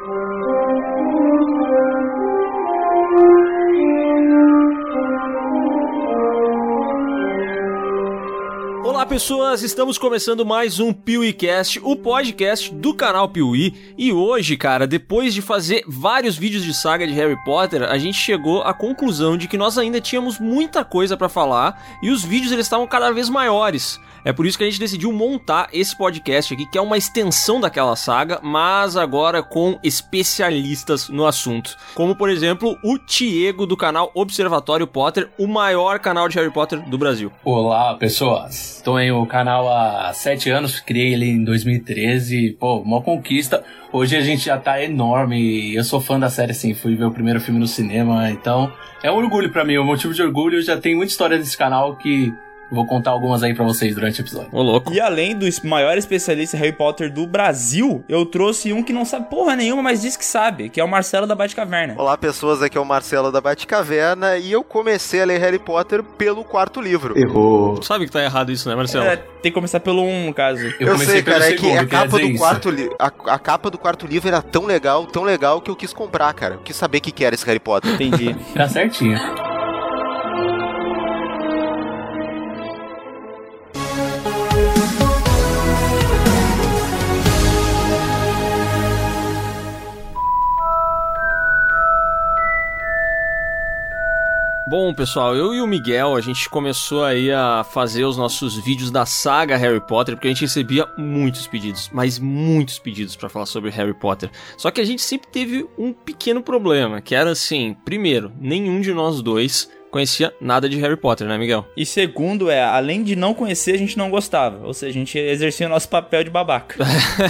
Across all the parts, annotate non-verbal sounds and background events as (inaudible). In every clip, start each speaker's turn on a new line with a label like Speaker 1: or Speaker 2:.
Speaker 1: Olá pessoas, estamos começando mais um PeeWeeCast, o podcast do canal Piuí. E hoje, cara, depois de fazer vários vídeos de saga de Harry Potter, a gente chegou à conclusão de que nós ainda tínhamos muita coisa para falar e os vídeos eles estavam cada vez maiores. É por isso que a gente decidiu montar esse podcast aqui, que é uma extensão daquela saga, mas agora com especialistas no assunto. Como, por exemplo, o Tiego do canal Observatório Potter, o maior canal de Harry Potter do Brasil.
Speaker 2: Olá, pessoas. Estou em o canal há sete anos, criei ele em 2013. Pô, uma conquista. Hoje a gente já tá enorme. Eu sou fã da série, assim, fui ver o primeiro filme no cinema, então é um orgulho para mim, é um motivo de orgulho. Já tem muita história desse canal que Vou contar algumas aí para vocês durante o episódio.
Speaker 1: Ô, louco.
Speaker 3: E além do maior especialista Harry Potter do Brasil, eu trouxe um que não sabe porra nenhuma, mas diz que sabe, que é o Marcelo da Batcaverna.
Speaker 4: Olá, pessoas, aqui é o Marcelo da Batcaverna e eu comecei a ler Harry Potter pelo quarto livro.
Speaker 1: Errou. Sabe que tá errado isso, né, Marcelo?
Speaker 3: É, tem que começar pelo um, no caso.
Speaker 4: Eu, eu sei, cara, é que a capa do quarto li... a, a, capa do quarto livro era tão legal, tão legal que eu quis comprar, cara. Eu quis saber o que, que era esse Harry Potter.
Speaker 3: Entendi.
Speaker 2: tá certinho.
Speaker 1: Bom, pessoal, eu e o Miguel, a gente começou aí a fazer os nossos vídeos da saga Harry Potter, porque a gente recebia muitos pedidos, mas muitos pedidos para falar sobre Harry Potter. Só que a gente sempre teve um pequeno problema, que era assim, primeiro, nenhum de nós dois conhecia nada de Harry Potter, né, Miguel?
Speaker 3: E segundo é, além de não conhecer, a gente não gostava. Ou seja, a gente exercia o nosso papel de babaca.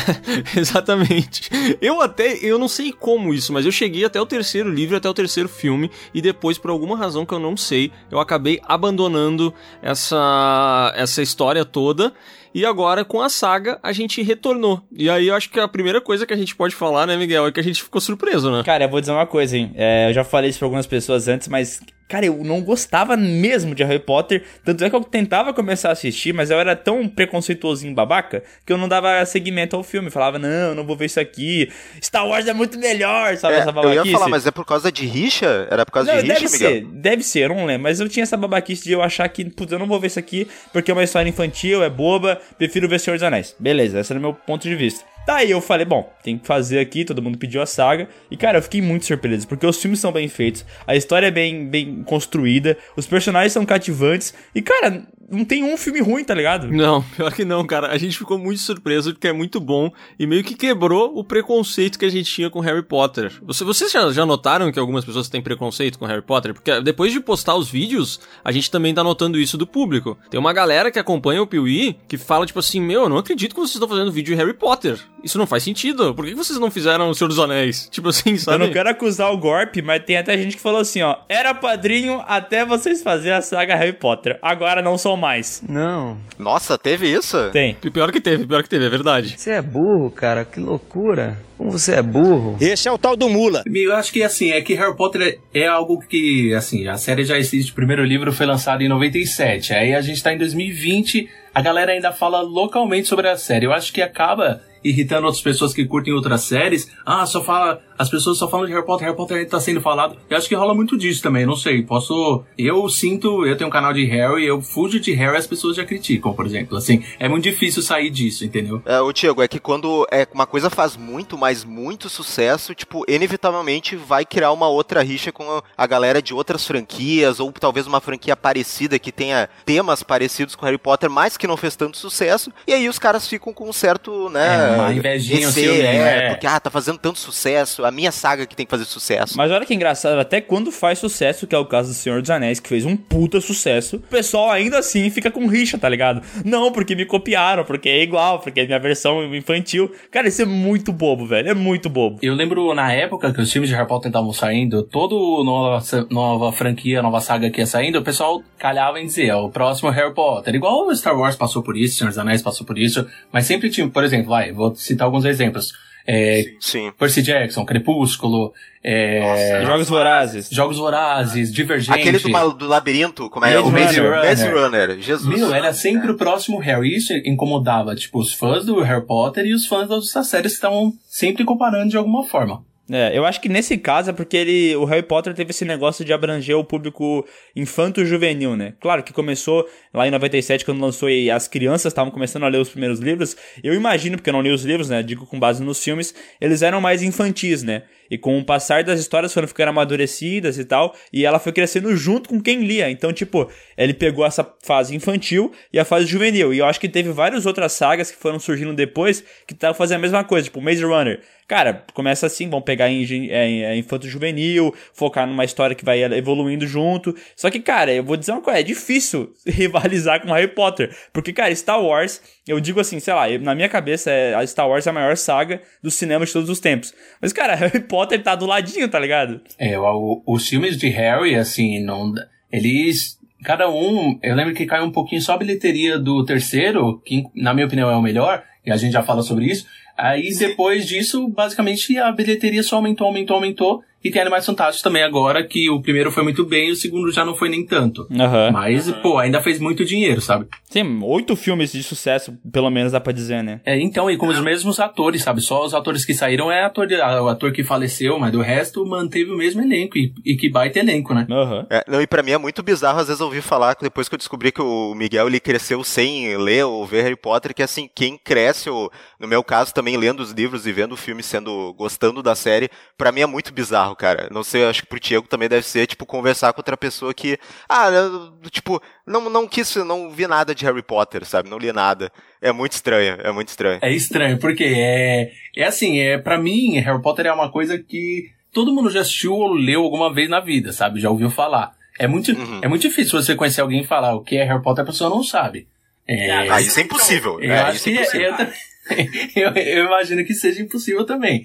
Speaker 3: (laughs)
Speaker 1: Exatamente. Eu até, eu não sei como isso, mas eu cheguei até o terceiro livro, até o terceiro filme, e depois, por alguma razão que eu não sei, eu acabei abandonando essa, essa história toda. E agora, com a saga, a gente retornou. E aí eu acho que a primeira coisa que a gente pode falar, né, Miguel, é que a gente ficou surpreso, né?
Speaker 3: Cara, eu vou dizer uma coisa, hein? É, eu já falei isso pra algumas pessoas antes, mas Cara, eu não gostava mesmo de Harry Potter. Tanto é que eu tentava começar a assistir, mas eu era tão preconceituosinho babaca que eu não dava seguimento ao filme. Falava, não, eu não vou ver isso aqui. Star Wars é muito melhor, sabe?
Speaker 4: É, essa babaquice. Eu ia falar, mas é por causa de rixa? Era por causa não, de
Speaker 3: rixa,
Speaker 4: deve
Speaker 3: Miguel? ser, deve ser, eu não lembro. Mas eu tinha essa babaquice de eu achar que, putz, eu não vou ver isso aqui porque é uma história infantil, é boba, prefiro ver Senhor dos Anéis. Beleza, esse era o meu ponto de vista. Daí eu falei, bom, tem que fazer aqui, todo mundo pediu a saga. E cara, eu fiquei muito surpreso, porque os filmes são bem feitos, a história é bem, bem construída, os personagens são cativantes. E cara, não tem um filme ruim, tá ligado?
Speaker 1: Não, (laughs) pior que não, cara. A gente ficou muito surpreso porque é muito bom e meio que quebrou o preconceito que a gente tinha com Harry Potter. Você, vocês já, já notaram que algumas pessoas têm preconceito com Harry Potter? Porque depois de postar os vídeos, a gente também tá notando isso do público. Tem uma galera que acompanha o Piuí que fala tipo assim: Meu, eu não acredito que vocês estão fazendo vídeo de Harry Potter. Isso não faz sentido. Por que vocês não fizeram O Senhor dos Anéis? (laughs) Tipo assim, sabe?
Speaker 3: Eu não quero acusar o golpe, mas tem até gente que falou assim: Ó, era padrinho até vocês fazerem a saga Harry Potter. Agora não são mais.
Speaker 1: Não.
Speaker 4: Nossa, teve isso?
Speaker 3: Tem.
Speaker 1: Pior que teve, pior que teve, é verdade.
Speaker 5: Você é burro, cara, que loucura. Como você é burro.
Speaker 6: Esse é o tal do Mula.
Speaker 2: Eu acho que, assim, é que Harry Potter é, é algo que, assim, a série já existe. O primeiro livro foi lançado em 97. Aí a gente tá em 2020, a galera ainda fala localmente sobre a série. Eu acho que acaba irritando outras pessoas que curtem outras séries. Ah, só fala. As pessoas só falam de Harry Potter, Harry Potter tá sendo falado. Eu acho que rola muito disso também, não sei. Posso. Eu sinto, eu tenho um canal de Harry, eu fujo de Harry as pessoas já criticam, por exemplo. Assim, é muito difícil sair disso, entendeu?
Speaker 4: É, o Tiago, é que quando é, uma coisa faz muito, mas muito sucesso, tipo, inevitavelmente vai criar uma outra rixa com a galera de outras franquias, ou talvez uma franquia parecida que tenha temas parecidos com Harry Potter, mas que não fez tanto sucesso. E aí os caras ficam com um certo, né?
Speaker 2: É, uma invejinha,
Speaker 4: receio, assim, é, é, porque, ah, tá fazendo tanto sucesso, a minha saga que tem que fazer sucesso.
Speaker 3: Mas olha que engraçado, até quando faz sucesso, que é o caso do Senhor dos Anéis, que fez um puta sucesso, o pessoal ainda assim fica com rixa, tá ligado? Não, porque me copiaram, porque é igual, porque é minha versão infantil. Cara, isso é muito bobo, velho, é muito bobo.
Speaker 2: Eu lembro na época que os filmes de Harry Potter estavam saindo, todo nova, nova franquia, nova saga que ia saindo, o pessoal calhava em dizer, o próximo Harry Potter. Igual o Star Wars passou por isso, Senhor dos Anéis passou por isso, mas sempre tinha, por exemplo, vai, vou citar alguns exemplos. é,
Speaker 4: Sim.
Speaker 2: Percy Jackson, Crepúsculo, é,
Speaker 3: Jogos Vorazes.
Speaker 2: Jogos Vorazes, Divergente.
Speaker 4: Aquele do, mal- do labirinto, como é?
Speaker 3: Maze
Speaker 4: o Maze
Speaker 2: Runner.
Speaker 4: Runner. Maze Runner, Jesus.
Speaker 2: Meu, era sempre o próximo Harry. Isso incomodava, tipo, os fãs do Harry Potter e os fãs das outras séries que estavam sempre comparando de alguma forma.
Speaker 3: É, eu acho que nesse caso é porque ele, o Harry Potter teve esse negócio de abranger o público infanto-juvenil, né? Claro que começou lá em 97, quando lançou e as crianças estavam começando a ler os primeiros livros. Eu imagino, porque eu não li os livros, né? Digo com base nos filmes, eles eram mais infantis, né? E com o passar das histórias foram ficando amadurecidas e tal, e ela foi crescendo junto com quem lia. Então, tipo, ele pegou essa fase infantil e a fase juvenil. E eu acho que teve várias outras sagas que foram surgindo depois que estavam fazendo a mesma coisa, tipo Maze Runner. Cara, começa assim, vão pegar em, é, é, infanto juvenil, focar numa história que vai evoluindo junto. Só que, cara, eu vou dizer uma coisa, é difícil (laughs) rivalizar com Harry Potter. Porque, cara, Star Wars, eu digo assim, sei lá, na minha cabeça, é, a Star Wars é a maior saga do cinema de todos os tempos. Mas, cara, (laughs) Harry Potter tá do ladinho, tá ligado?
Speaker 2: É, o- os filmes de Harry, assim, não. Eles. Cada um. Eu lembro que caiu um pouquinho só a bilheteria do terceiro, que na minha opinião é o melhor, e a gente já fala sobre isso. Aí depois disso, basicamente a bilheteria só aumentou, aumentou, aumentou. E tem Animais Fantásticos também agora, que o primeiro foi muito bem e o segundo já não foi nem tanto.
Speaker 3: Aham.
Speaker 2: Mas, pô, ainda fez muito dinheiro, sabe?
Speaker 3: Sim, oito filmes de sucesso, pelo menos dá pra dizer, né?
Speaker 2: É, então, e com os mesmos atores, sabe? Só os atores que saíram é ator, o ator que faleceu, mas do resto manteve o mesmo elenco. E, e que baita elenco, né?
Speaker 3: Aham.
Speaker 4: É, não, e pra mim é muito bizarro, às vezes, ouvir falar, que depois que eu descobri que o Miguel ele cresceu sem ler ou ver Harry Potter, que assim, quem cresce, ou, no meu caso, também lendo os livros e vendo o filme, sendo, gostando da série, pra mim é muito bizarro, cara. Não sei, acho que pro Diego também deve ser, tipo, conversar com outra pessoa que, ah, eu, tipo, não, não quis, não vi nada de Harry Potter, sabe? Não li nada. É muito estranho, é muito estranho.
Speaker 2: É estranho, porque é, é assim, é para mim, Harry Potter é uma coisa que todo mundo já assistiu ou leu alguma vez na vida, sabe? Já ouviu falar. É muito,
Speaker 4: Uhum.
Speaker 2: é muito difícil você conhecer alguém e falar o que é Harry Potter, a pessoa não sabe. É,
Speaker 4: Ah, isso é impossível.
Speaker 2: eu
Speaker 4: É,
Speaker 2: acho
Speaker 4: isso é
Speaker 2: que também- (laughs) eu, eu imagino que seja impossível também.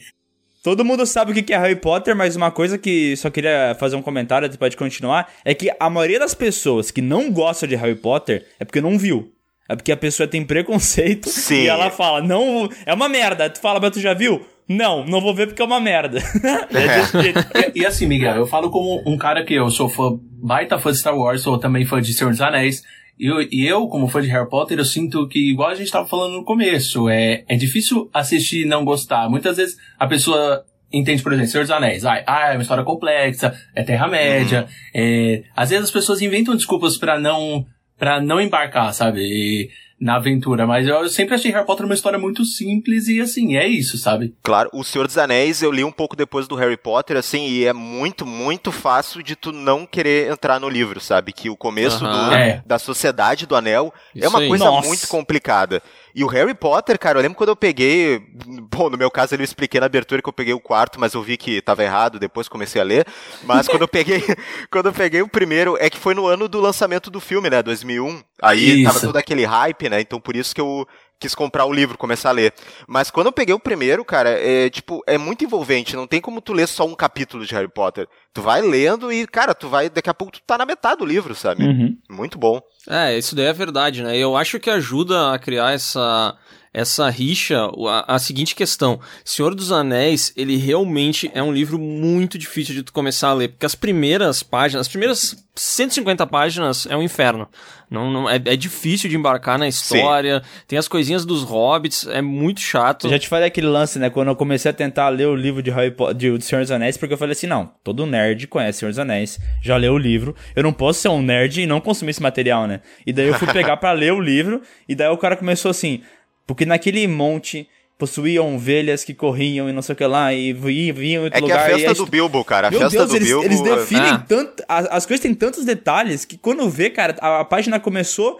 Speaker 3: Todo mundo sabe o que é Harry Potter, mas uma coisa que só queria fazer um comentário, depois de continuar, é que a maioria das pessoas que não gostam de Harry Potter é porque não viu. É porque a pessoa tem preconceito
Speaker 4: Sim.
Speaker 3: e ela fala, não, é uma merda. Tu fala, mas tu já viu? Não, não vou ver porque é uma merda. (laughs) é.
Speaker 2: E, e assim, Miguel, eu falo como um cara que eu sou fã, baita fã de Star Wars, sou também fã de Senhor dos Anéis. E eu, e eu, como fã de Harry Potter, eu sinto que, igual a gente tava falando no começo, é, é difícil assistir e não gostar. Muitas vezes a pessoa entende, por exemplo, Senhor dos Anéis. Ah, ah, é uma história complexa, é Terra-média. É, às vezes as pessoas inventam desculpas pra não, pra não embarcar, sabe? E- na aventura. Mas eu sempre achei Harry Potter uma história muito simples e assim, é isso, sabe?
Speaker 4: Claro, O Senhor dos Anéis eu li um pouco depois do Harry Potter, assim, e é muito, muito fácil de tu não querer entrar no livro, sabe? Que o começo
Speaker 1: Aham.
Speaker 4: do-
Speaker 2: É.
Speaker 4: da Sociedade do Anel é
Speaker 1: Isso
Speaker 4: uma
Speaker 1: aí.
Speaker 4: coisa
Speaker 3: Nossa.
Speaker 4: muito complicada. E o Harry Potter, cara, eu lembro quando eu peguei. Bom, no meu caso eu expliquei na abertura que eu peguei o quarto, mas eu vi que tava errado, depois comecei a ler. Mas quando eu peguei. (laughs) quando eu peguei o primeiro, é que foi no ano do lançamento do filme, né? 2001. Aí tava
Speaker 2: Isso.
Speaker 4: todo aquele hype, né? Então por isso que eu quis comprar o livro, começar a ler. Mas quando eu peguei o primeiro, cara, é tipo, é muito envolvente, não tem como tu ler só um capítulo de Harry Potter. Tu vai lendo e, cara, tu vai, daqui a pouco tu tá na metade do livro, sabe?
Speaker 3: Uhum.
Speaker 4: Muito bom.
Speaker 1: É, isso daí é verdade, né? Eu acho que ajuda a criar essa essa rixa a, a seguinte questão. Senhor dos Anéis, ele realmente é um livro muito difícil de tu começar a ler, porque as primeiras páginas, as primeiras 150 páginas é um inferno. Não, não é, é difícil de embarcar na história, tem as coisinhas dos hobbits, é muito chato.
Speaker 3: Eu já te falei aquele lance, né? Quando eu comecei a tentar ler o livro de Harry Potter, de, de Senhor dos Anéis, porque eu falei assim, não, todo nerd conhece Senhor dos Anéis, já leu o livro, eu não posso ser um nerd e não consumir esse material, né? E daí eu fui pegar pra ler o livro, e daí o cara começou assim, porque naquele monte possuíam ovelhas que corriam e não sei o que lá, e vi- vinham em outro
Speaker 4: É que
Speaker 3: lugar.
Speaker 4: a
Speaker 3: e
Speaker 4: festa
Speaker 3: a
Speaker 4: do
Speaker 3: histó-
Speaker 4: Bilbo, cara, a
Speaker 3: Meu
Speaker 4: festa
Speaker 3: Deus,
Speaker 4: do
Speaker 3: eles,
Speaker 4: Bilbo.
Speaker 3: eles definem
Speaker 1: Ah.
Speaker 3: tanto. As, as coisas têm tantos detalhes que quando vê, cara, a, a página começou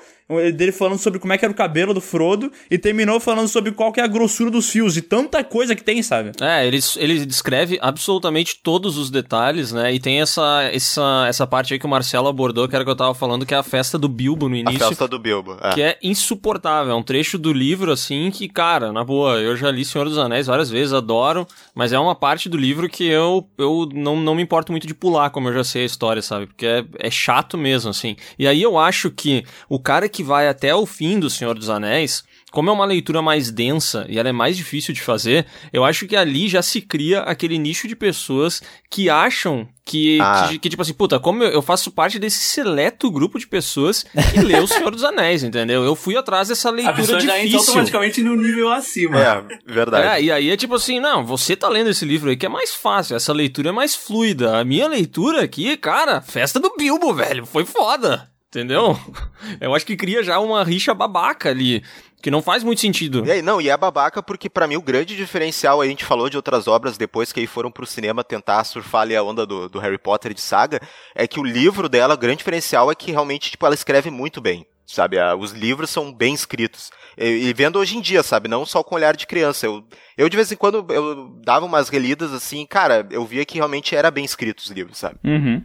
Speaker 3: dele falando sobre como é que era o cabelo do Frodo e terminou falando sobre qual que é a grossura dos fios e tanta coisa que tem, sabe?
Speaker 1: É, ele, ele descreve absolutamente todos os detalhes, né? E tem essa, essa, essa parte aí que o Marcelo abordou, que era o que eu tava falando, que é a festa do Bilbo no
Speaker 4: A
Speaker 1: início.
Speaker 4: festa do Bilbo. é.
Speaker 1: Que é insuportável, é um trecho do livro, assim, que, cara, na boa, eu já li Senhor dos Anéis várias vezes, adoro, mas é uma parte do livro que eu, eu não, não me importo muito de pular, como eu já sei a história, sabe? Porque é, é chato mesmo, assim. E aí eu acho que o cara que vai até o fim do Senhor dos Anéis, como é uma leitura mais densa e ela é mais difícil de fazer, eu acho que ali já se cria aquele nicho de pessoas que acham que,
Speaker 4: Ah.
Speaker 1: que, que, tipo assim, puta, como eu, faço parte desse seleto grupo de pessoas que lê O Senhor dos Anéis, entendeu? Eu fui atrás dessa
Speaker 2: A
Speaker 1: leitura
Speaker 2: pessoa já entra
Speaker 1: difícil.
Speaker 2: automaticamente no nível acima.
Speaker 4: É, verdade.
Speaker 1: É, e aí é tipo assim, não, você tá lendo esse livro aí que é mais fácil, essa leitura é mais fluida. A minha leitura aqui, cara, festa do Bilbo, velho, foi foda. Entendeu? Eu acho que cria já uma rixa babaca ali, que não faz muito sentido.
Speaker 4: E aí, não, e é babaca porque pra mim o grande diferencial, a gente falou de outras obras depois que aí foram pro cinema tentar surfar ali a onda do, do Harry Potter de saga, é que o livro dela, o grande diferencial é que realmente, tipo, ela escreve muito bem. Sabe, os livros são bem escritos. E, e vendo hoje em dia, sabe, não só com olhar de criança. Eu, eu de vez em quando, eu dava umas relidas assim, cara, eu via que realmente era bem escrito os livros, sabe?
Speaker 3: Uhum.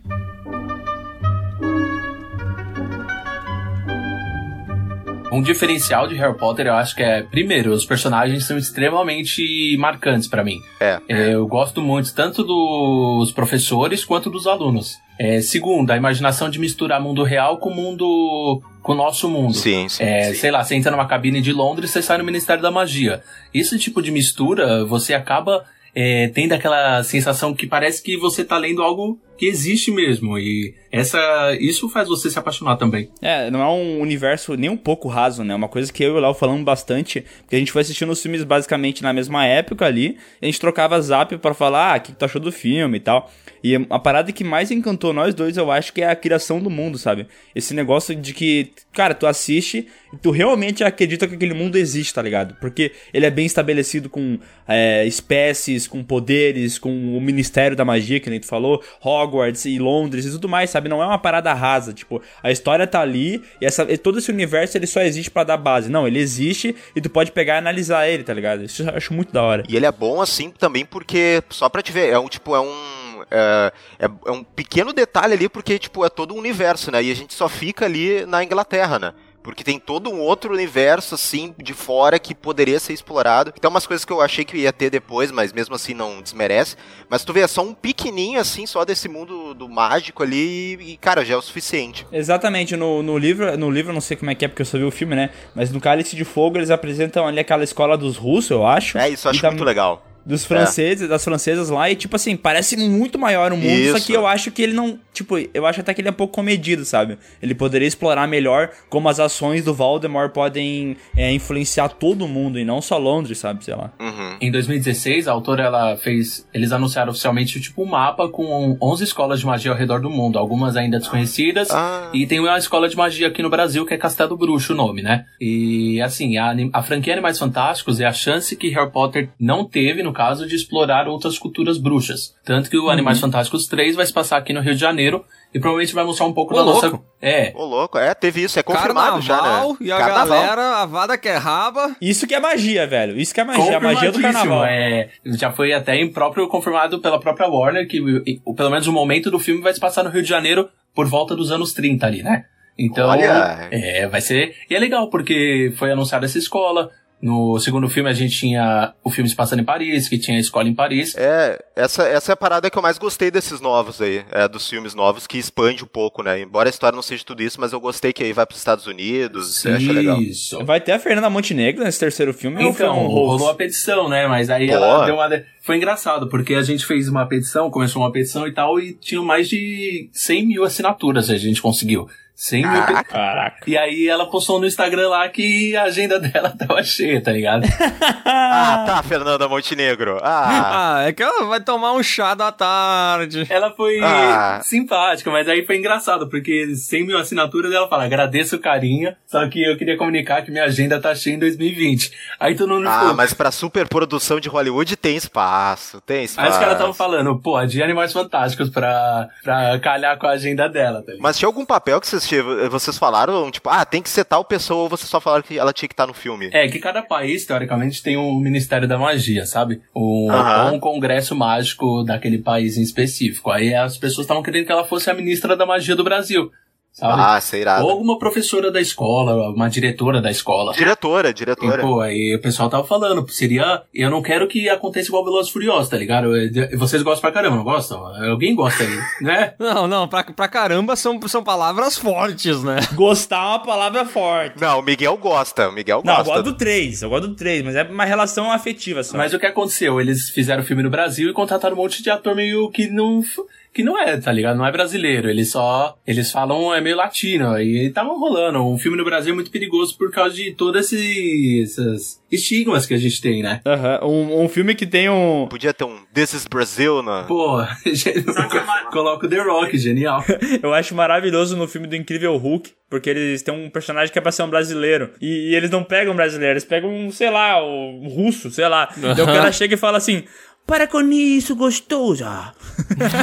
Speaker 2: Um diferencial de Harry Potter, eu acho que é, primeiro, os personagens são extremamente marcantes pra mim.
Speaker 4: É.
Speaker 2: É, eu gosto muito tanto dos professores quanto dos alunos. É, segundo, a imaginação de misturar mundo real com o mundo. com o nosso mundo.
Speaker 4: Sim, sim.
Speaker 2: É,
Speaker 4: sim.
Speaker 2: sei lá, você entra numa cabine de Londres, você sai no Ministério da Magia. Esse tipo de mistura, você acaba é, tendo aquela sensação que parece que você tá lendo algo que existe mesmo. E essa, isso faz você se apaixonar também.
Speaker 3: É, não é um universo nem um pouco raso, né? Uma coisa que eu e o Léo falamos bastante, porque a gente foi assistindo os filmes basicamente na mesma época ali, a gente trocava zap pra falar, ah, o que que tu achou do filme e tal. E a parada que mais encantou nós dois, eu acho que é a criação do mundo, sabe? Esse negócio de que, cara, tu assiste e tu realmente acredita que aquele mundo existe, tá ligado? Porque ele é bem estabelecido com é, espécies, com poderes, com o Ministério da Magia, que nem tu falou, Hogwarts e Londres e tudo mais, sabe? Não é uma parada rasa, tipo, a história tá ali e, essa, e todo esse universo ele só existe pra dar base. Não, ele existe e tu pode pegar e analisar ele, tá ligado? Isso eu acho muito da hora.
Speaker 4: E ele é bom assim também porque, só pra te ver, é um tipo, é um. É, é- é um pequeno detalhe ali, porque, tipo, é todo um universo, né? E a gente só fica ali na Inglaterra, né? Porque tem todo um outro universo, assim, de fora que poderia ser explorado. Então, umas coisas que eu achei que ia ter depois, mas mesmo assim não desmerece. Mas tu vê, é só um pequenininho, assim, só desse mundo do mágico ali e, cara, já é o suficiente.
Speaker 3: Exatamente, no, no livro, no livro eu não sei como é que é porque eu só vi o filme, né? Mas no Cálice de Fogo eles apresentam ali aquela escola dos russos, eu acho.
Speaker 4: É, isso eu acho
Speaker 3: da-
Speaker 4: muito legal.
Speaker 3: Dos franceses, das francesas lá, e tipo assim, parece muito maior o mundo, só
Speaker 4: Isso.
Speaker 3: que eu acho que ele não. Tipo, eu acho até que ele é um pouco comedido, sabe? Ele poderia explorar melhor como as ações do Voldemort podem é, influenciar todo mundo e não só Londres, sabe? Sei lá.
Speaker 4: Uhum.
Speaker 2: Em 2016, a autora ela fez. Eles anunciaram oficialmente tipo um mapa com 11 escolas de magia ao redor do mundo, algumas ainda desconhecidas.
Speaker 4: Ah.
Speaker 2: E tem uma escola de magia aqui no Brasil que é Castelo Bruxo o nome, né? E assim, a, a franquia Animais Fantásticos é a chance que Harry Potter não teve, no caso, de explorar outras culturas bruxas. Tanto que o Animais Fantásticos 3 vai se passar aqui no Rio de Janeiro e provavelmente vai mostrar um pouco
Speaker 1: Ô,
Speaker 2: da
Speaker 1: louco.
Speaker 2: nossa. É.
Speaker 4: Ô, louco, é, teve isso, é confirmado
Speaker 1: Carnaval
Speaker 4: já, né?
Speaker 1: e a
Speaker 4: Carnaval.
Speaker 1: galera, a vada que é raba.
Speaker 3: Isso que é magia, velho. Isso que é magia, a magia do carnaval.
Speaker 2: É, já foi até em próprio confirmado pela própria Warner que pelo menos o momento do filme vai se passar no Rio de Janeiro por volta dos anos 30 ali, né? Então,
Speaker 4: Olha!
Speaker 2: é, vai ser. E é legal porque foi anunciada essa escola. No segundo filme a gente tinha o filme se passando em Paris, que tinha a escola em Paris.
Speaker 4: É, essa, essa é a parada que eu mais gostei desses novos aí, é, dos filmes novos, que expande um pouco, né? Embora a história não seja tudo isso, mas eu gostei que aí vai pros Estados Unidos, eu acho legal.
Speaker 2: Isso.
Speaker 3: Vai ter a Fernanda Montenegro nesse terceiro filme ou foi
Speaker 2: Então,
Speaker 3: um
Speaker 2: rolou a petição, né? Mas aí
Speaker 4: Pô.
Speaker 2: ela deu uma. Foi engraçado, porque a gente fez uma petição, começou uma petição e tal, e tinha mais de 100 mil assinaturas a gente conseguiu. 100 mil.
Speaker 4: Caraca.
Speaker 3: Caraca.
Speaker 2: E aí ela postou no Instagram lá que a agenda (laughs) dela tava cheia, tá ligado? (laughs)
Speaker 4: Ah, tá, Fernanda Montenegro. Ah,
Speaker 1: Ah, é que ela vai tomar um chá da tarde.
Speaker 2: Ela foi
Speaker 4: Ah.
Speaker 2: simpática, mas aí foi engraçado, porque 100 mil assinaturas ela fala, agradeço o carinho, só que eu queria comunicar que minha agenda tá cheia em 2020. Aí todo mundo
Speaker 4: ah
Speaker 2: ficou,
Speaker 4: mas pra superprodução de Hollywood tem espaço, tem espaço.
Speaker 2: Aí os caras estavam falando, pô, de Animais Fantásticos pra, pra calhar com a agenda dela, tá ligado?
Speaker 4: Mas tinha algum papel que vocês, vocês falaram, tipo, ah, tem que ser tal pessoa, ou vocês só falaram que ela tinha que estar no filme?
Speaker 2: É, que cada país, teoricamente, tem um Ministério da Magia, sabe? Um, um congresso mágico daquele país em específico. Aí as pessoas estavam querendo que ela fosse a ministra da magia do Brasil. Sabe?
Speaker 4: Ah, sei lá.
Speaker 2: Ou alguma professora da escola, uma diretora da escola.
Speaker 4: Diretora,
Speaker 2: E,
Speaker 4: diretora.
Speaker 2: pô, aí o pessoal tava falando, seria. Eu não quero que aconteça igual Velozes e Furiosos, tá ligado? Vocês gostam pra caramba, não gostam? Alguém gosta aí, (laughs) né?
Speaker 1: Não, não, pra, pra caramba são, são palavras fortes, né?
Speaker 3: Gostar é uma palavra forte.
Speaker 4: Não, o Miguel gosta, o Miguel
Speaker 3: Não, eu
Speaker 4: gosta.
Speaker 3: gosto do 3, eu gosto do 3, mas é uma relação afetiva só.
Speaker 2: Mas o que aconteceu? Eles fizeram o filme no Brasil e contrataram um monte de ator meio que não. Que não é, tá ligado? Não é brasileiro. Eles só. Eles falam, é meio latino. E tava rolando. Um filme no Brasil é muito perigoso por causa de todos esses, esses estigmas que a gente tem, né?
Speaker 3: Aham, um, um filme que tem um.
Speaker 4: Podia ter um This is Brazil na.
Speaker 2: Pô, (laughs) coloca o The Rock, genial. (laughs)
Speaker 3: Eu acho maravilhoso no filme do Incrível Hulk, porque eles têm um personagem que é pra ser um brasileiro. E, e eles não pegam um brasileiro, eles pegam, um, sei lá, o um russo, sei lá. Então o cara chega e fala assim. Para com isso, gostosa.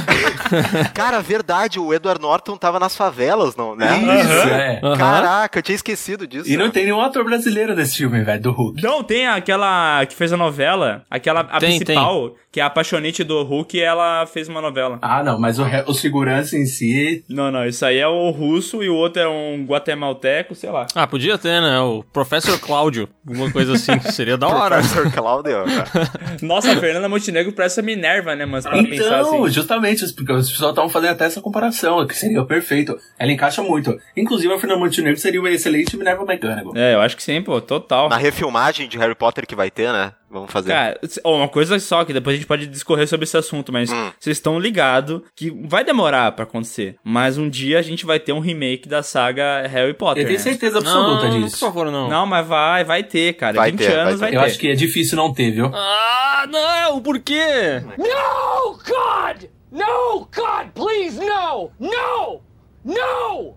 Speaker 3: (laughs)
Speaker 4: Cara, verdade, o Edward Norton tava nas favelas, não, né?
Speaker 2: Isso, é.
Speaker 4: Caraca, eu tinha esquecido disso.
Speaker 2: E não tem nenhum ator brasileiro nesse filme, velho, do Hulk.
Speaker 3: Não, tem aquela que fez a novela, aquela a
Speaker 1: Tem,
Speaker 3: principal, que é a apaixonante do Hulk, ela fez uma novela.
Speaker 2: Ah, não, mas o, o segurança em si.
Speaker 3: Não, não, isso aí é o russo e o outro é um guatemalteco, sei lá.
Speaker 1: Ah, podia ter, né? O Professor Cláudio, alguma coisa assim. Seria da hora.
Speaker 4: Professor Claudio. (laughs)
Speaker 3: Nossa, a Fernanda Montenegro parece a Minerva, né, mas pra pensar
Speaker 2: Então,
Speaker 3: assim.
Speaker 2: justamente, porque os pessoal estavam fazendo até essa comparação, que seria perfeito. Ela encaixa muito. Inclusive, a Fernanda Montenegro seria uma excelente Minerva McGonagall.
Speaker 3: É, eu acho que sim, pô, total.
Speaker 4: Na refilmagem de Harry Potter que vai ter, né? Vamos fazer.
Speaker 3: Cara, uma coisa só, que depois a gente pode discorrer sobre esse assunto, mas
Speaker 4: Hum.
Speaker 3: vocês estão ligados que vai demorar pra acontecer. Mas um dia a gente vai ter um remake da saga Harry Potter.
Speaker 2: Eu tenho
Speaker 3: né?
Speaker 2: certeza absoluta
Speaker 1: não,
Speaker 2: disso.
Speaker 1: por favor, não.
Speaker 3: Não, mas vai, vai ter, cara.
Speaker 4: Vai
Speaker 3: 20
Speaker 4: ter, vai
Speaker 3: anos
Speaker 4: ter.
Speaker 3: vai ter.
Speaker 2: Eu acho que é difícil não ter, viu?
Speaker 1: Ah, não! Por quê?
Speaker 6: No, God! No, God, please, no! No! No!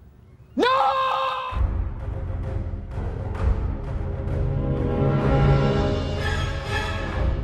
Speaker 6: No!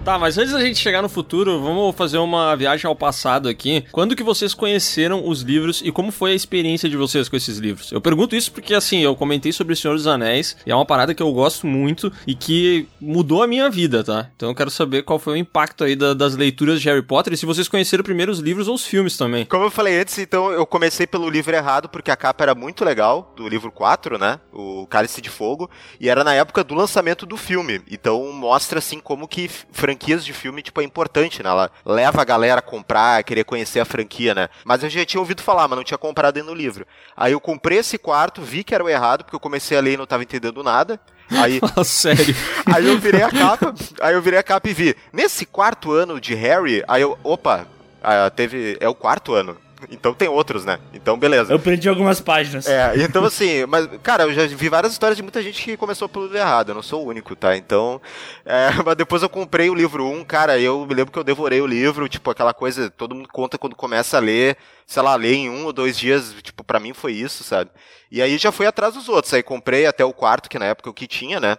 Speaker 1: Tá, mas antes da gente chegar no futuro, vamos fazer uma viagem ao passado aqui. Quando que vocês conheceram os livros e como foi a experiência de vocês com esses livros? Eu pergunto isso porque, assim, eu comentei sobre O Senhor dos Anéis e é uma parada que eu gosto muito e que mudou a minha vida, tá? Então eu quero saber qual foi o impacto aí da- das leituras de Harry Potter e se vocês conheceram primeiro os livros ou os filmes também.
Speaker 4: Como eu falei antes, então eu comecei pelo livro errado, porque a capa era muito legal, do livro 4, né? O Cálice de Fogo, e era na época do lançamento do filme. Então mostra assim como que f- franquias de filme, tipo, é importante, né? Ela leva a galera a comprar, a querer conhecer a franquia, né? Mas eu já tinha ouvido falar, mas não tinha comprado ainda no livro. Aí eu comprei esse quarto, vi que era o errado, porque eu comecei a ler e não tava entendendo nada. Aí, (laughs)
Speaker 1: Sério. (laughs)
Speaker 4: aí eu virei a capa, aí eu virei a capa e vi. Nesse quarto ano de Harry, aí eu, opa, ah, teve, é o quarto ano. Então tem outros, né? Então beleza.
Speaker 3: Eu perdi algumas páginas.
Speaker 4: É, (laughs) então assim, mas, cara, eu já vi várias histórias de muita gente que começou pelo errado, eu não sou o único, tá? Então, é, (laughs) mas depois eu comprei o livro 1, cara, eu me lembro que eu devorei o livro, tipo, aquela coisa, todo mundo conta quando começa a ler, sei lá, ler em um ou dois dias, tipo, pra mim foi isso, sabe? E aí já fui atrás dos outros, aí comprei até o quarto, que na época o que tinha, né?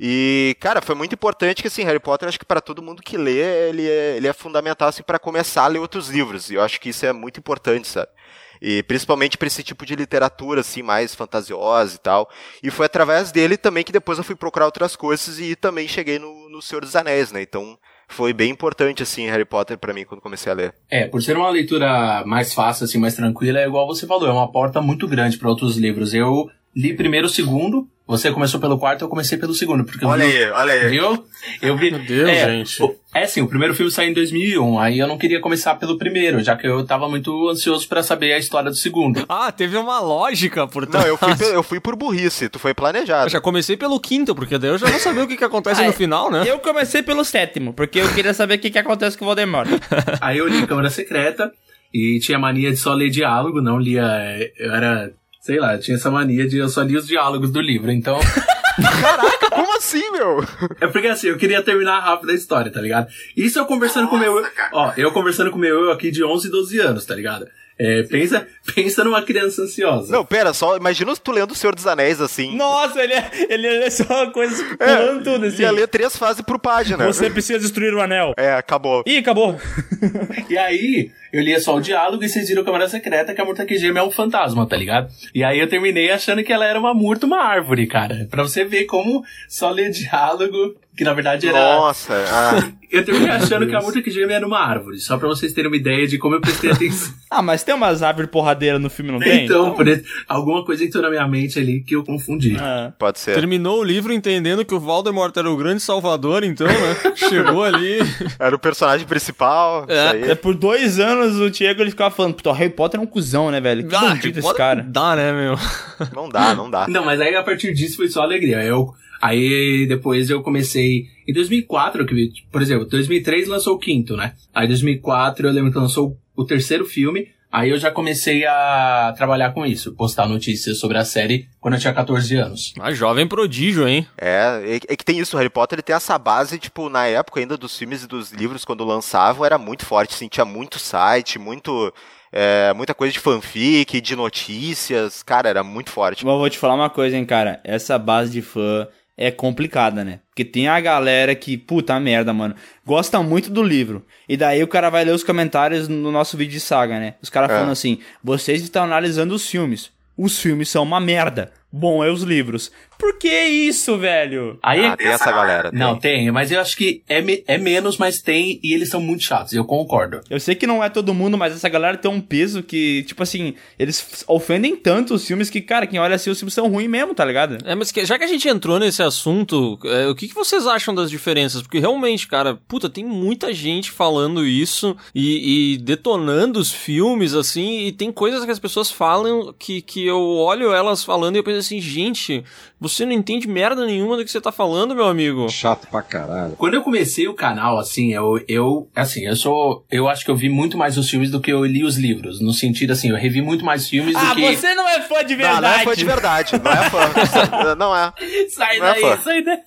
Speaker 4: E, cara, foi muito importante que, assim, Harry Potter, acho que para todo mundo que lê, ele é, ele é fundamental, assim, para começar a ler outros livros, e eu acho que isso é muito importante, sabe? E principalmente para esse tipo de literatura, assim, mais fantasiosa e tal. E foi através dele também que depois eu fui procurar outras coisas e também cheguei no, no Senhor dos Anéis, né? Então foi bem importante, assim, Harry Potter para mim quando comecei a ler.
Speaker 2: É, por ser uma leitura mais fácil, assim, mais tranquila, é igual você falou, é uma porta muito grande para outros livros. Eu li primeiro o segundo, você começou pelo quarto, eu comecei pelo segundo, porque eu
Speaker 4: Olha
Speaker 2: vi-
Speaker 4: aí, olha aí.
Speaker 2: Viu? Eu vi.
Speaker 1: Meu Deus,
Speaker 2: é,
Speaker 1: gente.
Speaker 2: o- É assim, o primeiro filme saiu em 2001, aí eu não queria começar pelo primeiro, já que eu tava muito ansioso pra saber a história do segundo.
Speaker 1: Ah, teve uma lógica por
Speaker 4: Não,
Speaker 1: trás.
Speaker 4: eu fui, (laughs) eu fui por burrice, tu foi planejado.
Speaker 1: Eu já comecei pelo quinto, porque daí eu já vou saber o que, que acontece
Speaker 3: Ah,
Speaker 1: no
Speaker 3: é.
Speaker 1: final, né?
Speaker 3: Eu comecei pelo sétimo, porque eu queria saber o que, que acontece com o Voldemort.
Speaker 2: Aí eu li Câmara Secreta e tinha mania de só ler diálogo, não lia. Eu era. Sei lá, eu tinha essa mania de eu só lia os diálogos do livro, então. (laughs)
Speaker 4: Caraca, como assim, meu?
Speaker 2: É porque assim, eu queria terminar rápido a história, tá ligado? Isso eu conversando com o meu. Ó, eu conversando com o meu eu aqui de 11, 12 anos, tá ligado? É, pensa, pensa numa criança ansiosa.
Speaker 4: Não, pera, só imagina tu lendo o Senhor dos Anéis assim.
Speaker 3: Nossa, ele é, ele é só coisas pulando tudo, assim.
Speaker 4: Ia ler três fases por página.
Speaker 3: Você precisa destruir o anel.
Speaker 4: É, acabou.
Speaker 3: Ih, acabou.
Speaker 2: E aí, eu lia só o diálogo e vocês viram Câmara Secreta que a Murta Gêmea é um fantasma, tá ligado? E aí eu terminei achando que ela era uma murta, uma árvore, cara. Pra você ver como só ler diálogo que na verdade era.
Speaker 4: Nossa, ah,
Speaker 2: Eu terminei achando que a Murta Gêmea era uma árvore, só pra vocês terem uma ideia de como eu prestei atenção. (laughs)
Speaker 3: Ah, mas tem umas árvores porradeiras no filme, não tem?
Speaker 2: então, por isso, alguma coisa entrou na minha mente ali que eu confundi.
Speaker 3: Ah.
Speaker 4: pode ser.
Speaker 1: Terminou o livro entendendo que o Voldemort era o grande salvador, então, né? Chegou ali. (laughs)
Speaker 4: Era o personagem principal.
Speaker 1: É,
Speaker 4: isso aí.
Speaker 3: É, por dois anos o Diego ele ficava falando, puta, o Harry Potter é um cuzão, né, velho? Que
Speaker 1: Ah,
Speaker 3: bandido esse cara.
Speaker 1: Dá, né, meu?
Speaker 4: Não dá, não dá.
Speaker 2: Não, mas aí a partir disso foi só alegria. Eu, aí depois eu comecei. Em 2004, que, vi- por exemplo, 2003 lançou o quinto, né? Aí 2004 eu lembro que lançou o terceiro filme. Aí eu já comecei a trabalhar com isso, postar notícias sobre a série quando eu tinha 14 anos.
Speaker 1: Ah, jovem prodígio, hein?
Speaker 4: É, é, é que tem isso, o Harry Potter ele tem essa base, tipo, na época ainda dos filmes e dos livros, quando lançavam, era muito forte, assim, tinha muito site, muito. é, muita coisa de fanfic, de notícias, cara, era muito forte.
Speaker 3: Eu vou te falar uma coisa, hein, cara. Essa base de fã é complicada, né? Porque tem a galera que, puta merda, mano, gosta muito do livro. E daí o cara vai ler os comentários no nosso vídeo de saga, né? Os caras
Speaker 4: É.
Speaker 3: falando assim: vocês estão analisando os filmes. Os filmes são uma merda. Bom é os livros. Por que isso, velho?
Speaker 2: Aí
Speaker 4: Ah, tem essa galera. tem.
Speaker 2: Não, tem, mas eu acho que é, me- é menos, mas tem, e eles são muito chatos, eu concordo.
Speaker 3: Eu sei que não é todo mundo, mas essa galera tem um peso que, tipo assim, eles ofendem tanto os filmes que, cara, quem olha assim, os filmes são ruins mesmo, tá ligado?
Speaker 1: É, mas que- já que a gente entrou nesse assunto, é, o que, que vocês acham das diferenças? Porque realmente, cara, puta, tem muita gente falando isso e, e detonando os filmes, assim, e tem coisas que as pessoas falam que, que eu olho elas falando e eu penso assim, gente, você não entende merda nenhuma do que você tá falando, meu amigo.
Speaker 7: Chato pra caralho.
Speaker 2: Quando eu comecei o canal, assim, eu, eu, assim, eu sou, eu acho que eu vi muito mais os filmes do que eu li os livros, no sentido, assim, eu revi muito mais filmes
Speaker 3: Ah,
Speaker 2: do que...
Speaker 3: você não é fã de
Speaker 4: Não, não é
Speaker 3: verdade.
Speaker 4: fã de verdade, não é fã. (laughs) não é.
Speaker 2: Sai
Speaker 4: Não é
Speaker 2: daí,
Speaker 4: fã.
Speaker 2: sai daí.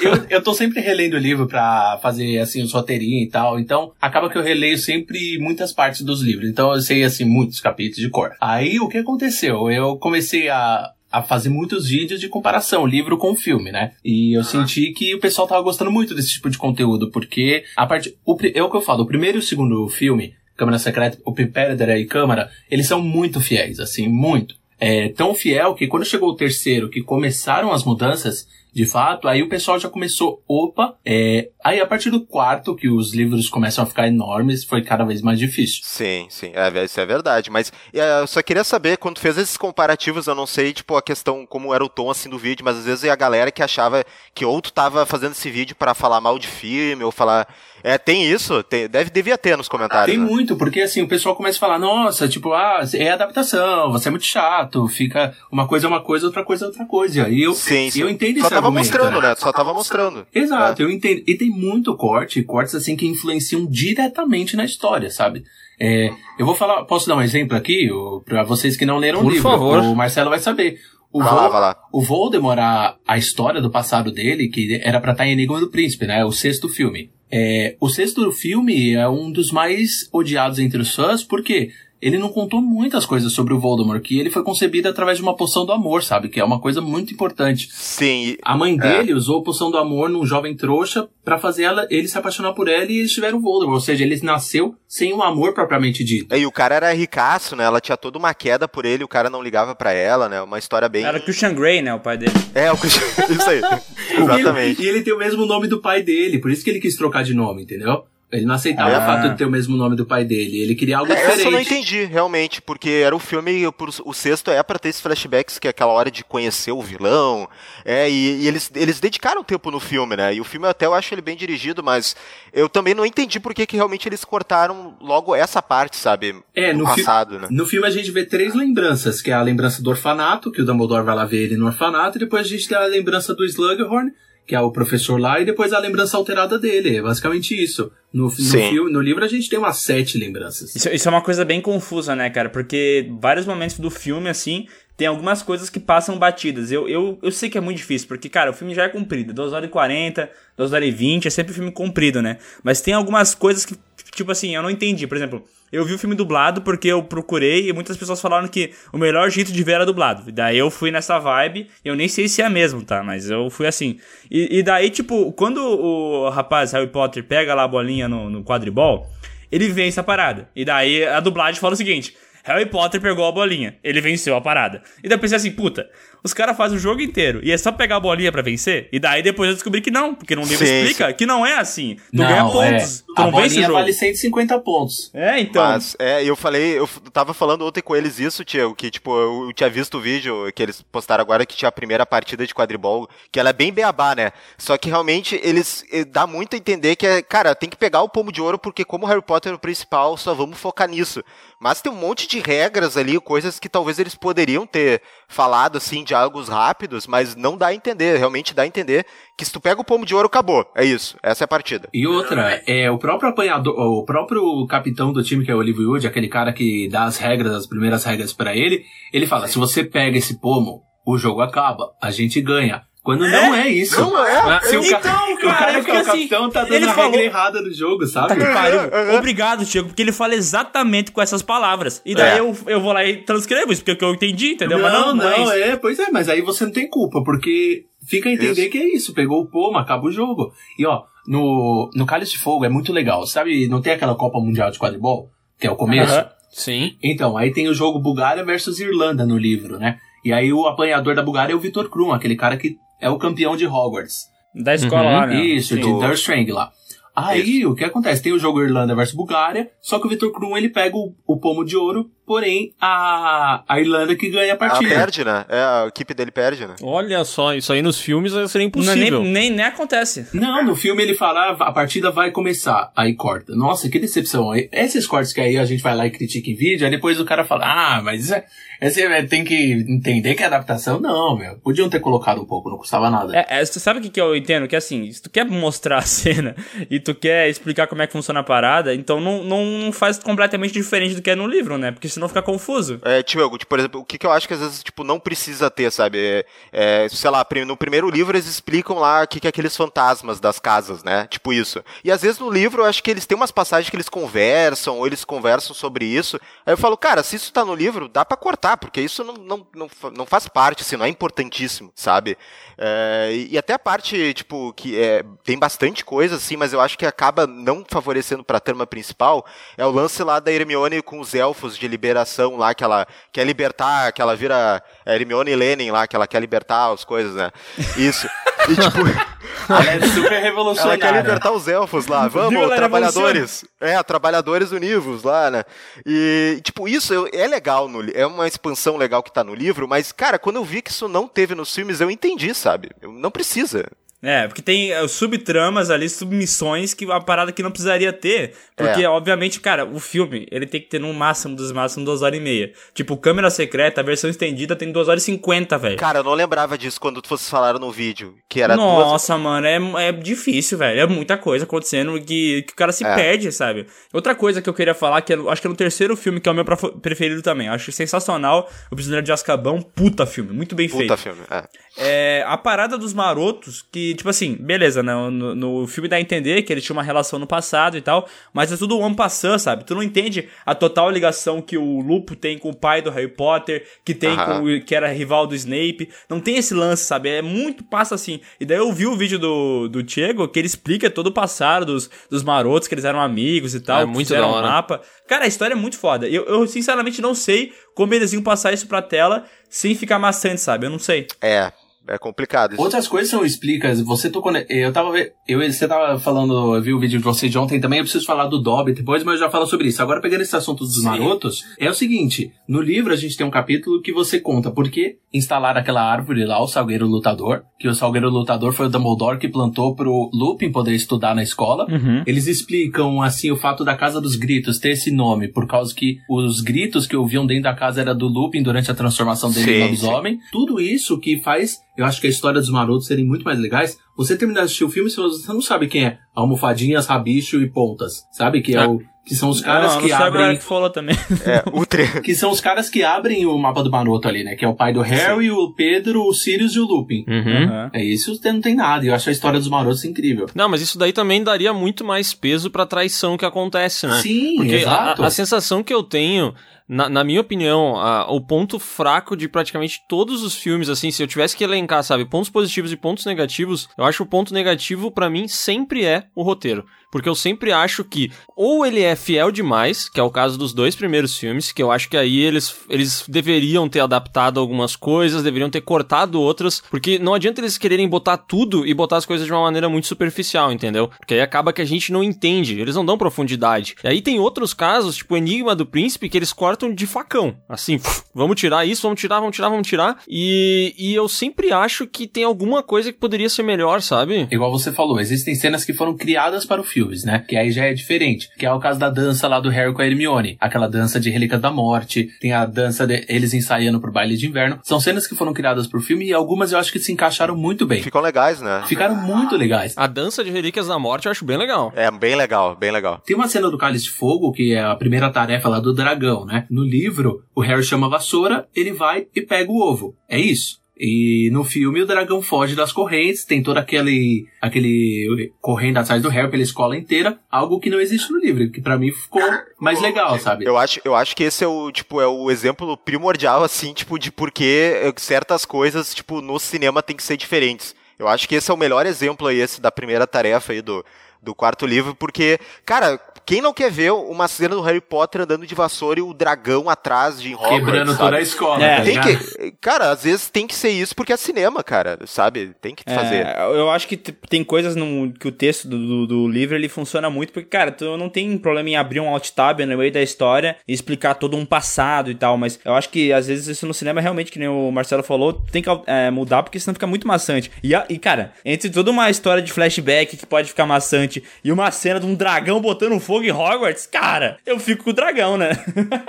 Speaker 2: eu, eu tô sempre relendo o livro pra fazer, assim, os roteirinhos e tal. Então, acaba que eu releio sempre muitas partes dos livros. Então, eu sei, assim, muitos capítulos de cor. Aí, o que aconteceu? Eu comecei a a fazer muitos vídeos de comparação, livro com filme, né? E eu senti que o pessoal tava gostando muito desse tipo de conteúdo, porque a parte. O, é o que eu falo, o primeiro e o segundo filme, Câmara Secreta, o Perdera e Câmara, eles são muito fiéis, assim, muito é, tão fiel que quando chegou o terceiro, que começaram as mudanças, de fato, aí o pessoal já começou, opa, é, aí a partir do quarto, que os livros começam a ficar enormes, foi cada vez mais difícil.
Speaker 4: Sim, sim, é, isso é verdade. Mas é, eu só queria saber, quando fez esses comparativos, eu não sei, tipo, a questão, como era o tom assim do vídeo, mas às vezes a galera que achava que ou tu tava fazendo esse vídeo pra falar mal de filme, ou falar. É, tem isso? Tem- deve, devia ter nos comentários.
Speaker 2: Tem
Speaker 4: né?
Speaker 2: muito, porque assim, o pessoal começa a falar, nossa, tipo, ah, é adaptação, você é muito chato, fica uma coisa é uma coisa, outra coisa é outra coisa. E eu,
Speaker 4: Sim, sim.
Speaker 2: eu entendo
Speaker 4: Só
Speaker 2: esse
Speaker 4: tava
Speaker 2: argumento,
Speaker 4: mostrando,
Speaker 2: né?
Speaker 4: né? Só tava mostrando.
Speaker 2: Exato, eu entendo. E tem muito corte, cortes assim que influenciam diretamente na história, sabe? É, eu vou falar, posso dar um exemplo aqui, o- pra vocês que não leram o
Speaker 1: Por
Speaker 2: livro.
Speaker 1: favor.
Speaker 2: O Marcelo vai saber. O,
Speaker 4: Vai lá,
Speaker 2: Vol-
Speaker 4: vai lá.
Speaker 2: o Voldemort, a, a história do passado dele, que era pra estar em Enigma do Príncipe, né? O sexto filme. É, o sexto filme é um dos mais odiados entre os fãs, porque ele não contou muitas coisas sobre o Voldemort, que ele foi concebido através de uma poção do amor, sabe? Que é uma coisa muito importante.
Speaker 4: Sim, e-
Speaker 2: A mãe dele usou a poção do amor num jovem trouxa pra fazer ela, ele se apaixonar por ela e eles tiveram o Voldemort. Ou seja, ele nasceu sem um amor propriamente dito.
Speaker 4: e o cara era ricaço, né? Ela tinha toda uma queda por ele, o cara não ligava pra ela, né? Uma história bem.
Speaker 3: Era Christian Grey, né, o pai dele.
Speaker 4: É, o Christian- (laughs) isso aí. (laughs)
Speaker 2: E
Speaker 4: Exatamente.
Speaker 2: ele, e ele tem o mesmo nome do pai dele, por isso que ele quis trocar de nome, entendeu? Ele não aceitava
Speaker 4: Ah.
Speaker 2: o fato de ter o mesmo nome do pai dele. Ele queria algo
Speaker 4: É, essa eu não
Speaker 2: diferente.
Speaker 4: entendi, realmente, porque era o filme, o sexto é pra ter esses flashbacks, que é aquela hora de conhecer o vilão, é, e, e eles, eles dedicaram tempo no filme, né, e o filme até eu acho ele bem dirigido, mas eu também não entendi por que realmente eles cortaram logo essa parte, sabe,
Speaker 2: É, no,
Speaker 4: passado, né.
Speaker 2: no filme a gente vê três lembranças, que é a lembrança do orfanato, que o Dumbledore vai lá ver ele no orfanato, e depois a gente tem a lembrança do Slughorn, que é o professor lá, e depois a lembrança alterada dele. É basicamente isso. No, no, filme, no livro a gente tem umas sete lembranças.
Speaker 3: Isso, isso é uma coisa bem confusa, né, cara? Porque vários momentos do filme, assim, tem algumas coisas que passam batidas. Eu, eu, eu sei que é muito difícil, porque, cara, o filme já é comprido. 2 horas e 40, 2 horas e 20, é sempre filme comprido, né? Mas tem algumas coisas que, tipo assim, eu não entendi. Por exemplo, eu vi o filme dublado porque eu procurei e muitas pessoas falaram que o melhor jeito de ver era dublado. Daí eu fui nessa vibe, eu nem sei se é mesmo, tá? Mas eu fui assim. E, e daí, tipo, quando o rapaz Harry Potter pega lá a bolinha no, no quadribol, ele vê essa parada. E daí a dublagem fala o seguinte: Harry Potter pegou a bolinha, ele venceu a parada. E daí eu pensei assim, puta, os caras fazem o jogo inteiro e é só pegar a bolinha pra vencer? E daí depois eu descobri que não, porque no livro
Speaker 4: Sim,
Speaker 3: explica que não é assim. Tu
Speaker 2: Não,
Speaker 3: ganha
Speaker 2: é.
Speaker 3: pontos, tu
Speaker 2: a
Speaker 3: não vence o
Speaker 2: bolinha
Speaker 3: jogo.
Speaker 2: vale 150 pontos.
Speaker 3: É, então.
Speaker 4: Mas, é, eu falei, eu tava falando ontem com eles isso, Tiago, que, tipo, eu, eu tinha visto o vídeo que eles postaram agora que tinha a primeira partida de quadribol, que ela é bem beabá, né? Só que realmente eles eh, dá muito a entender que é, cara, tem que pegar o pomo de ouro, porque como Harry Potter é o principal, só vamos focar nisso. Mas tem um monte de regras ali, coisas que talvez eles poderiam ter falado, assim, diálogos rápidos, mas não dá a entender, realmente dá a entender que se tu pega o pomo de ouro, acabou. É isso, essa é a partida.
Speaker 2: E outra, é o próprio apanhador, o próprio capitão do time, que é o Oliver Wood, aquele cara que dá as regras, as primeiras regras pra ele, ele fala: se você pega esse pomo, o jogo acaba, a gente ganha. Quando não é isso.
Speaker 4: Não é?
Speaker 2: Se o, ca-
Speaker 3: Então, (laughs)
Speaker 2: o
Speaker 3: cara,
Speaker 2: cara
Speaker 3: eu
Speaker 2: que é o
Speaker 3: assim,
Speaker 2: capitão tá dando
Speaker 3: ele
Speaker 2: a
Speaker 3: falou-
Speaker 2: regra errada do jogo, sabe?
Speaker 3: Tá que pariu. (laughs) Obrigado, Tiago, porque ele fala exatamente com essas palavras. E daí
Speaker 4: É.
Speaker 3: eu, eu vou lá e transcrevo isso, porque é o eu entendi, entendeu? Mas
Speaker 2: Não,
Speaker 3: não, é
Speaker 2: não,
Speaker 3: isso.
Speaker 2: é, pois é, mas aí você não tem culpa, porque fica a entender
Speaker 4: Isso.
Speaker 2: que é isso, pegou o pomo, acaba o jogo. E ó, no, no Cálice de Fogo é muito legal, sabe? Não tem aquela Copa Mundial de Quadribol, que é o começo?
Speaker 3: Aham.
Speaker 1: Sim.
Speaker 2: Então, aí tem o jogo Bulgária versus Irlanda no livro, né? E aí o apanhador da Bulgária é o Vitor Krum, aquele cara que é o campeão de Hogwarts.
Speaker 3: Da escola
Speaker 1: Uhum.
Speaker 3: lá, né?
Speaker 2: Isso,
Speaker 3: Sim.
Speaker 2: de Durstrang lá. Aí, o que acontece? Tem o jogo Irlanda versus Bulgária, só que o Vitor Krum, ele pega o, o pomo de ouro, porém, a, a Irlanda que ganha a
Speaker 4: Ah,
Speaker 2: partida.
Speaker 4: perde, né? É, a equipe dele perde, né?
Speaker 1: Olha só, isso aí nos filmes seria
Speaker 3: Não,
Speaker 1: impossível.
Speaker 3: nem, nem, nem acontece.
Speaker 2: Não, no filme ele fala, "Ah, a partida vai começar, aí corta. Nossa, que decepção. Esses cortes que aí a gente vai lá e critica em vídeo, aí depois o cara fala, ah, mas isso é, esse é- tem que entender que é adaptação. Não, meu, podiam ter colocado um pouco, não custava nada.
Speaker 3: É, é, você sabe o que, que eu entendo? Que assim, se tu quer mostrar a (laughs) cena e tu quer explicar como é que funciona a parada, então não, não, faz completamente diferente do que é no livro, né? Porque senão fica confuso.
Speaker 4: É, Tiogo, tipo, por exemplo, o que, que eu acho que às vezes, tipo, não precisa ter, sabe? É, é, sei lá, no primeiro livro eles explicam lá o que, que é aqueles fantasmas das casas, né? Tipo isso. E às vezes no livro eu acho que eles têm umas passagens que eles conversam, ou eles conversam sobre isso. Aí eu falo, cara, se isso tá no livro, dá pra cortar, porque isso não, não, não, não faz parte, assim, não é importantíssimo, sabe? É, e até a parte, tipo, que é, tem bastante coisa, assim, mas eu acho que acaba não favorecendo pra trama principal, é o lance lá da Hermione com os elfos de liberação lá, que ela quer libertar, que ela vira é, Hermione Lenin lá, que ela quer libertar as coisas, né? Isso. E, tipo, (laughs)
Speaker 2: Ela é super
Speaker 4: ela
Speaker 2: revolucionária.
Speaker 4: quer libertar os elfos lá. Vamos,
Speaker 3: ela
Speaker 4: trabalhadores. É, trabalhadores univos lá, né? E, tipo, isso é legal, no, é uma expansão legal que tá no livro, mas, cara, quando eu vi que isso não teve nos filmes, eu entendi, sabe? Não precisa.
Speaker 3: É, porque tem eh, subtramas ali, submissões que a parada que não precisaria ter. Porque,
Speaker 4: É.
Speaker 3: obviamente, cara, o filme, ele tem que ter no máximo dos máximos duas horas e meia. Tipo, câmera secreta, a versão estendida tem duas horas e cinquenta, velho.
Speaker 4: Cara, eu não lembrava disso quando vocês falaram no vídeo, que era duas...
Speaker 3: Nossa, mano, é, é difícil, velho. É muita coisa acontecendo que, que o cara se
Speaker 4: É.
Speaker 3: perde, sabe? Outra coisa que eu queria falar, que eu acho que é no terceiro filme, que é o meu preferido também. Acho sensacional. O Prisioneiro de Azkaban, puta filme, muito bem
Speaker 4: Puta
Speaker 3: feito.
Speaker 4: filme, é.
Speaker 3: É, a parada dos marotos, que, tipo assim, beleza, né? No, no filme dá a entender que eles tinham uma relação no passado e tal, mas é tudo um passant, sabe? Tu não entende a total ligação que o Lupo tem com o pai do Harry Potter, que tem
Speaker 4: Aham.
Speaker 3: com o que era rival do Snape. Não tem esse lance, sabe? É muito passa assim. E daí eu vi o vídeo do, do Diego que ele explica todo o passado dos, dos marotos, que eles eram amigos e tal,
Speaker 1: É
Speaker 3: que
Speaker 1: muito da
Speaker 3: um mapa. Cara, a história é muito foda. Eu, eu sinceramente não sei como eles iam passar isso pra tela sem ficar maçante, sabe? Eu não sei.
Speaker 4: É, é complicado isso.
Speaker 2: Outras coisas são explicadas. Você tocou. Eu tava. Eu, você tava falando. Eu vi o vídeo de você de ontem também. Eu preciso falar do Dobby depois, mas eu já falo sobre isso. Agora, pegando esse assunto dos marotos, é o seguinte: no livro a gente tem um capítulo que você conta por que instalaram aquela árvore lá, o Salgueiro Lutador. Que o Salgueiro Lutador foi o Dumbledore que plantou pro Lupin poder estudar na escola.
Speaker 3: Uhum.
Speaker 2: Eles explicam, assim, o fato da Casa dos Gritos ter esse nome, por causa que os gritos que ouviam dentro da casa era do Lupin durante a transformação dele
Speaker 4: Sim,
Speaker 2: em lobisomem. Tudo isso que faz, eu acho que a história dos marotos serem muito mais legais. Você terminar de assistir o filme, se você não sabe quem é almofadinhas, rabicho e pontas, sabe? Que, é o, que são os caras
Speaker 3: não,
Speaker 2: que
Speaker 3: não sabe agora
Speaker 2: abrem...
Speaker 3: que falou também.
Speaker 4: É, (laughs) o tre...
Speaker 2: Que são os caras que abrem o mapa do maroto ali, né? Que é o pai do Harry, o Pedro, o Sirius e o Lupin.
Speaker 1: Uhum.
Speaker 2: É isso, não tem nada. Eu acho a história dos marotos incrível.
Speaker 1: Não, mas isso daí também daria muito mais peso pra traição que acontece, né?
Speaker 2: Sim,
Speaker 1: Porque a,
Speaker 2: exato.
Speaker 1: a sensação que eu tenho na, na minha opinião, a- o ponto fraco de praticamente todos os filmes, assim, se eu tivesse que elencar, sabe, pontos positivos e pontos negativos, eu acho que o ponto negativo pra mim sempre é o roteiro. Porque eu sempre acho que ou ele é fiel demais, que é o caso dos dois primeiros filmes, que eu acho que aí eles, eles deveriam ter adaptado algumas coisas, deveriam ter cortado outras, porque não adianta eles quererem botar tudo e botar as coisas de uma maneira muito superficial, entendeu? Porque aí acaba que a gente não entende, eles não dão profundidade. E aí tem outros casos, tipo o Enigma do Príncipe, que eles cortam de facão. Assim, vamos tirar isso, vamos tirar, vamos tirar, vamos tirar. E, e eu sempre acho que tem alguma coisa que poderia ser melhor, sabe?
Speaker 2: Igual você falou, existem cenas que foram criadas para o filmes, né? Que aí já é diferente. Que é o caso da dança lá do Harry com a Hermione. Aquela dança de Relíquias da Morte. Tem a dança de eles ensaiando pro baile de inverno. São cenas que foram criadas pro filme e algumas eu acho que se encaixaram muito bem.
Speaker 4: Ficam legais, né?
Speaker 2: Ficaram muito legais.
Speaker 1: A dança de Relíquias da Morte eu acho bem legal.
Speaker 4: É bem legal, bem legal.
Speaker 2: Tem uma cena do Cálice de Fogo, que é a primeira tarefa lá do dragão, né? No livro, o Harry chama a vassoura, ele vai e pega o ovo. É isso. E no filme o dragão foge das correntes, tem todo aquele aquele correndo atrás do Harry pela escola inteira, algo que não existe no livro, que pra mim ficou mais legal, sabe?
Speaker 4: Eu acho, eu acho que esse é o, tipo, é o exemplo primordial, assim, tipo, de por que eh, certas coisas, tipo, no cinema tem que ser diferentes. Eu acho que esse é o melhor exemplo aí, esse da primeira tarefa aí do, do quarto livro, porque, cara, quem não quer ver uma cena do Harry Potter andando de vassoura e o dragão atrás de Hogwarts,
Speaker 2: Quebrando
Speaker 4: sabe?
Speaker 2: toda a escola,
Speaker 3: É.
Speaker 2: tá
Speaker 4: que, cara, às vezes tem que ser isso porque é cinema, cara, sabe? Tem que fazer.
Speaker 3: É, eu acho que tem coisas no, que o texto do, do, do livro ele funciona muito, porque, cara, tu não tem problema em abrir um alt tab no meio da história e explicar todo um passado e tal, mas eu acho que às vezes isso no cinema realmente, que nem o Marcelo falou, tem que é, mudar porque senão fica muito maçante. E, e, cara, entre toda uma história de flashback que pode ficar maçante e uma cena de um dragão botando fogo em Hogwarts, cara, eu fico com o dragão, né?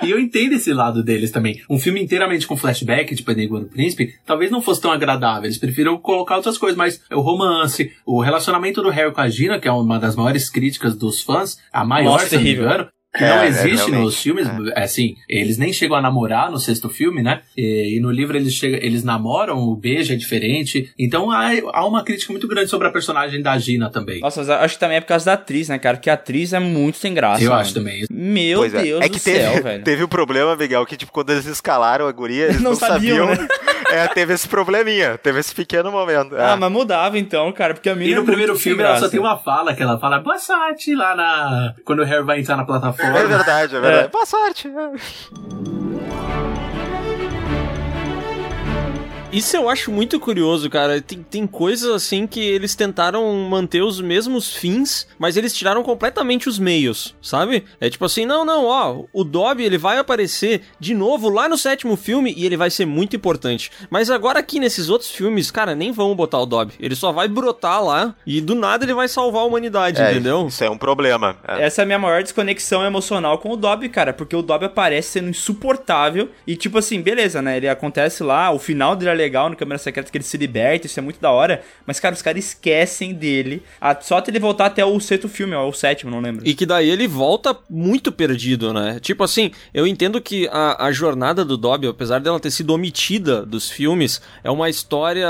Speaker 2: E eu entendo esse lado deles também. Um filme inteiramente com flashback, tipo Enigma do Príncipe, talvez não fosse tão agradável. Eles preferiram colocar outras coisas, mas o romance, o relacionamento do Harry com a Gina, que é uma das maiores críticas dos fãs, a maior,
Speaker 3: Nossa,
Speaker 2: se não me engano, que
Speaker 4: É,
Speaker 2: não
Speaker 4: é,
Speaker 2: existe
Speaker 4: realmente.
Speaker 2: nos filmes, é. assim, eles nem chegam a namorar no sexto filme, né? E, e no livro eles chegam, eles namoram, o beijo é diferente. Então há, há uma crítica muito grande sobre a personagem da Gina também.
Speaker 3: Nossa, mas acho que também é por causa da atriz, né, cara? Porque a atriz é muito sem graça.
Speaker 2: eu
Speaker 3: mano.
Speaker 2: acho também.
Speaker 3: Meu
Speaker 4: Pois é.
Speaker 3: Deus
Speaker 4: é
Speaker 3: do
Speaker 4: que
Speaker 3: céu,
Speaker 4: teve, (laughs)
Speaker 3: velho.
Speaker 4: teve um problema, Miguel, que tipo, quando eles escalaram a guria, eles
Speaker 3: Não
Speaker 4: não,
Speaker 3: sabiam,
Speaker 4: sabiam. (laughs) é, teve esse probleminha, teve esse pequeno momento.
Speaker 3: Ah,
Speaker 4: é.
Speaker 3: mas mudava então, cara, porque a mina
Speaker 2: E no
Speaker 3: é
Speaker 2: primeiro filme ela só tem uma fala que ela fala boa sorte lá na. Quando o Harry vai entrar na plataforma.
Speaker 4: É verdade, é verdade. Boa sorte.
Speaker 1: Isso eu acho muito curioso, cara. Tem, tem coisas assim que eles tentaram manter os mesmos fins, mas eles tiraram completamente os meios, sabe? É tipo assim, não, não, ó, o Dobby ele vai aparecer de novo lá no sétimo filme e ele vai ser muito importante. Mas agora aqui nesses outros filmes, cara, nem vão botar o Dobby. Ele só vai brotar lá e do nada ele vai salvar a humanidade,
Speaker 4: É,
Speaker 1: entendeu?
Speaker 4: Isso é um problema. é.
Speaker 3: Essa é a minha maior desconexão emocional com o Dobby, cara, porque o Dobby aparece sendo insuportável e tipo assim, beleza, né? Ele acontece lá, o final dele é legal no Câmara Secreta que ele se liberta, isso é muito da hora, mas cara, os caras esquecem dele, só até ele voltar até o sexto filme, ó, o sétimo, não lembro.
Speaker 1: E que daí ele volta muito perdido, né? Tipo assim, eu entendo que a, a jornada do Dobby, apesar dela ter sido omitida dos filmes, é uma história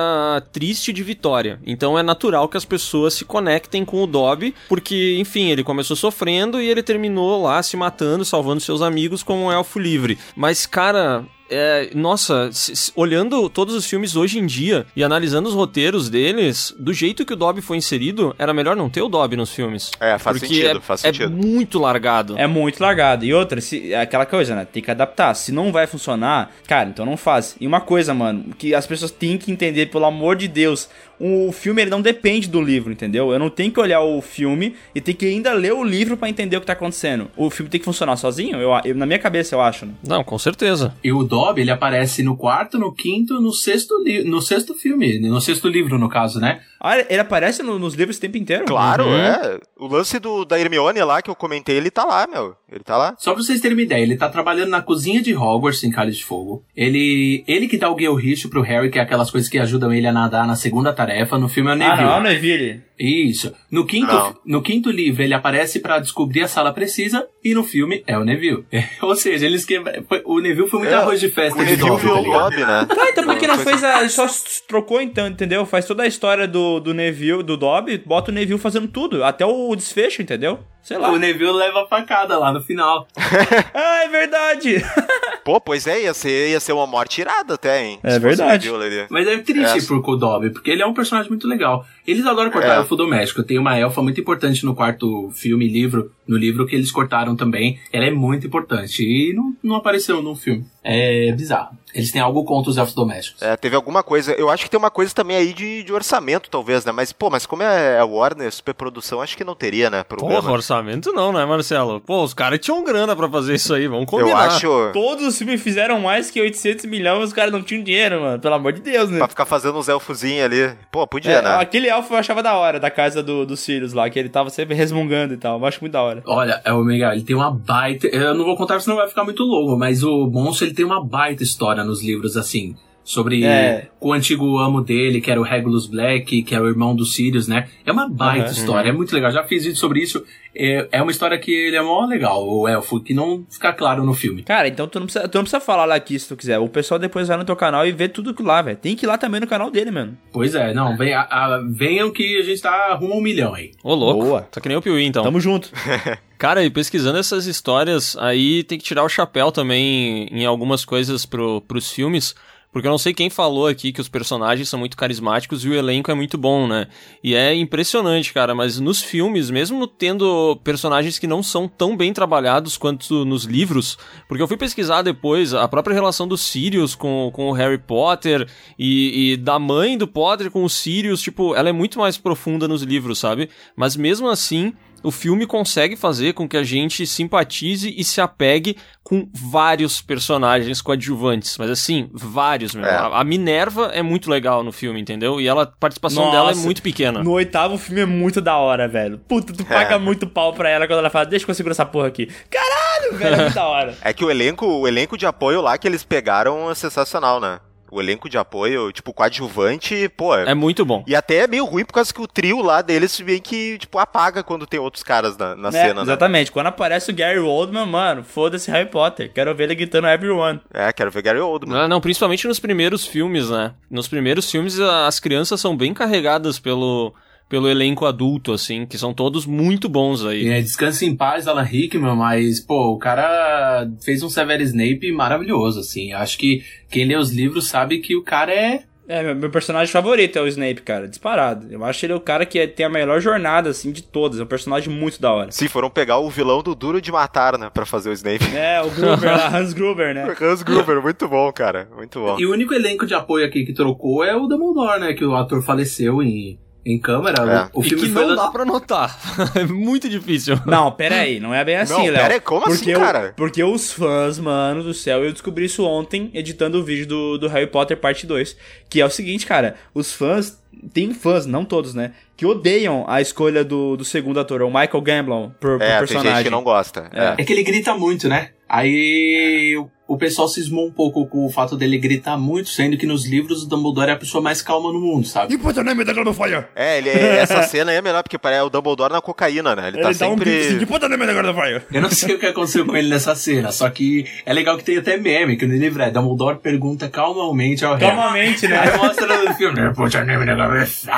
Speaker 1: triste de vitória. Então é natural que as pessoas se conectem com o Dobby, porque, enfim, ele começou sofrendo e ele terminou lá se matando, salvando seus amigos como um elfo livre. Mas, cara, é, nossa, se- se- olhando todos os filmes hoje em dia e analisando os roteiros deles, do jeito que o Dobby foi inserido, era melhor não ter o Dobby nos filmes.
Speaker 4: É, faz
Speaker 1: Porque
Speaker 4: sentido,
Speaker 1: é,
Speaker 4: faz
Speaker 1: é
Speaker 4: sentido.
Speaker 1: muito largado.
Speaker 3: É muito largado. E outra, se, é aquela coisa, né? Tem que adaptar. Se não vai funcionar, cara, então não faz. E uma coisa, mano, que as pessoas têm que entender, pelo amor de Deus, o filme ele não depende do livro, entendeu? Eu não tenho que olhar o filme e ter que ainda ler o livro pra entender o que tá acontecendo. O filme tem que funcionar sozinho? Eu, eu- na minha cabeça, eu acho. Né?
Speaker 1: Não, com certeza.
Speaker 2: E o Dobby, ele aparece no quarto, no quinto, no sexto, no sexto filme. No sexto livro, no caso, né?
Speaker 3: Ah, ele aparece no- nos livros o tempo inteiro?
Speaker 4: Claro,
Speaker 1: Uhum.
Speaker 4: é. O lance do, da Hermione lá que eu comentei, ele tá lá, meu. Ele tá lá.
Speaker 2: Só pra vocês terem uma ideia, ele tá trabalhando na cozinha de Hogwarts, em Cálice de Fogo. Ele, ele que dá o guilricho pro Harry, que é aquelas coisas que ajudam ele a nadar na segunda tarefa. No filme é o
Speaker 3: Ah,
Speaker 2: Neville.
Speaker 3: não, é o Neville.
Speaker 2: Isso. No quinto,
Speaker 4: Não.
Speaker 2: no quinto livro, ele aparece pra descobrir a sala precisa e no filme é o Neville. (laughs) Ou seja, eles que o Neville foi muito
Speaker 4: É,
Speaker 2: arroz de festa
Speaker 4: O
Speaker 2: de
Speaker 4: Neville
Speaker 2: Dobby,
Speaker 4: virou
Speaker 2: tá?
Speaker 4: Dobby, né?
Speaker 3: Tá, então por que não fez a. Só trocou então, entendeu? Faz toda a história do, do Neville, do Dobby, bota o Neville fazendo tudo. Até o desfecho, entendeu? Sei lá.
Speaker 2: O Neville leva a facada lá no final. (laughs)
Speaker 3: Ah, é verdade! (laughs)
Speaker 4: Pô, pois é, ia ser, ia ser uma morte irada até, hein?
Speaker 3: É verdade.
Speaker 2: Mas é triste
Speaker 4: Essa.
Speaker 2: pro Dobby, porque ele é um personagem muito legal. Eles agora cortaram
Speaker 4: É.
Speaker 2: o fio doméstico. Tem uma elfa muito importante no quarto filme, livro, no livro que eles cortaram também. Ela é muito importante. E não, não apareceu no filme. É bizarro. Eles têm algo contra os elfos domésticos.
Speaker 4: É, teve alguma coisa. Eu acho que tem uma coisa também aí de, de orçamento, talvez, né? Mas, pô, mas como é a Warner, superprodução, acho que não teria, né? Problema.
Speaker 1: Porra, orçamento não, né, Marcelo? Pô, os caras tinham grana pra fazer isso aí, vamos combinar.
Speaker 4: eu acho.
Speaker 3: Todos os filmes fizeram mais que 800 milhões, os caras não tinham dinheiro, mano. Pelo amor de Deus, né?
Speaker 4: Pra ficar fazendo uns elfozinhos ali. Pô, podia,
Speaker 3: É,
Speaker 4: né?
Speaker 3: Aquele elfo eu achava da hora, da casa do, dos Sirius lá, que ele tava sempre resmungando e tal. Eu acho muito da hora.
Speaker 2: Olha, é o Miguel, ele tem uma baita. Eu não vou contar senão vai ficar muito longo, mas o monstro ele tem uma baita história nos livros, assim. Sobre
Speaker 3: É.
Speaker 2: o antigo amo dele, que era o Regulus Black, que era o irmão dos Sirius, né? É uma baita
Speaker 3: Aham.
Speaker 2: história, é muito legal. Já fiz vídeo sobre isso. É, é uma história que ele é mó legal, o elfo, que não fica claro no filme.
Speaker 3: Cara, então tu não precisa, tu não precisa falar lá aqui se tu quiser. O pessoal depois vai no teu canal e vê tudo que lá, velho. Tem que ir lá também no canal dele, mano.
Speaker 2: Pois é, não, vem, a- a- venham que a gente tá rumo a um milhão aí.
Speaker 1: Ô, louco.
Speaker 3: Boa.
Speaker 1: Tá que nem o Piuí, então.
Speaker 3: Tamo junto. (laughs)
Speaker 1: Cara, e pesquisando essas histórias, aí tem que tirar o chapéu também em algumas coisas pro, pros filmes. Porque eu não sei quem falou aqui que os personagens são muito carismáticos e o elenco é muito bom, né? E é impressionante, cara, mas nos filmes, mesmo tendo personagens que não são tão bem trabalhados quanto nos livros, porque eu fui pesquisar depois a própria relação dos Sirius com, com o Harry Potter e, e da mãe do Potter com os Sirius, tipo, ela é muito mais profunda nos livros, sabe? Mas mesmo assim, o filme consegue fazer com que a gente simpatize e se apegue com vários personagens coadjuvantes. Mas assim, vários, meu.
Speaker 4: É.
Speaker 1: A Minerva é muito legal no filme, entendeu? E ela, a participação dela é
Speaker 3: Nossa.
Speaker 1: muito pequena.
Speaker 3: No oitavo filme é muito da hora, velho. Puta, tu paga
Speaker 4: É.
Speaker 3: muito pau pra ela quando ela fala, deixa eu seguro essa porra aqui. Caralho, velho, é muito da hora. (laughs)
Speaker 4: É que o elenco, o elenco de apoio lá que eles pegaram é sensacional, né? O elenco de apoio, tipo, coadjuvante, pô.
Speaker 1: É muito bom.
Speaker 4: E até é meio ruim por causa que o trio lá deles vem que, tipo, apaga quando tem outros caras na, na
Speaker 3: É,
Speaker 4: cena, né?
Speaker 3: exatamente. Quando aparece o Gary Oldman, mano, foda-se Harry Potter. Quero ver ele gritando everyone.
Speaker 4: É, quero ver Gary Oldman.
Speaker 1: Ah, Não, principalmente nos primeiros filmes, né? Nos primeiros filmes, as crianças são bem carregadas pelo, pelo elenco adulto, assim, que são todos muito bons aí.
Speaker 2: É, descanse em paz, Alan Rickman, mas, pô, o cara fez um Severo Snape maravilhoso, assim. Acho que quem lê os livros sabe que o cara é.
Speaker 3: É, meu, meu personagem favorito é o Snape, cara, disparado. Eu acho ele o cara que é- tem a melhor jornada, assim, de todas. É um personagem muito da hora.
Speaker 4: Sim, foram pegar o vilão do Duro de Matar, né? Pra fazer o Snape.
Speaker 3: É, o Gruber lá, (laughs) Hans Gruber, né?
Speaker 4: Hans Gruber, muito bom, cara. Muito bom.
Speaker 2: E o único elenco de apoio aqui que trocou é o Dumbledore, né? Que o ator faleceu em, em câmera.
Speaker 4: É.
Speaker 2: O, o
Speaker 1: E
Speaker 2: filme
Speaker 1: que
Speaker 2: foi
Speaker 1: não dá pra notar. (laughs) é muito difícil.
Speaker 3: Não, pera aí, não é bem assim, Léo.
Speaker 4: pera aí, como assim,
Speaker 3: porque o-
Speaker 4: cara?
Speaker 3: porque os fãs, mano do céu, eu descobri isso ontem editando o vídeo do, do Harry Potter parte 2. Que é o seguinte, cara, os fãs, tem fãs, não todos, né? Que odeiam a escolha do, do segundo ator, o Michael Gambon, por, por
Speaker 4: É, tem
Speaker 3: personagem.
Speaker 4: gente que não gosta. É.
Speaker 2: É que ele grita muito, né? Aí o- o pessoal cismou um pouco com o fato dele gritar muito, sendo que nos livros o Dumbledore é a pessoa mais calma no mundo, sabe?
Speaker 4: É, ele, (laughs) essa cena aí é melhor, porque parece o Dumbledore na cocaína, né? Ele,
Speaker 3: Ele
Speaker 4: tá
Speaker 3: dá um assim,
Speaker 4: sempre.
Speaker 3: puta nome da Guarda Fire.
Speaker 2: Eu não sei o que aconteceu com ele nessa cena, só que é legal que tem até meme, que no livro é Dumbledore pergunta calmamente ao Harry.
Speaker 3: Calmamente, né?
Speaker 2: Aí mostra no filme, put your name in the cabeça.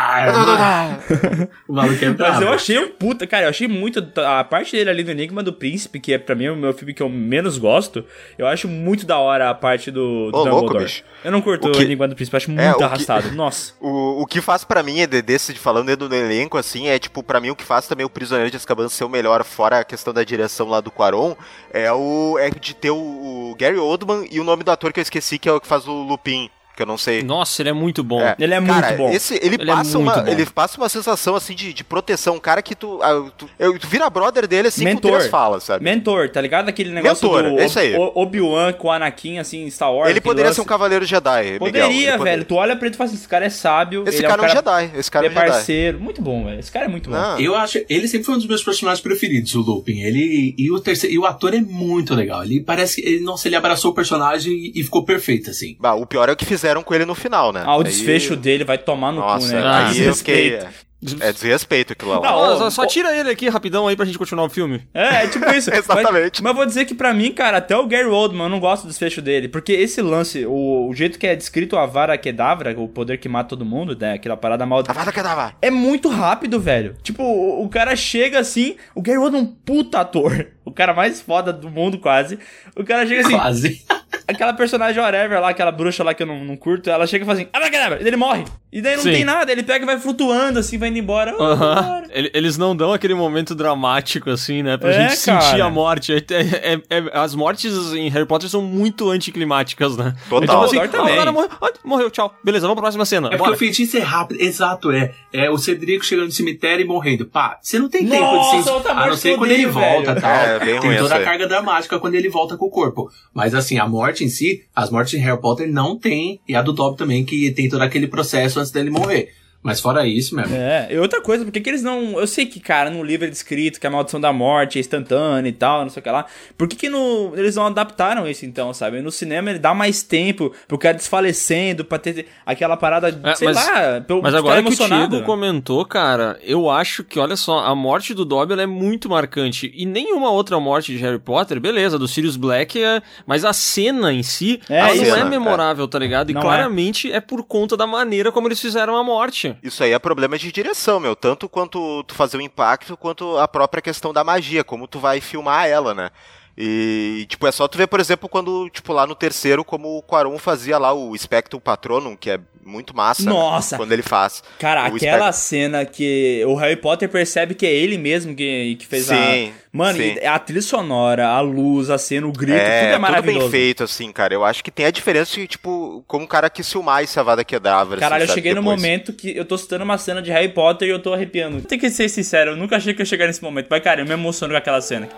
Speaker 2: O maluco é
Speaker 3: Mas
Speaker 2: brabo.
Speaker 3: eu achei um puta, cara, eu achei muito. A parte dele ali do Enigma do Príncipe, que é pra mim o meu filme que eu menos gosto, eu acho muito da hora a parte do, do
Speaker 4: Ô, louco,
Speaker 3: Dumbledore.
Speaker 4: bicho.
Speaker 3: eu não curto
Speaker 4: O que-
Speaker 3: Enigma do Príncipe, acho
Speaker 4: É,
Speaker 3: muito
Speaker 4: que-
Speaker 3: arrastado. (laughs) Nossa.
Speaker 4: O, o que faz pra mim, é de- desse de falando dentro do elenco, assim, é tipo, pra mim o que faz também o Prisioneiro de Azkaban ser o melhor, fora a questão da direção lá do Quaron, é o é de ter o, o Gary Oldman e o nome do ator que eu esqueci, que é o que faz o Lupin, que eu não sei.
Speaker 1: Nossa, ele é muito bom.
Speaker 3: Ele é
Speaker 4: Cara,
Speaker 3: muito bom.
Speaker 4: Esse, ele,
Speaker 1: Ele é
Speaker 4: passa
Speaker 1: muito
Speaker 4: uma,
Speaker 1: bom.
Speaker 4: ele passa uma sensação assim de, de proteção, um cara que tu, ah, tu, eu- tu vira brother dele assim
Speaker 3: Mentor.
Speaker 4: com três falas, sabe?
Speaker 3: Mentor, tá ligado? Aquele negócio
Speaker 4: Mentor,
Speaker 3: do
Speaker 4: é isso aí.
Speaker 3: Obi-Wan com o Anakin, assim, Star Wars.
Speaker 4: ele poderia
Speaker 3: lance-
Speaker 4: ser um cavaleiro Jedi, Miguel.
Speaker 3: Poderia,
Speaker 4: Ele
Speaker 3: velho.
Speaker 4: poderia-
Speaker 3: Tu olha pra ele e fala assim, esse cara é sábio.
Speaker 4: Esse
Speaker 3: ele
Speaker 4: cara
Speaker 3: é
Speaker 4: é
Speaker 3: um cara,
Speaker 4: Jedi, esse cara é
Speaker 3: ele
Speaker 4: um
Speaker 3: é
Speaker 4: Jedi.
Speaker 3: parceiro. Muito bom, velho. Esse cara é muito bom.
Speaker 4: Não.
Speaker 2: Eu acho, ele sempre foi um dos meus personagens preferidos, o Lupin. Ele e o terceiro, e o ator é muito legal. Ele parece que, ele, nossa, ele abraçou o personagem e, e ficou perfeito assim.
Speaker 4: Bah, o pior é o que fizeram com ele no final, né?
Speaker 3: Ah, o
Speaker 4: Aí-
Speaker 3: desfecho dele vai tomar no
Speaker 4: Nossa,
Speaker 3: cu, né?
Speaker 1: Ah,
Speaker 4: aí eu fiquei.
Speaker 3: Desrespeito.
Speaker 4: É desrespeito aquilo lá.
Speaker 3: Não,
Speaker 1: só, só tira ele aqui rapidão aí pra gente continuar o filme.
Speaker 3: É, é tipo isso. (laughs)
Speaker 4: Exatamente.
Speaker 3: Mas, mas vou dizer que pra mim, cara, até o Gary Oldman, eu não gosto do desfecho dele. Porque esse lance, o, o jeito que é descrito a vara Kedavra, o poder que mata todo mundo, né? Aquela parada mal.
Speaker 4: Avada Kedavra.
Speaker 3: É muito rápido, velho. Tipo, o, o cara chega assim. O Gary Oldman é um puta ator. (laughs) O cara mais foda do mundo, quase. O cara chega assim.
Speaker 2: Quase. (laughs)
Speaker 3: aquela personagem whatever lá, aquela bruxa lá que eu não, não curto, ela chega e fala assim, abracadabra, e ele morre. E daí não
Speaker 1: Sim.
Speaker 3: tem nada, ele pega e vai flutuando assim, vai indo embora. Oh, bora.
Speaker 1: Ele- Eles não dão aquele momento dramático, assim, né? Pra
Speaker 3: É,
Speaker 1: gente sentir
Speaker 3: cara.
Speaker 1: a morte. É- é- é- é- as mortes em Harry Potter são muito anticlimáticas, né?
Speaker 4: Total.
Speaker 1: É tipo assim, ah, cara morreu, ah, morreu, tchau. Beleza, vamos pra próxima cena.
Speaker 2: É porque o feitiço é rápido, exato, é. É o Cedrico chegando no cemitério e morrendo. Pá, você não tem tempo
Speaker 3: Nossa,
Speaker 2: de se.
Speaker 3: outra
Speaker 2: A não
Speaker 3: morte
Speaker 2: ser quando ele volta
Speaker 3: velho.
Speaker 2: tal.
Speaker 4: É, bem ruim
Speaker 2: tem toda a carga dramática quando ele volta com o corpo. Mas assim, a morte em si, as mortes em Harry Potter não tem. E a do Dobby também, que tem todo aquele processo antes dele morrer. Mas fora isso, meu amigo.
Speaker 3: É, e outra coisa, por que eles não. Eu sei que, cara, no livro é descrito que a maldição da morte é instantânea e tal, não sei o que lá. Por que, que no, eles não adaptaram isso então, sabe? No cinema ele dá mais tempo pro cara desfalecendo, pra ter aquela parada,
Speaker 1: É,
Speaker 3: sei
Speaker 1: mas-
Speaker 3: lá, pelo
Speaker 1: Mas agora que o
Speaker 3: né?
Speaker 1: comentou, cara, eu acho que, olha só, a morte do Dobby ela é muito marcante. E nenhuma outra morte de Harry Potter, beleza, do Sirius Black é. Mas a cena em si,
Speaker 3: É,
Speaker 1: ela não
Speaker 4: cena,
Speaker 1: é memorável, tá ligado? E
Speaker 3: Não é.
Speaker 1: claramente é. por conta da maneira como eles fizeram a morte.
Speaker 4: Isso aí é problema de direção, meu. Tanto quanto tu fazer o impacto, quanto a própria questão da magia, como tu vai filmar ela, né? E, tipo, é só tu ver, por exemplo, quando, tipo, lá no terceiro, como o Quaron fazia lá o Spectrum Patronum, que é muito massa. né?
Speaker 3: Nossa.
Speaker 4: Quando ele faz.
Speaker 3: Cara, aquela
Speaker 4: Spectrum-
Speaker 3: cena que o Harry Potter percebe que é ele mesmo que, que fez
Speaker 4: Sim,
Speaker 3: a. Mano,
Speaker 4: sim.
Speaker 3: a trilha sonora, a luz, a cena, o grito,
Speaker 4: É,
Speaker 3: tudo é
Speaker 4: tudo
Speaker 3: maravilhoso.
Speaker 4: bem feito, assim, cara. Eu acho que tem a diferença de, tipo, como o cara quis filmar esse Avada Kedavra.
Speaker 3: Caralho,
Speaker 4: assim,
Speaker 3: eu cheguei no
Speaker 4: depois.
Speaker 3: momento que eu tô citando uma cena de Harry Potter e eu tô arrepiando. Tem que ser sincero, eu nunca achei que eu ia chegar nesse momento. Mas, cara, eu me emociono com aquela cena.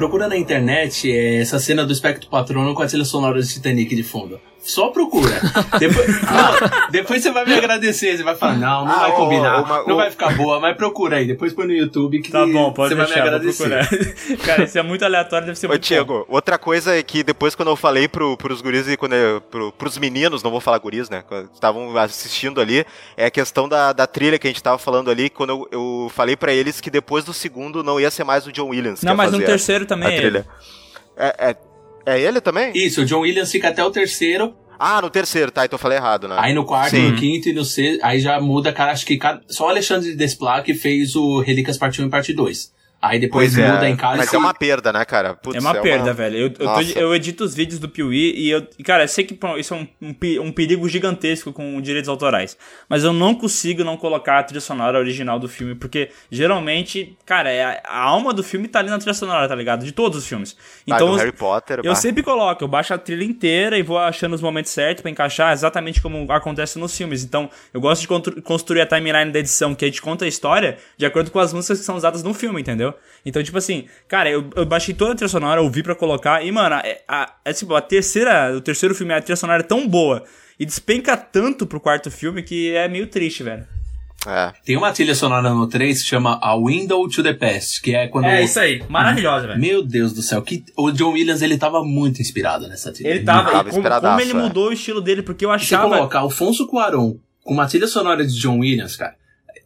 Speaker 2: Procura na internet é, essa cena do Espectro Patrono com a trilha sonora do Titanic de fundo. Só procura. depois, (laughs) não, depois você vai me agradecer. Você vai falar, não, não
Speaker 4: Ah,
Speaker 2: vai combinar.
Speaker 4: uma-
Speaker 2: não vai ficar boa, mas procura aí. Depois põe no YouTube que
Speaker 3: Tá bom, pode
Speaker 2: você vai me
Speaker 3: deixar,
Speaker 2: agradecer. (laughs)
Speaker 3: cara, isso é muito aleatório, deve ser
Speaker 4: Ô,
Speaker 3: muito bom.
Speaker 4: Diego, outra coisa é que depois quando eu falei pro, pros guris e quando eu, pro, pros meninos, não vou falar guris, né? Estavam assistindo ali, é a questão da, da trilha que a gente tava falando ali, quando eu, eu falei pra eles que depois do segundo não ia ser mais o John Williams.
Speaker 3: Não, mas no terceiro também
Speaker 4: a
Speaker 3: é
Speaker 4: trilha. É, é, é ele também?
Speaker 2: Isso, o John Williams fica até o terceiro,
Speaker 4: Ah, no terceiro, tá, então eu falei errado, né?
Speaker 2: aí no quarto,
Speaker 4: Sim.
Speaker 2: no quinto e no sexto, aí já muda, cara, acho que cada, só o Alexandre Desplat que fez o Relíquias Parte 1 e Parte 2. Aí depois
Speaker 4: Pois
Speaker 2: muda
Speaker 4: é,
Speaker 2: em cada
Speaker 4: mas é uma perda, né, cara? Putz,
Speaker 3: É uma perda, velho. Eu, eu, tô- eu edito os vídeos do Piuí e eu. e, Cara, eu sei que isso é um, um, um perigo gigantesco com direitos autorais. Mas eu não consigo não colocar a trilha sonora original do filme. Porque geralmente, cara, é a, a alma do filme tá ali na trilha sonora, tá ligado? De todos os filmes.
Speaker 4: Ah,
Speaker 3: Então.
Speaker 4: Harry Potter,
Speaker 3: eu
Speaker 4: bah.
Speaker 3: sempre coloco, eu baixo a trilha inteira e vou achando os momentos certos pra encaixar exatamente como acontece nos filmes. Então, eu gosto de construir a timeline da edição, que a gente conta a história de acordo com as músicas que são usadas no filme, entendeu? Então, tipo assim, cara, eu, eu baixei toda a trilha sonora, ouvi pra colocar, e, mano, é, a, é tipo, a terceira, o terceiro filme, a trilha sonora é tão boa e despenca tanto pro quarto filme que é meio triste, velho.
Speaker 4: É.
Speaker 2: Tem uma trilha sonora no 3 que chama A Window to the Past, que é quando.
Speaker 3: aí, maravilhosa, velho.
Speaker 2: Meu Deus do céu, que o John Williams ele tava muito inspirado nessa trilha.
Speaker 3: Ele tava,
Speaker 4: Tava
Speaker 3: como, como ele
Speaker 4: é.
Speaker 3: mudou o estilo dele, porque eu
Speaker 2: Você
Speaker 3: achava...
Speaker 2: colocar Alfonso Cuarón com uma trilha sonora de John Williams, cara.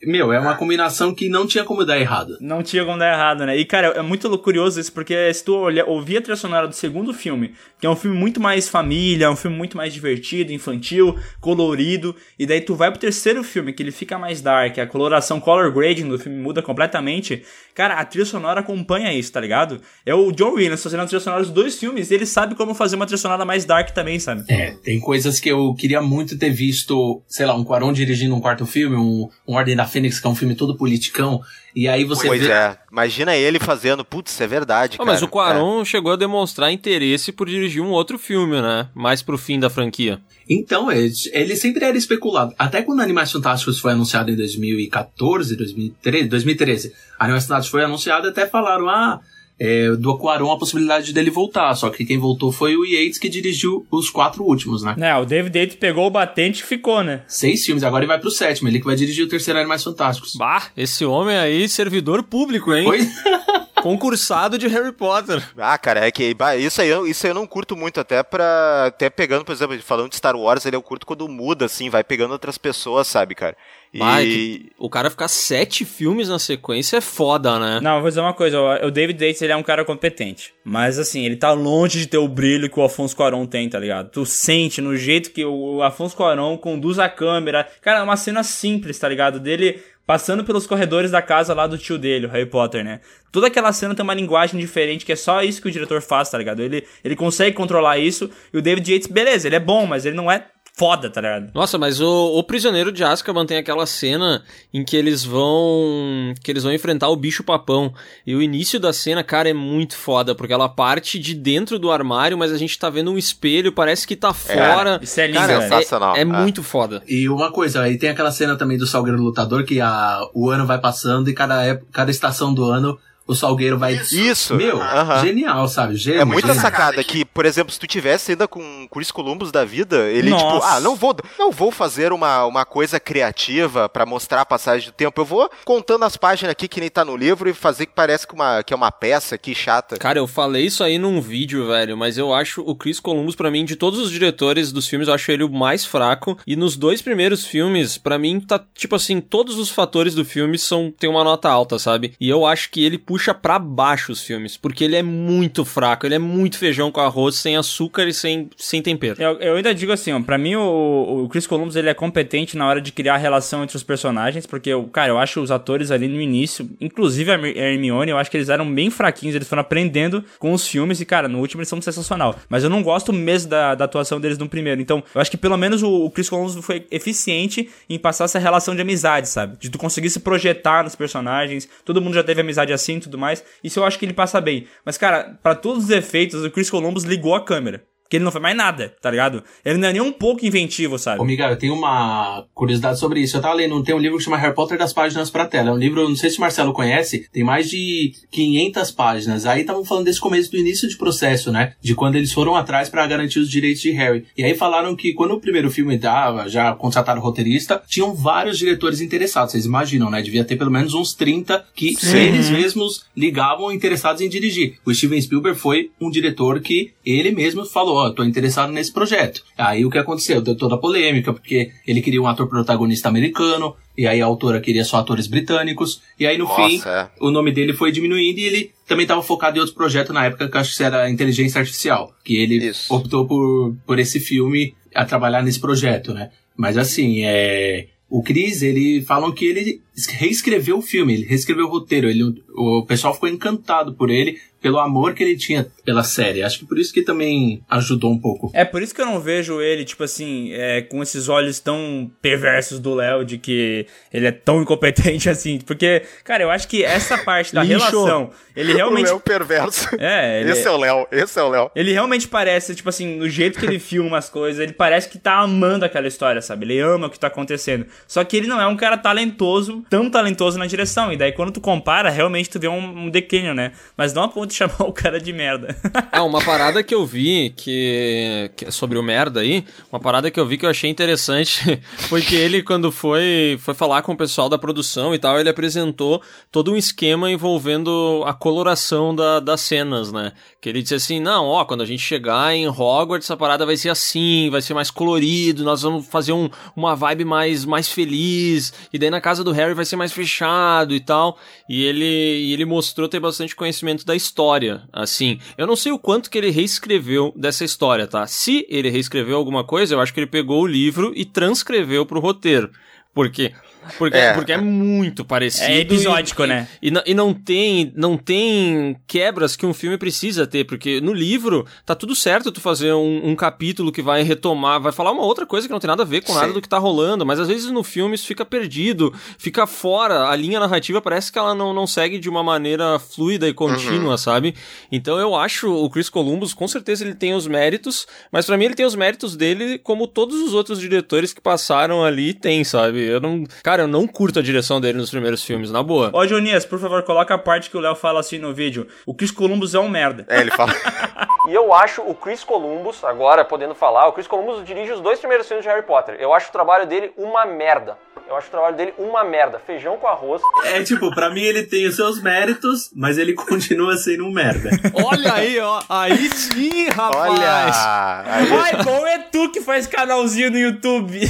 Speaker 2: Meu, é uma combinação que não tinha como dar errado.
Speaker 3: Não tinha como dar errado, né? E, cara, é muito curioso isso, porque se tu olhar, ouvir a trilha sonora do segundo filme, que é um filme muito mais família, um filme muito mais divertido, infantil, colorido, e daí tu vai pro terceiro filme, que ele fica mais dark, a coloração color grading do filme muda completamente. Cara, a trilha sonora acompanha isso, tá ligado? É o John Williams fazendo a trilha sonora dos dois filmes, e ele sabe como fazer uma trilha sonora mais dark também, sabe?
Speaker 2: É, tem coisas que eu queria muito ter visto, sei lá, um Cuarón dirigindo um quarto filme, um, um Ordem da Fênix, que é um filme todo politicão, e aí você
Speaker 4: Pois
Speaker 2: vê...
Speaker 4: é. Imagina ele fazendo. Putz, é verdade,
Speaker 1: Ah,
Speaker 4: cara.
Speaker 1: mas o Quaron chegou a demonstrar interesse por dirigir um outro filme, né? Mais pro fim da franquia.
Speaker 2: Então, ele, ele sempre era especulado. Até quando Animais Fantásticos foi anunciado em 2014, 2013, 2013, Animais Fantásticos foi anunciado até falaram, ah, é, do Cuarón a possibilidade dele voltar. Só que quem voltou foi o Yates que dirigiu os quatro últimos, né?
Speaker 3: É, o David Yates pegou o batente e ficou, né?
Speaker 2: Seis filmes, agora ele vai pro sétimo, ele que vai dirigir o terceiro Animais Fantásticos.
Speaker 1: Bah, esse homem aí, servidor público, hein?
Speaker 2: Pois, (laughs)
Speaker 1: Concursado de Harry Potter.
Speaker 4: Ah, cara, é que isso aí, eu- isso aí eu não curto muito, até pra. Até pegando, por exemplo, falando de Star Wars, ele eu curto quando muda, assim, vai pegando outras pessoas, sabe, cara? E.
Speaker 1: Vai, que o cara ficar sete filmes na sequência é foda, né?
Speaker 3: Não, vou dizer uma coisa, o o David Yates ele é um cara competente. Mas assim, ele tá longe de ter o brilho que o Afonso Cuarón tem, tá ligado? Tu sente no jeito que o Afonso Cuarón conduz a câmera. Cara, é uma cena simples, tá ligado? Dele passando pelos corredores da casa lá do tio dele, o Harry Potter, né? Toda aquela cena tem uma linguagem diferente, que é só isso que o diretor faz, tá ligado? Ele, ele consegue controlar isso. E o David Yates, beleza, ele é bom, mas ele não é foda, tá ligado?
Speaker 1: Nossa, mas o, o Prisioneiro de Azkaban tem aquela cena em que eles vão que eles vão enfrentar o bicho papão. E o início da cena, cara, é muito foda, porque ela parte de dentro do armário, mas a gente tá vendo um espelho, parece que tá fora.
Speaker 3: Isso é lindo,
Speaker 1: cara.
Speaker 4: Sensacional.
Speaker 1: É, é
Speaker 4: É.
Speaker 1: muito foda.
Speaker 2: E uma coisa, aí tem aquela cena também do Salgueiro Lutador, que a, o ano vai passando e cada, ép- cada estação do ano o Salgueiro vai.
Speaker 4: Isso!
Speaker 2: Meu, genial, sabe? Gênio,
Speaker 4: É muita
Speaker 2: gênio.
Speaker 4: sacada que, por exemplo, se tu tivesse ainda com Chris Columbus da vida, ele tipo,
Speaker 3: Nossa.
Speaker 4: ah, não vou, não vou fazer uma, uma coisa criativa pra mostrar a passagem do tempo. Eu vou contando as páginas aqui que nem tá no livro e fazer que parece que, uma, que é uma peça aqui chata.
Speaker 1: Cara, eu falei isso aí num vídeo, velho, mas eu acho o Chris Columbus, pra mim, de todos os diretores dos filmes, eu acho ele o mais fraco. E nos dois primeiros filmes, pra mim, tá, tipo assim, todos os fatores do filme são tem uma nota alta, sabe? E eu acho que ele puxa pra baixo os filmes, porque ele é muito fraco, ele é muito feijão com arroz, sem açúcar e sem, sem tempero.
Speaker 3: Eu, eu ainda digo assim, ó, pra mim o, o Chris Columbus ele é competente na hora de criar a relação entre os personagens, porque, eu, cara, eu acho os atores ali no início, inclusive a Her- a Hermione, eu acho que eles eram bem fraquinhos, eles foram aprendendo com os filmes e, cara, no último eles são sensacional. Mas eu não gosto mesmo da, da atuação deles no primeiro, então eu acho que pelo menos o, o Chris Columbus foi eficiente em passar essa relação de amizade, sabe? De tu conseguir se projetar nos personagens, todo mundo já teve amizade assim tudo mais, isso eu acho que ele passa bem. Mas, cara, pra todos os efeitos, o Chris Columbus ligou a câmera. Porque ele não foi mais nada, tá ligado? Ele não é nem um pouco inventivo, sabe?
Speaker 2: Ô, Miguel, eu tenho uma curiosidade sobre isso. Eu tava lendo, tem um livro que chama Harry Potter das Páginas pra Tela. É um livro, não sei se o Marcelo conhece, tem mais de 500 páginas. Aí estavam falando desse começo do início de processo, né? De quando eles foram atrás pra garantir os direitos de Harry. E aí falaram que quando o primeiro filme dava, já contrataram o roteirista, tinham vários diretores interessados. Vocês imaginam, né? Devia ter pelo menos uns 30 que eles mesmos ligavam interessados em dirigir. O Steven Spielberg foi um diretor que ele mesmo falou, ó, tô interessado nesse projeto. Aí o que aconteceu? Deu toda a polêmica, porque ele queria um ator protagonista americano, e aí a autora queria só atores britânicos, e aí no
Speaker 4: Nossa,
Speaker 2: fim
Speaker 4: é.
Speaker 2: o nome dele foi diminuindo e ele também estava focado em outro projeto na época que eu acho que era inteligência artificial, que ele
Speaker 4: Isso.
Speaker 2: optou por, por esse filme a trabalhar nesse projeto, né? Mas assim, é o Chris, ele falam que ele reescreveu o filme, ele reescreveu o roteiro, ele, o pessoal ficou encantado por ele, pelo amor que ele tinha pela série. Acho que por isso que também ajudou um pouco.
Speaker 3: É por isso que eu não vejo ele, tipo assim, é, com esses olhos tão perversos do Léo, de que ele é tão incompetente (laughs) assim. Porque, cara, eu acho que essa parte da relação, ele (laughs)
Speaker 4: O
Speaker 3: realmente.
Speaker 4: Léo perverso.
Speaker 3: É, ele,
Speaker 4: Esse é o Léo, esse é o Léo.
Speaker 3: ele realmente parece, tipo assim, no jeito que ele filma as coisas, ele parece que tá amando aquela história, sabe? Ele ama o que tá acontecendo. Só que ele não é um cara talentoso, tão talentoso na direção. E daí quando tu compara, realmente tu vê um, um declínio, né? Mas não a ponto chamar o cara de merda. (laughs)
Speaker 1: Ah, uma parada que eu vi que, que sobre o merda aí, uma parada que eu vi que eu achei interessante (laughs) foi que ele, quando foi, foi falar com o pessoal da produção e tal, ele apresentou todo um esquema envolvendo a coloração da, das cenas, né? Que ele disse assim: não, ó, quando a gente chegar em Hogwarts, a parada vai ser assim, vai ser mais colorido, nós vamos fazer um, uma vibe mais, mais feliz, e daí na casa do Harry vai ser mais fechado e tal. E ele, e ele mostrou ter bastante conhecimento da história, assim. Eu não sei o quanto que ele reescreveu dessa história, tá? Se ele reescreveu alguma coisa, eu acho que ele pegou o livro e transcreveu pro roteiro. Por quê? Porque é, porque é muito parecido.
Speaker 3: É episódico,
Speaker 1: e,
Speaker 3: né?
Speaker 1: E, não- e não tem não tem quebras que um filme precisa ter, porque no livro tá tudo certo tu fazer um, um capítulo que vai retomar, vai falar uma outra coisa que não tem nada a ver com nada
Speaker 4: Sim.
Speaker 1: do que tá rolando, mas às vezes no filme isso fica perdido, fica fora, a linha narrativa parece que ela não, não segue de uma maneira fluida e contínua, sabe? Então eu acho o Chris Columbus, com certeza ele tem os méritos, mas pra mim ele tem os méritos dele como todos os outros diretores que passaram ali têm, sabe? Eu não, cara, eu não curto a direção dele nos primeiros filmes, na boa.
Speaker 3: Ó, Jonias, por favor, coloca a parte que o Léo fala assim no vídeo. O Chris Columbus é um merda.
Speaker 4: É, ele fala. (laughs)
Speaker 1: E eu acho o Chris Columbus, agora podendo falar, o Chris Columbus dirige os dois primeiros filmes de Harry Potter. Eu acho o trabalho dele uma merda. Eu acho o trabalho dele uma merda. Feijão com arroz.
Speaker 2: É tipo, pra mim ele tem os seus méritos, mas ele (laughs) continua sendo um merda.
Speaker 1: Olha aí, ó. Aí sim, rapaz.
Speaker 4: Olha! Aí,
Speaker 3: Ai, bom é tu que faz canalzinho no YouTube.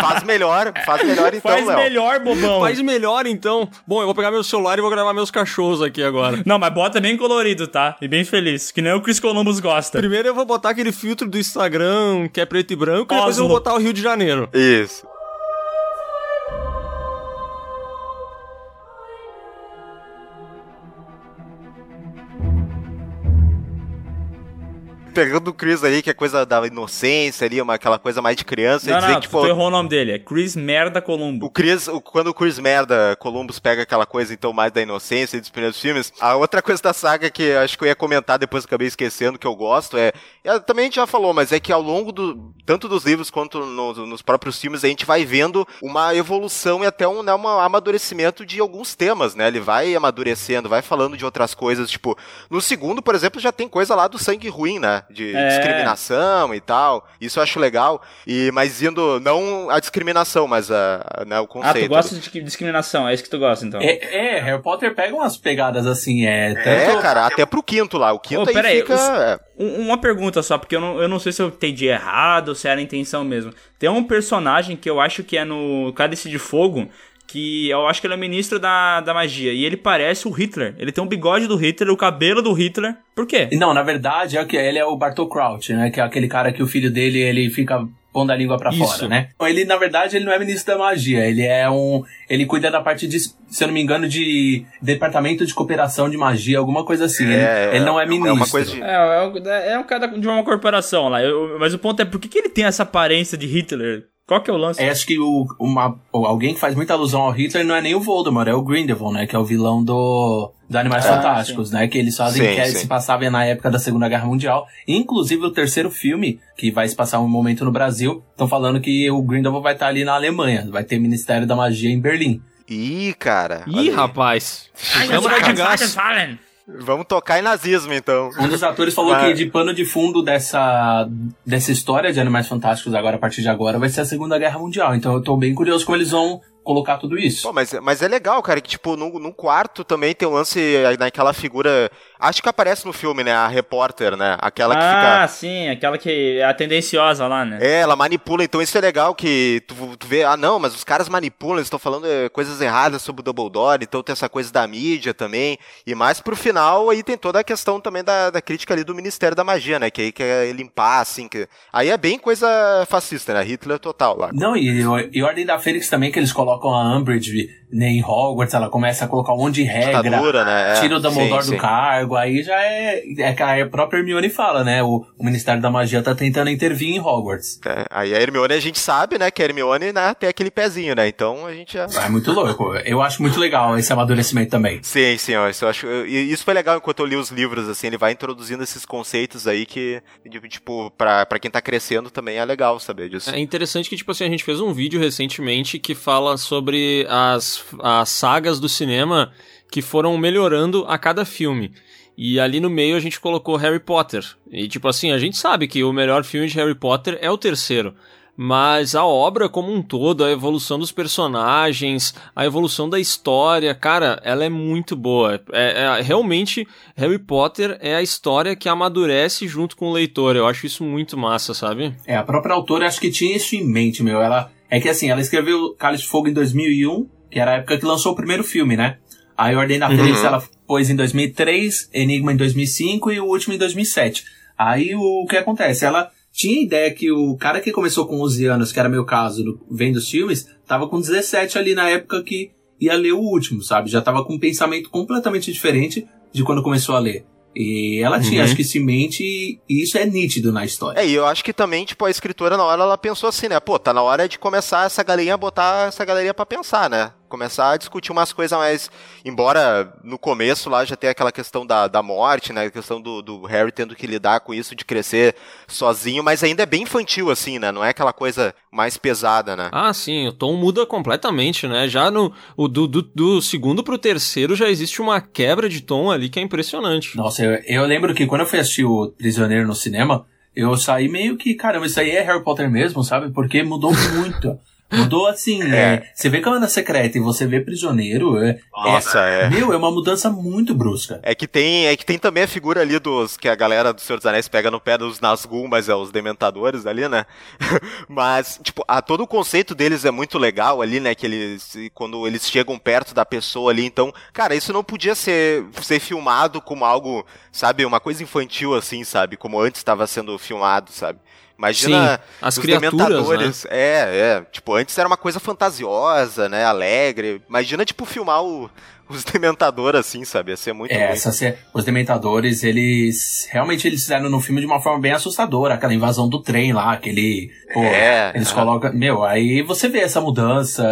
Speaker 4: faz melhor, faz melhor então,
Speaker 3: faz
Speaker 4: Léo.
Speaker 3: melhor, bobão.
Speaker 1: Faz melhor então. Bom, eu vou pegar meu celular e vou gravar meus cachorros aqui agora.
Speaker 3: Não, mas bota bem colorido, tá? E bem feliz. Que nem o Chris Columbus gosta.
Speaker 1: Primeiro eu vou botar aquele filtro do Instagram que é preto e branco, e depois eu
Speaker 3: Oslo.
Speaker 1: vou botar o Rio de Janeiro.
Speaker 4: Isso. Pegando o Chris aí, que é coisa da inocência ali, uma, aquela coisa mais de criança, e
Speaker 3: Não,
Speaker 4: dizer
Speaker 3: não,
Speaker 4: que,
Speaker 3: tu
Speaker 4: tipo,
Speaker 3: errou o nome dele. É Chris Merda Columbo.
Speaker 4: O Chris, o- quando o Chris Merda Columbus pega aquela coisa então mais da inocência dos primeiros filmes, a outra coisa da saga que acho que eu ia comentar depois acabei esquecendo que eu gosto é, é, também a gente já falou, mas é que ao longo do tanto dos livros quanto no- nos próprios filmes a gente vai vendo uma evolução e até um, né, um amadurecimento de alguns temas, né? Ele vai amadurecendo, vai falando de outras coisas, tipo, no segundo, por exemplo, já tem coisa lá do sangue ruim, né? De
Speaker 3: É.
Speaker 4: discriminação e tal. Isso eu acho legal. E mas indo não a discriminação, mas a, né, o
Speaker 3: Ah,
Speaker 4: conceito.
Speaker 3: tu gosta de discriminação, é isso que tu gosta, então.
Speaker 2: É, é, Harry Potter pega umas pegadas assim, é. Tanto...
Speaker 4: É, cara, até pro quinto lá. O quinto
Speaker 3: Ô,
Speaker 4: aí
Speaker 3: pera aí,
Speaker 4: fica.
Speaker 3: os-
Speaker 4: é.
Speaker 3: Um- Uma pergunta só, porque eu não, eu não sei se eu entendi errado ou se era a intenção mesmo. Tem um personagem que eu acho que é no Cálice de Fogo, que eu acho que ele é ministro da, da magia, e ele parece o Hitler. Ele tem um bigode do Hitler, o cabelo do Hitler. Por quê?
Speaker 2: Não, na verdade, é que ele é o Bartol Crouch, né? Que é aquele cara que o filho dele, ele fica pondo a língua pra
Speaker 1: Isso.
Speaker 2: fora, né? Ele, na verdade, ele não é ministro da magia, ele é um... Ele cuida da parte de, se eu não me engano, de departamento de cooperação de magia, alguma coisa assim. Ele, ele não é ministro.
Speaker 4: É uma coisa de.
Speaker 3: É, é, o- é um cara de uma corporação lá. Eu- mas o ponto é, por que, que ele tem essa aparência de Hitler? Qual que é o lance?
Speaker 2: É, acho que o, uma, alguém que faz muita alusão ao Hitler não é nem o Voldemort, é o Grindelwald, né? Que é o vilão do, do Animais
Speaker 3: Ah,
Speaker 2: Fantásticos, né? Que eles fazem
Speaker 4: Sim,
Speaker 2: que
Speaker 4: sim.
Speaker 2: se passava na época da Segunda Guerra Mundial. Inclusive, o terceiro filme, que vai se passar um momento no Brasil, estão falando que o Grindelwald vai estar ali na Alemanha. Vai ter Ministério da Magia em Berlim.
Speaker 4: Ih, cara.
Speaker 1: Ih, rapaz. Câmara de gás.
Speaker 4: Vamos tocar em nazismo, então.
Speaker 2: Um dos atores falou
Speaker 4: Ah.
Speaker 2: que de pano de fundo dessa, dessa história de Animais Fantásticos agora, a partir de agora, vai ser a Segunda Guerra Mundial. Então eu tô bem curioso como eles vão colocar tudo isso.
Speaker 4: Pô, mas, mas é legal, cara, que tipo, no, no quarto também tem um lance naquela figura. Acho que aparece no filme, né? A repórter, né? Aquela que fica.
Speaker 3: Ah, sim, aquela que é a tendenciosa lá, né?
Speaker 4: É, ela manipula, então isso é legal que tu, tu vê, ah não, mas os caras manipulam, eles estão falando é, coisas erradas sobre o Dumbledore, então tem essa coisa da mídia também, e mais pro final aí tem toda a questão também da, da crítica ali do Ministério da Magia, né, que aí quer limpar, assim, que... aí é bem coisa fascista, né, Hitler total lá.
Speaker 2: Não, e, e Ordem da Fênix também, que eles colocam a Umbridge né, em Hogwarts, ela começa a colocar um monte de regra,
Speaker 4: Ditadura, né, é,
Speaker 2: tira o Dumbledore
Speaker 4: sim,
Speaker 2: do
Speaker 4: sim.
Speaker 2: cargo, aí já é, é que a própria Hermione fala, né, o, o Ministério da Magia tá tentando intervir em Hogwarts.
Speaker 4: É, aí a Hermione a gente sabe, né, que a Hermione, né, tem aquele pezinho, né, então a gente já...
Speaker 2: É muito louco, eu acho muito legal esse amadurecimento também.
Speaker 4: Sim, sim, isso eu acho. E isso foi legal enquanto eu li os livros, assim, ele vai introduzindo esses conceitos aí que, de- tipo, pra, pra quem tá crescendo também é legal saber disso.
Speaker 1: É interessante que, tipo assim, a gente fez um vídeo recentemente que fala sobre as, as sagas do cinema que foram melhorando a cada filme. E ali no meio a gente colocou Harry Potter. E, tipo assim, a gente sabe que o melhor filme de Harry Potter é o terceiro. Mas a obra como um todo, a evolução dos personagens, a evolução da história, cara, ela é muito boa. É, é- realmente, Harry Potter é a história que amadurece junto com o leitor. Eu acho isso muito massa, sabe?
Speaker 2: É, a própria autora acho que tinha isso em mente, meu, ela... É que assim, ela escreveu Cálice de Fogo em 2001, que era a época que lançou o primeiro filme, né? Aí Ordem da Fênix ela pôs em 2003, Enigma em 2005 e o último em 2007. Aí o que acontece? Ela tinha a ideia que o cara que começou com 11 anos, que era meu caso, vendo os filmes, tava com 17 ali na época que ia ler o último, sabe? Já tava com um pensamento completamente diferente de quando começou a ler. E ela tinha,
Speaker 1: Uhum.
Speaker 2: acho que isso em mente, e isso é nítido na história.
Speaker 4: É, e eu acho que também, tipo, a escritora na hora ela pensou assim, né? Pô, tá na hora de começar essa galerinha a botar essa galerinha pra pensar, né? Começar a discutir umas coisas mais. Embora no começo lá já tenha aquela questão da, da morte, né? A questão do, do Harry tendo que lidar com isso, de crescer sozinho, mas ainda é bem infantil, assim, né? Não é aquela coisa mais pesada, né?
Speaker 1: Ah, sim, o tom muda completamente, né? Já no o do, do, do segundo pro terceiro já existe uma quebra de tom ali que é impressionante.
Speaker 2: Nossa, eu, eu lembro que quando eu fui assistir o Prisioneiro no cinema, eu saí meio que, caramba, isso aí é Harry Potter mesmo, sabe? Porque mudou muito. Mudou assim,
Speaker 4: É.
Speaker 2: né? Você vê Câmara Secreta e você vê Prisioneiro, é,
Speaker 4: Nossa, é.
Speaker 2: Meu, é uma mudança muito brusca.
Speaker 4: É que tem, é que tem também a figura ali dos que a galera do Senhor dos Anéis pega no pé dos Nazgûl, mas é os dementadores ali, né? (laughs) mas tipo, a, todo o conceito deles é muito legal ali, né, que eles quando eles chegam perto da pessoa ali, então, cara, isso não podia ser ser filmado como algo, sabe, uma coisa infantil assim, sabe, como antes estava sendo filmado, sabe? Imagina
Speaker 1: Sim, as
Speaker 4: os
Speaker 1: criaturas,
Speaker 4: dementadores. É, é. Tipo, antes era uma coisa fantasiosa, né? Alegre. Imagina, tipo, filmar o- (laughs) os dementadores assim, sabe? Ia ser muito
Speaker 2: É, essa, os Dementadores, eles realmente eles fizeram no filme de uma forma bem assustadora, aquela invasão do trem lá, aquele. Pô,
Speaker 4: É,
Speaker 2: eles
Speaker 4: é.
Speaker 2: colocam. Meu, aí você vê essa mudança.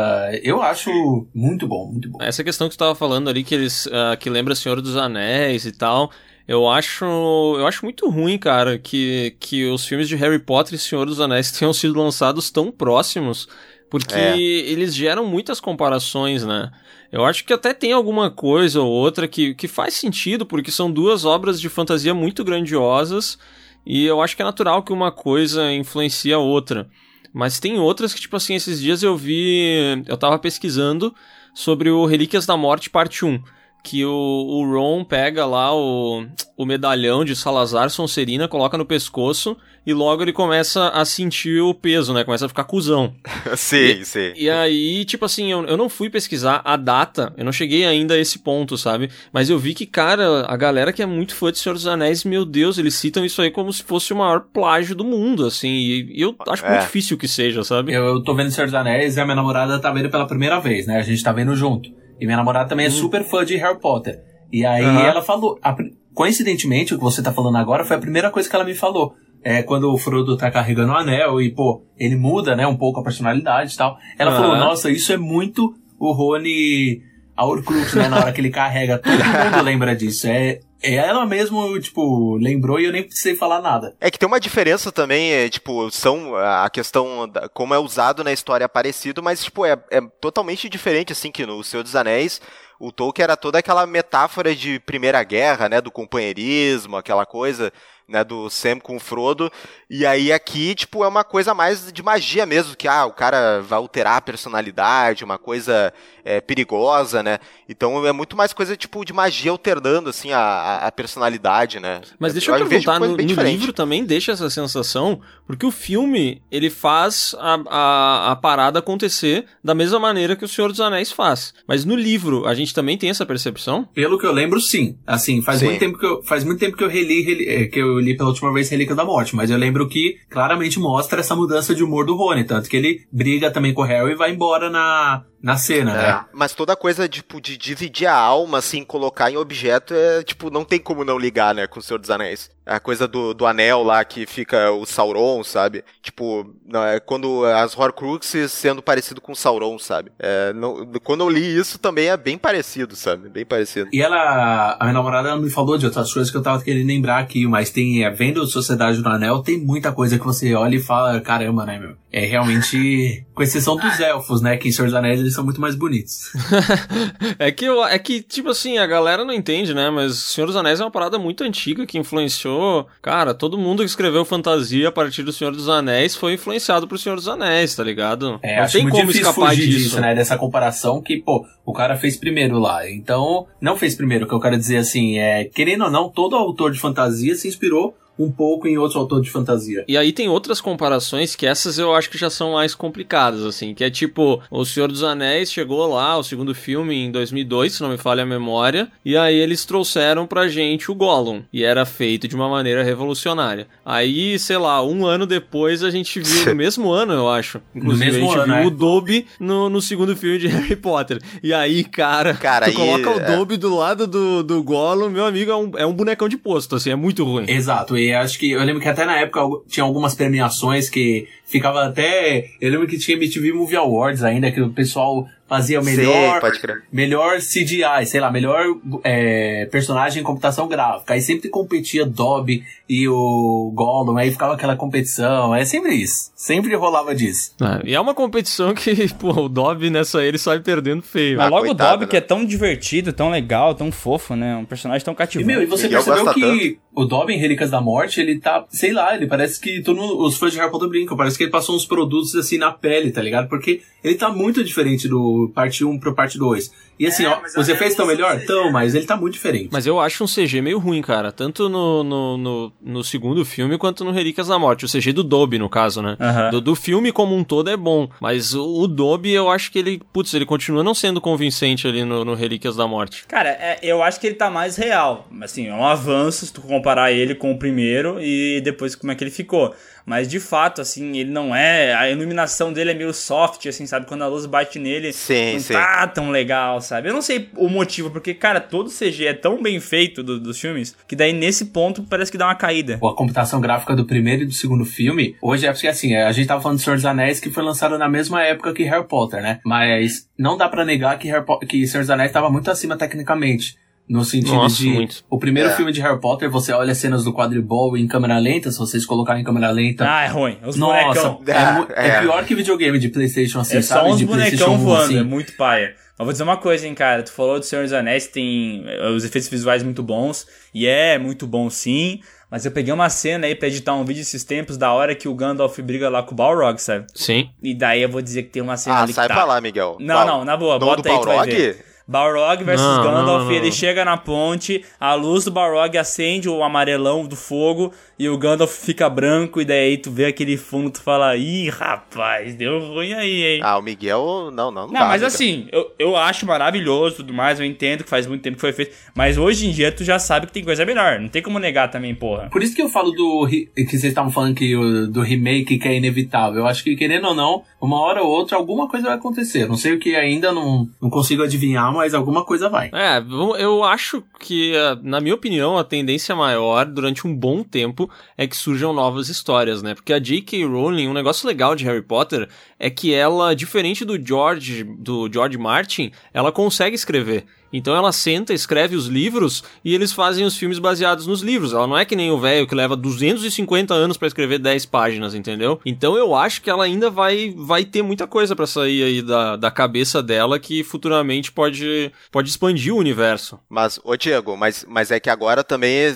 Speaker 2: Eu acho muito bom, muito bom.
Speaker 1: Essa questão que tu tava falando ali, que eles. ah, que lembra Senhor dos Anéis e tal. Eu acho. Eu acho muito ruim, cara, que, que os filmes de Harry Potter e Senhor dos Anéis (laughs) tenham sido lançados tão próximos. Porque
Speaker 4: É.
Speaker 1: eles geram muitas comparações, né? Eu acho que até tem alguma coisa ou outra que, que faz sentido, porque são duas obras de fantasia muito grandiosas. E eu acho que é natural que uma coisa influencie a outra. Mas tem outras que, tipo assim, esses dias eu vi. Eu tava pesquisando sobre o Relíquias da Morte, parte 1. Que o, o Ron pega lá o, o medalhão de Salazar Sonserina, coloca no pescoço e logo ele começa a sentir o peso, né? Começa a ficar cuzão. (laughs)
Speaker 4: Sei, sei.
Speaker 1: E aí, tipo assim, eu, eu não fui pesquisar a data, eu não cheguei ainda a esse ponto, sabe? Mas eu vi que, cara, a galera que é muito fã de Senhor dos Anéis, meu Deus, eles citam isso aí como se fosse o maior plágio do mundo, assim. E, e eu acho
Speaker 4: É.
Speaker 1: muito difícil que seja, sabe?
Speaker 2: Eu, eu tô vendo Senhor dos Anéis e a minha namorada tá vendo pela primeira vez, né? A gente tá vendo junto. E minha namorada também é super fã de Harry Potter. E aí
Speaker 1: Aham.
Speaker 2: ela falou. a coincidentemente, o que você tá falando agora foi a primeira coisa que ela me falou. É quando o Frodo tá carregando o anel e, pô, ele muda, né, um pouco a personalidade e tal. Ela
Speaker 1: Aham.
Speaker 2: falou, nossa, isso é muito o Rony a Horcrux, né? Na hora que ele carrega. Todo mundo lembra disso. É, é ela mesmo, tipo, lembrou e eu nem precisei falar nada.
Speaker 4: É que tem uma diferença também, é, tipo, são a questão da, como é usado na história é parecido, mas, tipo, é, é totalmente diferente, assim, que no Senhor dos Anéis, o Tolkien era toda aquela metáfora de Primeira Guerra, né, do companheirismo, aquela coisa, né, do Sam com o Frodo, e aí aqui, tipo, é uma coisa mais de magia mesmo, que, ah, o cara vai alterar a personalidade, uma coisa é, perigosa, né, então é muito mais coisa, tipo, de magia alternando, assim, a, a- personalidade, né.
Speaker 1: Mas deixa eu,
Speaker 4: vejo
Speaker 1: perguntar, no, no livro também deixa essa sensação, porque o filme, ele faz a, a, a parada acontecer da mesma maneira que o Senhor dos Anéis faz. Mas no livro, a gente também tem essa percepção?
Speaker 2: Pelo que eu lembro, sim. Assim, faz
Speaker 4: Sim.
Speaker 2: muito tempo que eu faz muito tempo que eu reli, reli- eh, que eu li pela última vez Relíquia da Morte, mas eu lembro que claramente mostra essa mudança de humor do Rony, tanto que ele briga também com o Harry e vai embora na na cena, né?
Speaker 4: É, mas toda coisa, tipo, de dividir a alma, assim, colocar em objeto, é, tipo, não tem como não ligar, né, com o Senhor dos Anéis. A coisa do, do anel lá, que fica o Sauron, sabe? Tipo, não, é quando as Horcruxes sendo parecido com o Sauron, sabe? É, não- quando eu li isso, também é bem parecido, sabe? Bem parecido.
Speaker 2: E ela, a minha namorada ela me falou de outras coisas que eu tava querendo lembrar aqui, mas tem, é, vendo Sociedade do Anel, tem muita coisa que você olha e fala, caramba, né, meu? É realmente, com exceção dos elfos, né, que em Senhor dos Anéis eles são muito mais bonitos. (laughs)
Speaker 1: É que, é que, tipo assim, a galera não entende, né? Mas Senhor dos Anéis é uma parada muito antiga que influenciou. Cara, todo mundo que escreveu fantasia a partir do Senhor dos Anéis foi influenciado pro Senhor dos Anéis, tá ligado?
Speaker 2: É,
Speaker 1: não
Speaker 2: acho
Speaker 1: tem como escapar disso.
Speaker 2: disso, né? Dessa comparação que, pô, o cara fez primeiro lá. Então, não fez primeiro, o que eu quero dizer assim, é, querendo ou não, todo autor de fantasia se inspirou um pouco em outro autor de fantasia.
Speaker 1: E aí tem outras comparações que essas eu acho que já são mais complicadas, assim, que é tipo, O Senhor dos Anéis chegou lá, o segundo filme, em 2002, se não me falha a memória, e aí eles trouxeram pra gente o Gollum, e era feito de uma maneira revolucionária. Aí, sei lá, um ano depois a gente viu, no (laughs) mesmo ano, eu acho, inclusive,
Speaker 2: mesmo
Speaker 1: a gente
Speaker 2: ano,
Speaker 1: viu
Speaker 2: é.
Speaker 1: o Dobby no, no segundo filme de (laughs) Harry Potter. E aí, cara,
Speaker 4: Cara,
Speaker 1: tu
Speaker 4: aí,
Speaker 1: coloca o
Speaker 4: é.
Speaker 1: Dobby do lado do, do Gollum, meu amigo, é um, é um bonecão de posto, assim, é muito ruim.
Speaker 2: Exato, e acho que eu lembro que até na época tinha algumas premiações que ficava até. Eu lembro que tinha MTV Movie Awards ainda, que o pessoal fazia
Speaker 4: Sei,
Speaker 2: melhor,
Speaker 4: pode crer.
Speaker 2: melhor CGI, sei lá, melhor é, personagem em computação gráfica. Aí sempre competia Dobby e o Gollum, aí ficava aquela competição. É sempre isso. Sempre rolava disso.
Speaker 1: É, e é uma competição que, (laughs) pô, o Dobby nessa aí ele sai perdendo feio.
Speaker 4: Ah,
Speaker 3: logo
Speaker 4: coitado,
Speaker 3: o Dobby,
Speaker 4: né?
Speaker 3: que é tão divertido, tão legal, tão fofo, né? Um personagem tão
Speaker 2: E,
Speaker 3: cativante.
Speaker 2: meu, e você
Speaker 4: Miguel
Speaker 2: percebeu
Speaker 4: gosta
Speaker 2: que o Dobby em Relíquias da Morte, ele tá, sei lá, ele parece que todo mundo, os fãs de Harry Potter brincam, parece que ele passou uns produtos assim na pele, tá ligado? Porque ele tá muito diferente do parte 1 pro parte 2. E assim, ó, os efeitos estão melhor? Estão, mas ele tá muito diferente.
Speaker 1: Mas eu acho um CG meio ruim, cara. Tanto no, no, no, no segundo filme quanto no Relíquias da Morte. O CG do Dobby, no caso, né? Do, do filme como um todo é bom. Mas o, o Dobby, eu acho que ele, putz, ele continua não sendo convincente ali no, no Relíquias da Morte.
Speaker 3: Cara, é- eu acho que ele tá mais real. Assim, é um avanço se tu comparar ele com o primeiro e depois como é que ele ficou. Mas de fato, assim, ele não é. A iluminação dele é meio soft, assim, sabe? Quando a luz bate nele,
Speaker 4: Sim,
Speaker 3: não
Speaker 4: sim.
Speaker 3: tá tão legal, sabe? Eu não sei o motivo, porque, cara, todo CG é tão bem feito do- dos filmes que daí nesse ponto parece que dá uma caída.
Speaker 2: A computação gráfica do primeiro e do segundo filme, hoje é porque assim, a gente tava falando de Senhor dos Anéis que foi lançado na mesma época que Harry Potter, né? Mas não dá pra negar que, Harry Po- que Senhor dos Anéis tava muito acima tecnicamente. No sentido
Speaker 1: Nossa,
Speaker 2: de.
Speaker 1: muito.
Speaker 2: O primeiro
Speaker 4: É.
Speaker 2: filme de Harry Potter, você olha as cenas do quadribol em câmera lenta, se vocês colocarem em câmera lenta.
Speaker 3: Ah, é ruim. Os
Speaker 2: nossa,
Speaker 3: bonecão.
Speaker 2: é, é
Speaker 4: É.
Speaker 2: pior que videogame de Playstation, assim,
Speaker 3: É
Speaker 2: sabe?
Speaker 3: só uns
Speaker 2: de
Speaker 3: bonecão
Speaker 2: PlayStation 1,
Speaker 3: voando,
Speaker 2: assim.
Speaker 3: é muito paia. Mas vou dizer uma coisa, hein, cara. Tu falou do Senhor dos Anéis, tem eh, os efeitos visuais muito bons. E é muito bom, sim. Mas eu peguei uma cena aí pra editar um vídeo esses tempos da hora que o Gandalf briga lá com o Balrog, sabe?
Speaker 1: Sim.
Speaker 3: E daí eu vou dizer que tem uma cena
Speaker 4: Ah,
Speaker 3: ali
Speaker 4: sai
Speaker 3: que tá...
Speaker 4: pra lá, Miguel.
Speaker 3: Não,
Speaker 4: Qual?
Speaker 3: não, na boa,
Speaker 4: Não,
Speaker 3: bota
Speaker 4: do
Speaker 3: aí que tu vai
Speaker 4: Balrog?
Speaker 3: ver. Balrog versus
Speaker 1: Não,
Speaker 3: Gandalf,
Speaker 1: não, não,
Speaker 3: ele chega na ponte, a luz do Balrog acende o amarelão do fogo e o Gandalf fica branco e daí tu vê aquele fundo tu fala, ih, rapaz, deu ruim aí, hein?
Speaker 4: Ah, o Miguel, não, não, não.
Speaker 3: Não,
Speaker 4: dá,
Speaker 3: mas
Speaker 4: Miguel.
Speaker 3: assim, eu, eu acho maravilhoso e tudo mais, eu entendo que faz muito tempo que foi feito, mas hoje em dia tu já sabe que tem coisa melhor, não tem como negar também, porra.
Speaker 2: Por isso que eu falo do. que vocês estavam falando que o- do remake que é inevitável. Eu acho que, querendo ou não, uma hora ou outra alguma coisa vai acontecer. Não sei o que ainda, não, não consigo adivinhar, mas alguma coisa vai.
Speaker 1: É, eu acho que, eh, na minha opinião, a tendência maior durante um bom tempo é que surjam novas histórias, né? Porque a J.K. Rowling, um negócio legal de Harry Potter é que ela, diferente do George, do George Martin, ela consegue escrever. Então ela senta, escreve os livros e eles fazem os filmes baseados nos livros. Ela não é que nem o velho que leva 250 anos pra escrever 10 páginas, entendeu? Então eu acho que ela ainda vai, vai ter muita coisa pra sair aí da, da cabeça dela que futuramente pode, pode expandir o universo.
Speaker 4: Mas, ô Diego, mas, mas é que agora também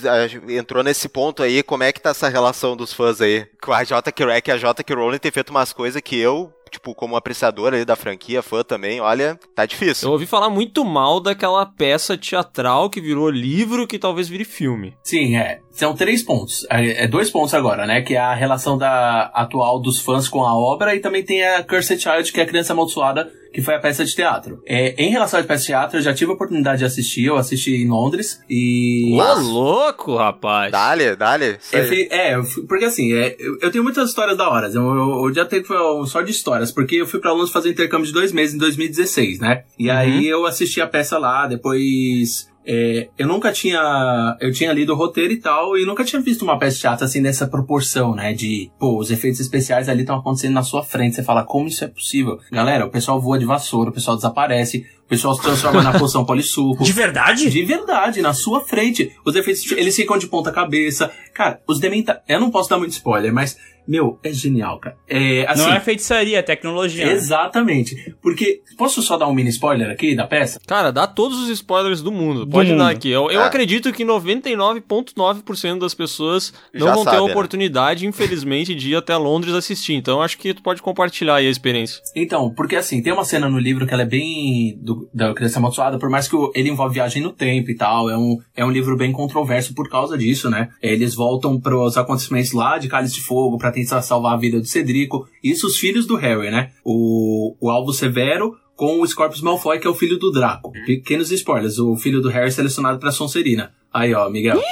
Speaker 4: entrou nesse ponto aí, como é que tá essa relação dos fãs aí? Com a J.K. Rowling, a J.K. Rowling tem feito umas coisas que eu, tipo, como apreciador aí da franquia, fã também, olha, tá difícil.
Speaker 1: Eu ouvi falar muito mal daquela peça teatral que virou livro que talvez vire filme.
Speaker 2: Sim, é. São três pontos. É, é dois pontos agora, né? Que é a relação da atual dos fãs com a obra e também tem a Cursed Child, que é a criança amaldiçoada, que foi a peça de teatro. É, em relação à peça de teatro, eu já tive a oportunidade de assistir, eu assisti em Londres e.
Speaker 1: Ô, louco, rapaz!
Speaker 4: Dale, dale. isso
Speaker 2: É, é, fui- porque assim, é, eu, eu tenho muitas histórias da hora. Eu, eu, eu já tenho um só de histórias, porque eu fui pra Londres fazer intercâmbio de dois meses em 2016, né? E aí eu assisti a peça lá, depois. É, eu nunca tinha. Eu tinha lido o roteiro e tal, e nunca tinha visto uma peça de teatro assim nessa proporção, né? De, pô, os efeitos especiais ali estão acontecendo na sua frente. Você fala, como isso é possível? Galera, o pessoal voa de vassoura, o pessoal desaparece, o pessoal se transforma na poção polissuco. (laughs)
Speaker 3: De verdade?
Speaker 2: De verdade, na sua frente. Os efeitos, eles ficam de ponta cabeça. Cara, os dementa... Eu não posso dar muito spoiler, mas, meu, é genial, cara. É, assim,
Speaker 3: Não é feitiçaria, é tecnologia. né?
Speaker 2: Exatamente. Porque, posso só dar um mini spoiler aqui da peça?
Speaker 1: Cara, dá todos os spoilers do mundo. Pode
Speaker 3: mundo.
Speaker 1: dar aqui. Eu, eu
Speaker 4: Ah.
Speaker 1: acredito que 99,9% das pessoas não
Speaker 4: Já
Speaker 1: vão ter
Speaker 4: sabe,
Speaker 1: a
Speaker 4: né?
Speaker 1: oportunidade, infelizmente, de ir até Londres assistir. Então acho que tu pode compartilhar aí a experiência.
Speaker 2: Então, porque assim, tem uma cena no livro que ela é bem do, da criança amaldiçoada, por mais que ele envolve viagem no tempo e tal, é um, é um livro bem controverso por causa disso, né? Eles voltam pros acontecimentos lá de Cálice de Fogo pra tentar salvar a vida do Cedrico. Isso os filhos do Harry, né? O, o Alvo Severo com o Scorpius Malfoy, que é o filho do Draco. Pequenos spoilers, o filho do Harry selecionado pra Sonserina. Aí, ó, Miguel. (laughs)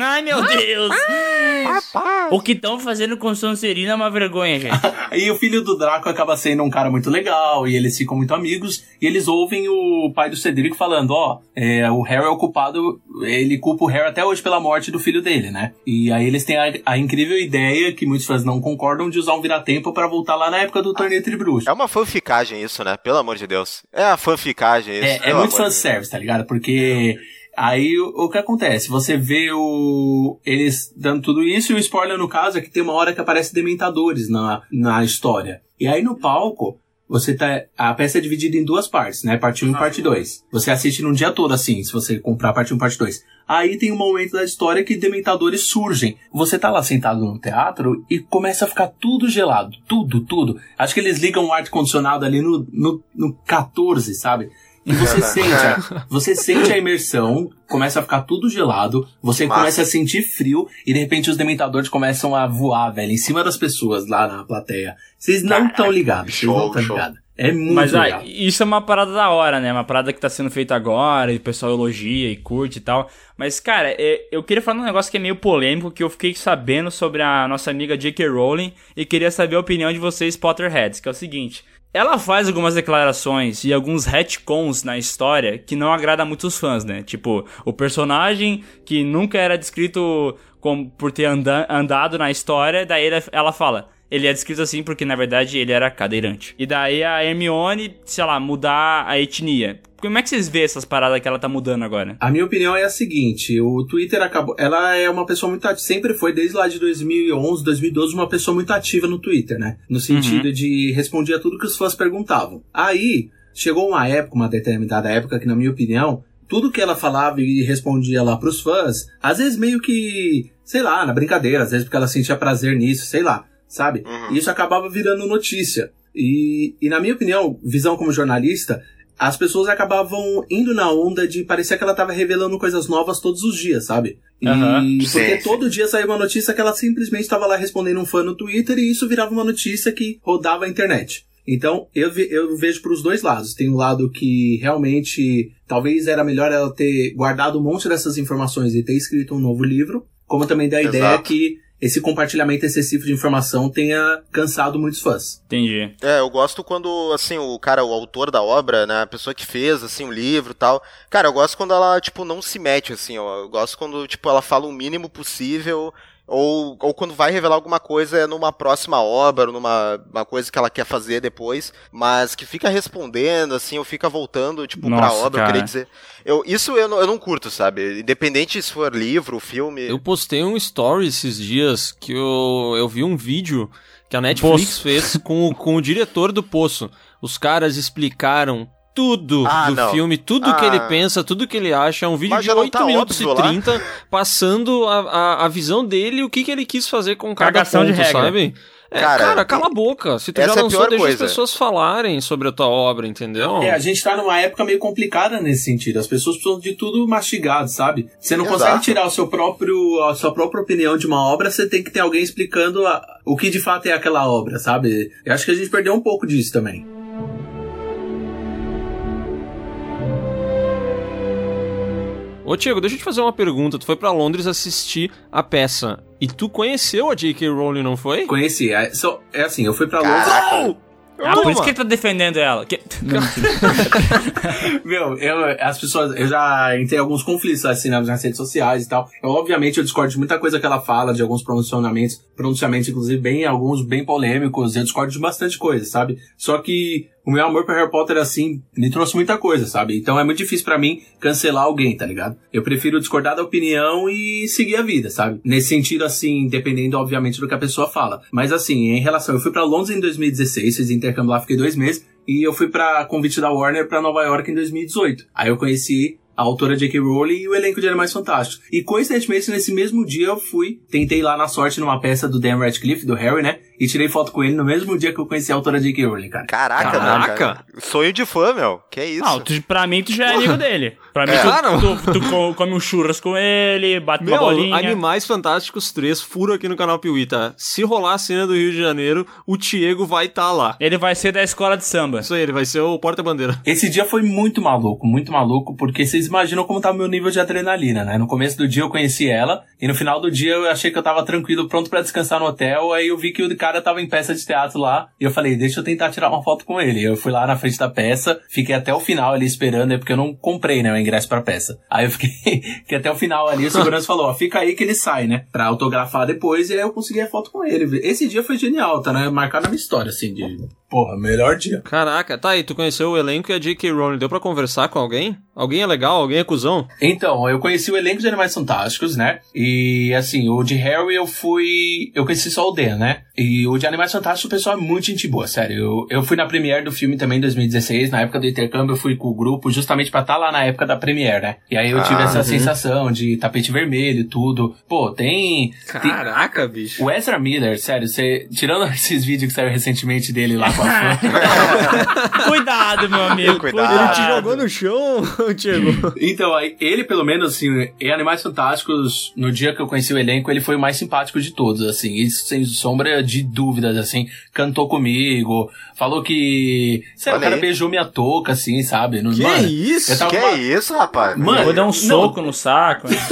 Speaker 3: Ai, meu Deus. O que estão fazendo com Sonserina é uma vergonha, gente. (laughs)
Speaker 2: E o filho do Draco acaba sendo um cara muito legal, e eles ficam muito amigos, e eles ouvem o pai do Cedric falando, ó, é, o Harry é o culpado, ele culpa o Harry até hoje pela morte do filho dele, né? E aí eles têm a, a incrível ideia, que muitos fãs não concordam, de usar um vira-tempo pra voltar lá na época do torneio Tribruxo.
Speaker 4: É uma fanficagem isso, né? Pelo amor de Deus. É a fanficagem isso.
Speaker 2: É, é muito fanservice, tá ligado? Porque aí o, o que acontece? Você vê o eles dando tudo isso e o spoiler no caso é que tem uma hora que aparece dementadores na, na história. E aí no palco, você tá. A peça é dividida em duas partes, né? Parte 1 e parte 2. Você assiste num dia todo, assim, se você comprar parte 1 e parte 2. Aí tem um momento da história que dementadores surgem. Você tá lá sentado no teatro e começa a ficar tudo gelado. Tudo, tudo. Acho que eles ligam o ar-condicionado ali no, no, no 14, sabe? E você sente, a, você sente a imersão, começa a ficar tudo gelado, você
Speaker 4: Massa.
Speaker 2: começa a sentir frio, e de repente os dementadores começam a voar, velho, em cima das pessoas lá na plateia. Vocês não estão ligados, vocês não estão ligados. É muito
Speaker 3: Mas ah, isso é uma parada da hora, né? Uma parada que tá sendo feita agora, e o pessoal elogia e curte e tal. Mas, cara, é- eu queria falar um negócio que é meio polêmico, que eu fiquei sabendo sobre a nossa amiga J.K. Rowling, e queria saber a opinião de vocês, Potterheads, que é o seguinte. Ela faz algumas declarações e alguns retcons na história que não agrada muito os fãs, né? Tipo, o personagem que nunca era descrito como por ter anda- andado na história, daí ela fala, ele é descrito assim porque na verdade ele era cadeirante. E daí a Hermione, sei lá, mudar a etnia. Como é que vocês vê essas paradas que ela tá mudando agora?
Speaker 2: A minha opinião é a seguinte, o Twitter acabou, ela é uma pessoa muito ativa, sempre foi desde lá de 2011, 2012, uma pessoa muito ativa no Twitter, né? No sentido de respondia tudo que os fãs perguntavam. Aí, chegou uma época, uma determinada época que na minha opinião, tudo que ela falava e respondia lá pros fãs, às vezes meio que, sei lá, na brincadeira, às vezes porque ela sentia prazer nisso, sei lá, sabe? E isso acabava virando notícia. E, e na minha opinião, visão como jornalista, as pessoas acabavam indo na onda de parecer que ela tava revelando coisas novas todos os dias, sabe? E
Speaker 3: Aham.
Speaker 2: porque
Speaker 4: Sim, sim.
Speaker 2: todo dia saía uma notícia que ela simplesmente estava lá respondendo um fã no Twitter e isso virava uma notícia que rodava a internet. Então, eu, ve- eu vejo para os dois lados. Tem um lado que realmente talvez era melhor ela ter guardado um monte dessas informações e ter escrito um novo livro, como também da ideia que esse compartilhamento excessivo de informação tenha cansado muitos fãs.
Speaker 3: Entendi.
Speaker 4: É, eu gosto quando, assim, o cara, o autor da obra, né, a pessoa que fez, assim, o livro e tal. Cara, eu gosto quando ela, tipo, não se mete, assim, ó. Eu gosto quando, tipo, ela fala o mínimo possível. Ou, ou quando vai revelar alguma coisa é numa próxima obra, numa uma coisa que ela quer fazer depois, mas que fica respondendo, assim, ou fica voltando, tipo, pra
Speaker 3: Nossa,
Speaker 4: obra, eu
Speaker 3: cara.
Speaker 4: queria dizer. Eu, isso eu não, eu não curto, sabe? Independente se for livro, filme.
Speaker 1: Eu postei um story esses dias que eu, eu vi um vídeo que a Netflix
Speaker 3: Poço.
Speaker 1: fez com, com o diretor do Poço. Os caras explicaram tudo
Speaker 4: Ah,
Speaker 1: do
Speaker 4: não.
Speaker 1: filme, tudo
Speaker 4: Ah.
Speaker 1: que ele pensa, tudo que ele acha. É um vídeo de
Speaker 4: já não
Speaker 1: 8
Speaker 4: tá
Speaker 1: minutos e
Speaker 4: óbvio lá?
Speaker 1: 30, (laughs) passando a, a, a visão dele e o que, que ele quis fazer com cada
Speaker 3: Cagação
Speaker 1: ponto, sabe? É, cara,
Speaker 4: Cara,
Speaker 1: cala a boca. Se tu já
Speaker 4: é
Speaker 1: lançou,
Speaker 4: pior
Speaker 1: deixa as
Speaker 4: coisa.
Speaker 1: pessoas falarem sobre a tua obra, entendeu?
Speaker 2: É, a gente tá numa época meio complicada nesse sentido. As pessoas precisam de tudo mastigado, sabe? Você não
Speaker 4: Exato.
Speaker 2: consegue tirar o seu próprio, a sua própria opinião de uma obra, você tem que ter alguém explicando a- o que de fato é aquela obra, sabe? Eu acho que a gente perdeu um pouco disso também.
Speaker 1: Ô, Tiago, deixa eu te fazer uma pergunta. Tu foi pra Londres assistir a peça. E tu conheceu a J.K. Rowling, não foi?
Speaker 2: Conheci. É, só- é assim, eu fui pra
Speaker 4: Caraca.
Speaker 2: Londres.
Speaker 3: Ah, por isso que ele tá defendendo ela. Que-. (laughs)
Speaker 2: Meu, eu, as pessoas, eu já entrei em alguns conflitos assim nas nas redes sociais e tal. Eu, obviamente, eu discordo de muita coisa que ela fala, de alguns pronunciamentos, pronunciamentos, inclusive, bem, alguns bem polêmicos. Eu discordo de bastante coisa, sabe? Só que o meu amor por Harry Potter, assim, me trouxe muita coisa, sabe? Então é muito difícil pra mim cancelar alguém, tá ligado? Eu prefiro discordar da opinião e seguir a vida, sabe? Nesse sentido, assim, dependendo, obviamente, do que a pessoa fala. Mas, assim, em relação, eu fui pra Londres em 2016, fiz intercâmbio lá, fiquei dois meses. E eu fui pra convite da Warner pra Nova York em 2018. Aí eu conheci a autora J.K. Rowling e o elenco de Animais Fantásticos. E coincidentemente, nesse mesmo dia eu fui, tentei lá na sorte numa peça do Dan Radcliffe, do Harry, né? E tirei foto com ele no mesmo dia que eu conheci a autora J.K. Rowling, cara.
Speaker 4: Caraca,
Speaker 1: Caraca.
Speaker 4: Cara? Sonho de fã, meu. Que isso?
Speaker 3: Não, tu, pra mim tu já é amigo (laughs) dele. Pra mim
Speaker 4: É.
Speaker 3: tu,
Speaker 1: Cara.
Speaker 3: tu, tu co- come um churras com ele, bate uma
Speaker 1: Meu,
Speaker 3: bolinha.
Speaker 1: Animais Fantásticos 3, furo aqui no canal Piuí, tá? Se rolar a cena do Rio de Janeiro, o Diego vai estar lá.
Speaker 3: Ele vai ser da escola de samba.
Speaker 1: Isso aí, ele vai ser o porta-bandeira.
Speaker 2: Esse dia foi muito maluco, muito maluco, porque vocês imaginam como tá o meu nível de adrenalina, né? No começo do dia eu conheci ela, e no final do dia eu achei que eu tava tranquilo, pronto pra descansar no hotel, aí eu vi que o cara tava em peça de teatro lá, e eu falei, deixa eu tentar tirar uma foto com ele. Eu fui lá na frente da peça, fiquei até o final ali esperando, é porque eu não comprei, né, o ingresso pra peça. Aí eu (laughs) fiquei, até o final ali, o segurança falou, ó, fica aí que ele sai, né, pra autografar depois, e aí eu consegui a foto com ele. Esse dia foi genial, tá, né, marcado na minha história, assim, de, porra, melhor dia.
Speaker 1: Caraca, tá aí, tu conheceu o elenco e a J.K. Rowling. Deu pra conversar com alguém? Alguém é legal? Alguém é cuzão?
Speaker 2: Então, eu conheci o elenco de Animais Fantásticos, né? E assim, o de Harry eu fui. Eu conheci só o Dan, né? E o de Animais Fantásticos, o pessoal é muito gente boa, sério. Eu, eu fui na premiere do filme também em 2016, na época do intercâmbio, eu fui com o grupo justamente pra estar lá na época da premiere, né? E aí eu tive
Speaker 4: Ah,
Speaker 2: essa sensação de tapete vermelho e tudo. Pô, tem. tem
Speaker 1: Caraca, bicho.
Speaker 2: o Ezra Miller, sério, você. Tirando (laughs) esses vídeos que saíram recentemente dele lá com a (laughs) fã. (laughs)
Speaker 3: Cuidado, meu amigo.
Speaker 4: Cuidado.
Speaker 1: Ele te jogou no chão, (laughs) Diego.
Speaker 2: Então, ele, pelo menos, assim, em Animais Fantásticos, no dia que eu conheci o elenco, ele foi o mais simpático de todos, assim, isso sem sombra de dúvidas, assim, cantou comigo, falou que, lá, o cara
Speaker 4: aí.
Speaker 2: beijou minha touca, assim, sabe? Não,
Speaker 1: Que
Speaker 2: mano,
Speaker 1: isso?
Speaker 2: eu tava
Speaker 4: Que
Speaker 2: uma-
Speaker 4: isso, rapaz?
Speaker 2: Mano,
Speaker 3: Vou dar um
Speaker 2: não,
Speaker 3: soco no saco. né? (laughs)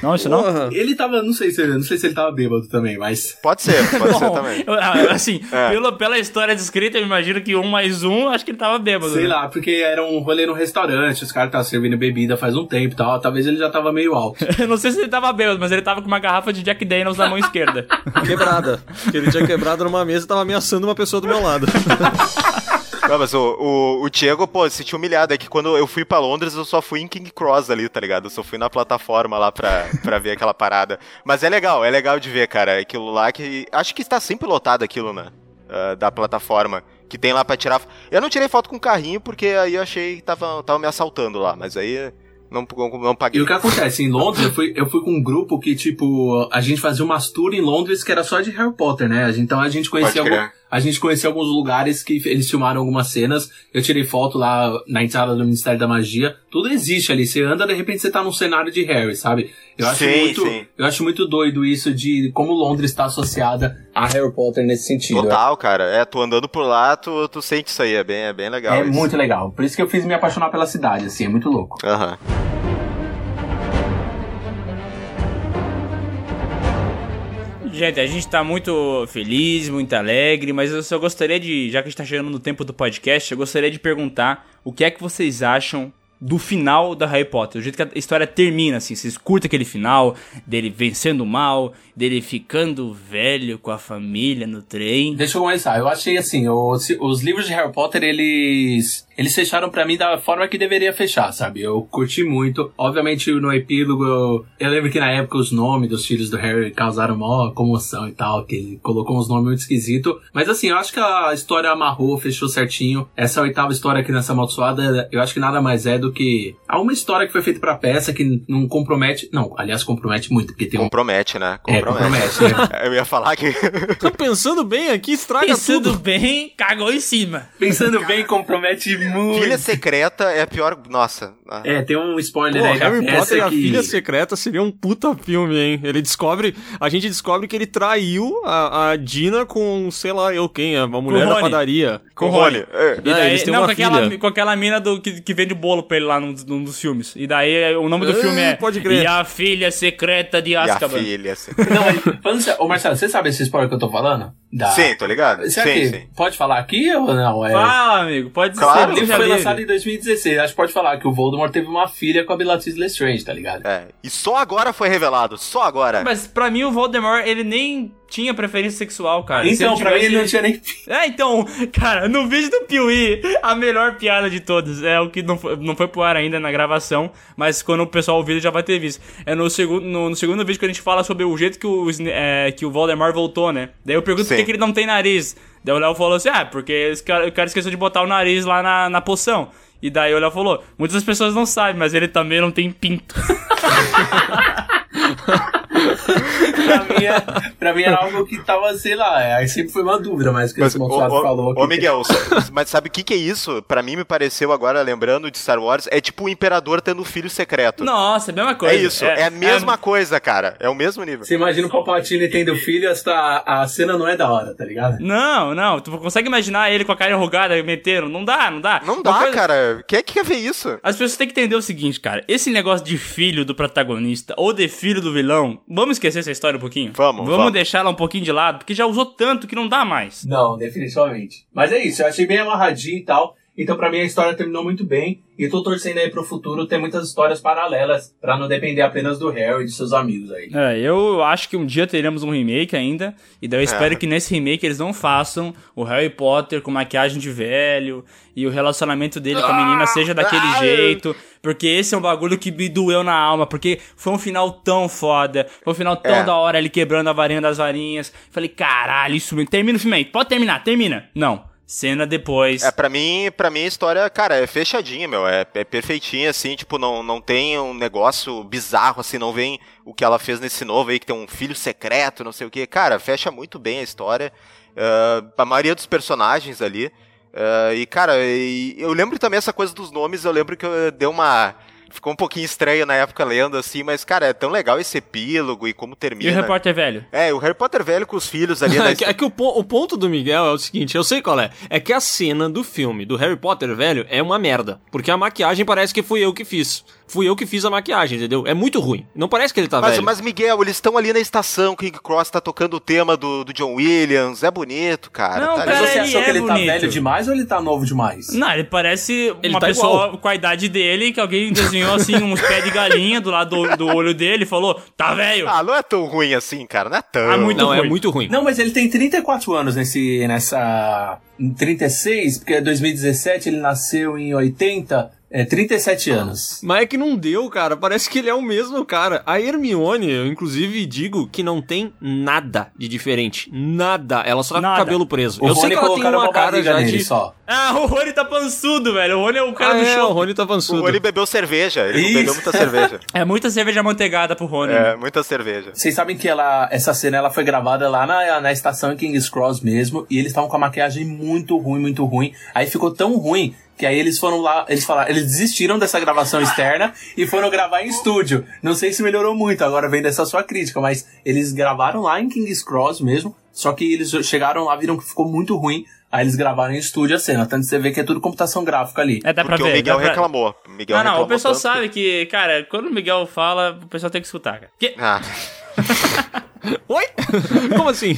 Speaker 3: Não, isso não?
Speaker 2: Ele tava, não sei se, não sei se ele tava bêbado também, mas...
Speaker 4: Pode ser, pode (laughs) ser
Speaker 3: Bom,
Speaker 4: também.
Speaker 3: eu- ah, assim, (laughs)
Speaker 4: É.
Speaker 3: pela, pela história descrita, eu imagino que um mais um, acho que ele tava bêbado.
Speaker 2: Sei
Speaker 3: né?
Speaker 2: lá, porque era um rolê no restaurante, os caras estavam servindo bebida faz um tempo e tal, talvez ele já tava meio alto.
Speaker 3: Eu não sei se ele tava bêbado, mas ele tava com uma garrafa de Jack Daniels na mão esquerda.
Speaker 1: Quebrada. Que ele tinha quebrado numa mesa e tava ameaçando uma pessoa do meu lado. (laughs)
Speaker 4: Não, mas o, o, o Diego, pô, se senti humilhado. É que quando eu fui pra Londres, eu só fui em King Cross ali, tá ligado? Eu só fui na plataforma lá pra, pra ver aquela parada. Mas é legal, é legal de ver, cara. Aquilo lá que. Acho que está sempre lotado aquilo, né? Ah, da plataforma. Que tem lá pra tirar. Eu não tirei foto com o carrinho porque aí eu achei que tava, tava me assaltando lá. Mas aí não, não
Speaker 2: E
Speaker 4: paguei.
Speaker 2: o que acontece, em Londres, eu fui, eu fui com um grupo que, tipo, a gente fazia umas tour em Londres que era só de Harry Potter, né? Então a gente conhecia,
Speaker 4: Pode
Speaker 2: algum- a gente conhecia alguns lugares que eles filmaram algumas cenas. Eu tirei foto lá na entrada do Ministério da Magia. Tudo existe ali. Você anda, de repente você tá num cenário de Harry, sabe? Eu acho
Speaker 4: Sim,
Speaker 2: muito,
Speaker 4: sim.
Speaker 2: eu acho muito doido isso de como Londres está associada a Harry Potter nesse sentido.
Speaker 4: Total, cara. É, tu andando por lá, tu, tu sente isso aí. É bem, é bem legal.
Speaker 2: É
Speaker 4: isso.
Speaker 2: muito legal. Por isso que eu fiz me apaixonar pela cidade, assim, é muito louco.
Speaker 4: Aham.
Speaker 3: Gente, a gente tá muito feliz, muito alegre, mas eu só gostaria de, já que a gente tá chegando no tempo do podcast, eu gostaria de perguntar o que é que vocês acham do final da Harry Potter, o jeito que a história termina, assim, vocês curtem aquele final, dele vencendo o mal, dele ficando velho com a família no trem.
Speaker 2: Deixa eu começar. Eu achei assim, os, os livros de Harry Potter, eles eles fecharam pra mim da forma que deveria fechar, sabe? Eu curti muito. Obviamente, no epílogo, eu, eu lembro que na época os nomes dos filhos do Harry causaram maior comoção e tal, que ele colocou uns nomes muito esquisitos. Mas assim, eu acho que a história amarrou, fechou certinho. Essa oitava história aqui nessa amaldiçoada, eu acho que nada mais é do que há uma história que foi feita pra peça que não compromete. Não, aliás, compromete muito, porque tem um.
Speaker 4: Compromete, né?
Speaker 2: É, compromete, né? (laughs)
Speaker 4: Eu ia falar que.
Speaker 1: Tô pensando bem aqui, estraga
Speaker 3: Pensando
Speaker 1: tudo.
Speaker 3: bem, cagou em cima.
Speaker 2: Pensando bem, compromete muito.
Speaker 4: Filha secreta é a pior. Nossa.
Speaker 2: É, tem um spoiler
Speaker 1: Pô,
Speaker 2: aí
Speaker 1: Harry Potter e a
Speaker 2: que...
Speaker 1: Filha Secreta seria um puta filme, hein? Ele descobre. A gente descobre que ele traiu a, a Dina com, sei lá, eu quem, a mulher da padaria.
Speaker 4: Com o Rony. É.
Speaker 3: E
Speaker 1: É,
Speaker 3: daí,
Speaker 1: eles têm
Speaker 3: não,
Speaker 1: uma
Speaker 3: com aquela,
Speaker 1: filha.
Speaker 3: com aquela mina do, que, que vende bolo pra ele lá num, num dos filmes. E daí o nome do
Speaker 1: Ah,
Speaker 3: filme é
Speaker 1: pode crer.
Speaker 3: E a Filha Secreta de
Speaker 4: E a
Speaker 3: Azkaban.
Speaker 4: filha. secreta.
Speaker 2: Não, mas, falando sério, ô Marcelo, você sabe esse spoiler que eu tô falando? Da...
Speaker 4: Sim, tô ligado?
Speaker 2: Será
Speaker 4: sim,
Speaker 2: que
Speaker 4: sim.
Speaker 2: pode falar aqui ou não? É...
Speaker 3: Fala, amigo, pode
Speaker 4: Claro.
Speaker 2: Livro
Speaker 3: já
Speaker 2: foi
Speaker 3: li.
Speaker 2: lançado em 2016. Acho que pode falar que o Voldemort teve uma filha com a Bellatrix Lestrange, tá ligado?
Speaker 4: É. E só agora foi revelado. Só agora.
Speaker 3: Mas pra mim o Voldemort, ele nem tinha preferência sexual, cara. Se
Speaker 2: então, pra mim ele não tinha nem
Speaker 3: É, então, cara, no vídeo do Piuí, a melhor piada de todas, é o que não foi, não foi pro ar ainda na gravação, mas quando o pessoal ouvir já vai ter visto. É no segundo, no, no segundo vídeo que a gente fala sobre o jeito que o, é, que o Voldemort voltou, né? Daí eu pergunto por
Speaker 4: Sim.
Speaker 3: que, que ele não tem nariz. Daí o Léo falou assim, ah, porque o cara esqueceu de botar o nariz lá na, na poção. E daí o Léo falou, muitas pessoas não sabem, mas ele também não tem pinto. (laughs)
Speaker 2: pra, mim, é- pra mim era algo que tava, sei lá, é, aí sempre foi uma dúvida, mas o que esse
Speaker 4: ô,
Speaker 2: Monsanto
Speaker 4: ô,
Speaker 2: falou
Speaker 4: ô,
Speaker 2: aqui.
Speaker 4: Miguel, mas sabe o que, que é isso? Pra mim me pareceu agora, lembrando de Star Wars, é tipo o Imperador tendo um filho secreto.
Speaker 3: Nossa, é a mesma coisa.
Speaker 4: é isso, é, a mesma coisa, cara. É o mesmo nível.
Speaker 2: Você imagina o Palpatine tendo filho, essa, a cena não é da hora, tá ligado?
Speaker 3: Não, não, tu consegue imaginar ele com a cara enrugada metendo? Não dá, não dá.
Speaker 4: Não
Speaker 3: Uma
Speaker 4: dá,
Speaker 3: coisa-
Speaker 4: cara. Quem é que quer ver isso?
Speaker 3: As pessoas têm que entender o seguinte, cara. Esse negócio de filho do protagonista ou de filho do vilão, vamos esquecer essa história um pouquinho?
Speaker 4: Vamos,
Speaker 3: Vamos
Speaker 4: vamos.
Speaker 3: deixar ela um pouquinho de lado, porque já usou tanto que não dá mais.
Speaker 2: Não, definitivamente. Mas é isso, eu achei bem amarradinho e tal. Então, pra mim, a história terminou muito bem. E tô torcendo aí pro futuro ter muitas histórias paralelas, pra não depender apenas do Harry e de seus amigos aí.
Speaker 3: É, eu acho que um dia teremos um remake ainda. E daí eu espero que nesse remake eles não façam o Harry Potter com maquiagem de velho. E o relacionamento dele com a menina seja daquele
Speaker 4: Ah!
Speaker 3: jeito. Porque esse é um bagulho que me doeu na alma. Porque foi um final tão foda. Foi um final tão
Speaker 4: É.
Speaker 3: da hora ele quebrando a varinha das varinhas. Falei, caralho, isso mesmo. Termina o filme aí. Pode terminar, termina. Não. Cena depois.
Speaker 4: É, pra mim, pra mim a história, cara, é fechadinha, meu. É, é perfeitinha, assim, tipo, não, não tem um negócio bizarro, assim, não vem o que ela fez nesse novo aí, que tem um filho secreto, não sei o que. Cara, fecha muito bem a história. Ah, a maioria dos personagens ali. Ah, e, cara, e eu lembro também essa coisa dos nomes, eu lembro que eu dei uma. Ficou um pouquinho estranho na época lendo, assim, mas, cara, é tão legal esse epílogo e como
Speaker 3: E o
Speaker 4: termina.
Speaker 3: repórter velho?
Speaker 4: É, o Harry Potter velho com os filhos ali, (laughs) né?
Speaker 1: É que, é que o, po- o ponto do Miguel é o seguinte, eu sei qual é. É que a cena do filme do Harry Potter velho é uma merda. Porque a maquiagem parece que fui eu que fiz. Fui eu que fiz a maquiagem, entendeu? É muito ruim. Não parece que ele tá
Speaker 4: Mas,
Speaker 1: velho.
Speaker 4: mas, Miguel, eles estão ali na estação, King Cross tá tocando o tema do, do John Williams, é bonito, cara.
Speaker 3: Não,
Speaker 4: tá
Speaker 2: Mas
Speaker 3: cara,
Speaker 4: ali.
Speaker 2: você
Speaker 3: ele
Speaker 2: achou
Speaker 3: é
Speaker 2: que ele tá
Speaker 3: bonito.
Speaker 2: velho demais ou ele tá novo demais?
Speaker 3: Não, ele parece
Speaker 1: Ele
Speaker 3: uma
Speaker 1: tá
Speaker 3: pessoa
Speaker 1: igual.
Speaker 3: com a idade dele, que alguém desenhou assim uns pés de galinha do lado do, do olho dele e falou, tá velho.
Speaker 4: Ah, não é tão ruim assim, cara, não é tão.
Speaker 3: Ah, muito
Speaker 1: Não, é
Speaker 3: ruim.
Speaker 1: muito ruim.
Speaker 2: Não, mas ele tem 34 anos nesse, nessa... Em 36, porque é 2017, ele nasceu em 80, é 37 anos.
Speaker 1: Mas é que não deu, cara. Parece que ele é o mesmo cara. A Hermione, eu inclusive digo que não tem nada de diferente. Nada. Ela só tá com o cabelo preso.
Speaker 2: O
Speaker 1: eu sei
Speaker 2: Rony
Speaker 1: que ela tem uma cara já de...
Speaker 2: só.
Speaker 3: Ah, o Rony tá pançudo, velho. O Rony é o cara
Speaker 1: Ah,
Speaker 3: do
Speaker 1: é,
Speaker 3: show.
Speaker 1: o Rony tá
Speaker 4: O
Speaker 1: pançudo.
Speaker 4: Rony bebeu cerveja, ele
Speaker 2: Isso.
Speaker 4: bebeu muita cerveja. (laughs)
Speaker 3: É muita cerveja amanteigada pro Rony.
Speaker 4: É, muita cerveja.
Speaker 2: Vocês sabem que ela, essa cena ela foi gravada lá na, na estação em King's Cross mesmo, e eles estavam com a maquiagem muito ruim, muito ruim. Aí ficou tão ruim que aí eles foram lá, eles falaram, eles desistiram dessa gravação externa e foram gravar em estúdio. Não sei se melhorou muito, agora vem dessa sua crítica, mas eles gravaram lá em King's Cross mesmo, só que eles chegaram lá, viram que ficou muito ruim, aí eles gravaram em estúdio a cena. Tanto que você vê que é tudo computação gráfica ali.
Speaker 3: É, dá pra
Speaker 4: Porque
Speaker 3: ver.
Speaker 4: o Miguel
Speaker 3: pra...
Speaker 4: reclamou. O Miguel
Speaker 3: Não, não, o
Speaker 4: reclamou
Speaker 3: pessoal
Speaker 4: tanto
Speaker 3: sabe que, cara, quando o Miguel fala, o pessoal tem que escutar, cara. Que...
Speaker 4: Ah, (laughs)
Speaker 1: Oi? Como assim?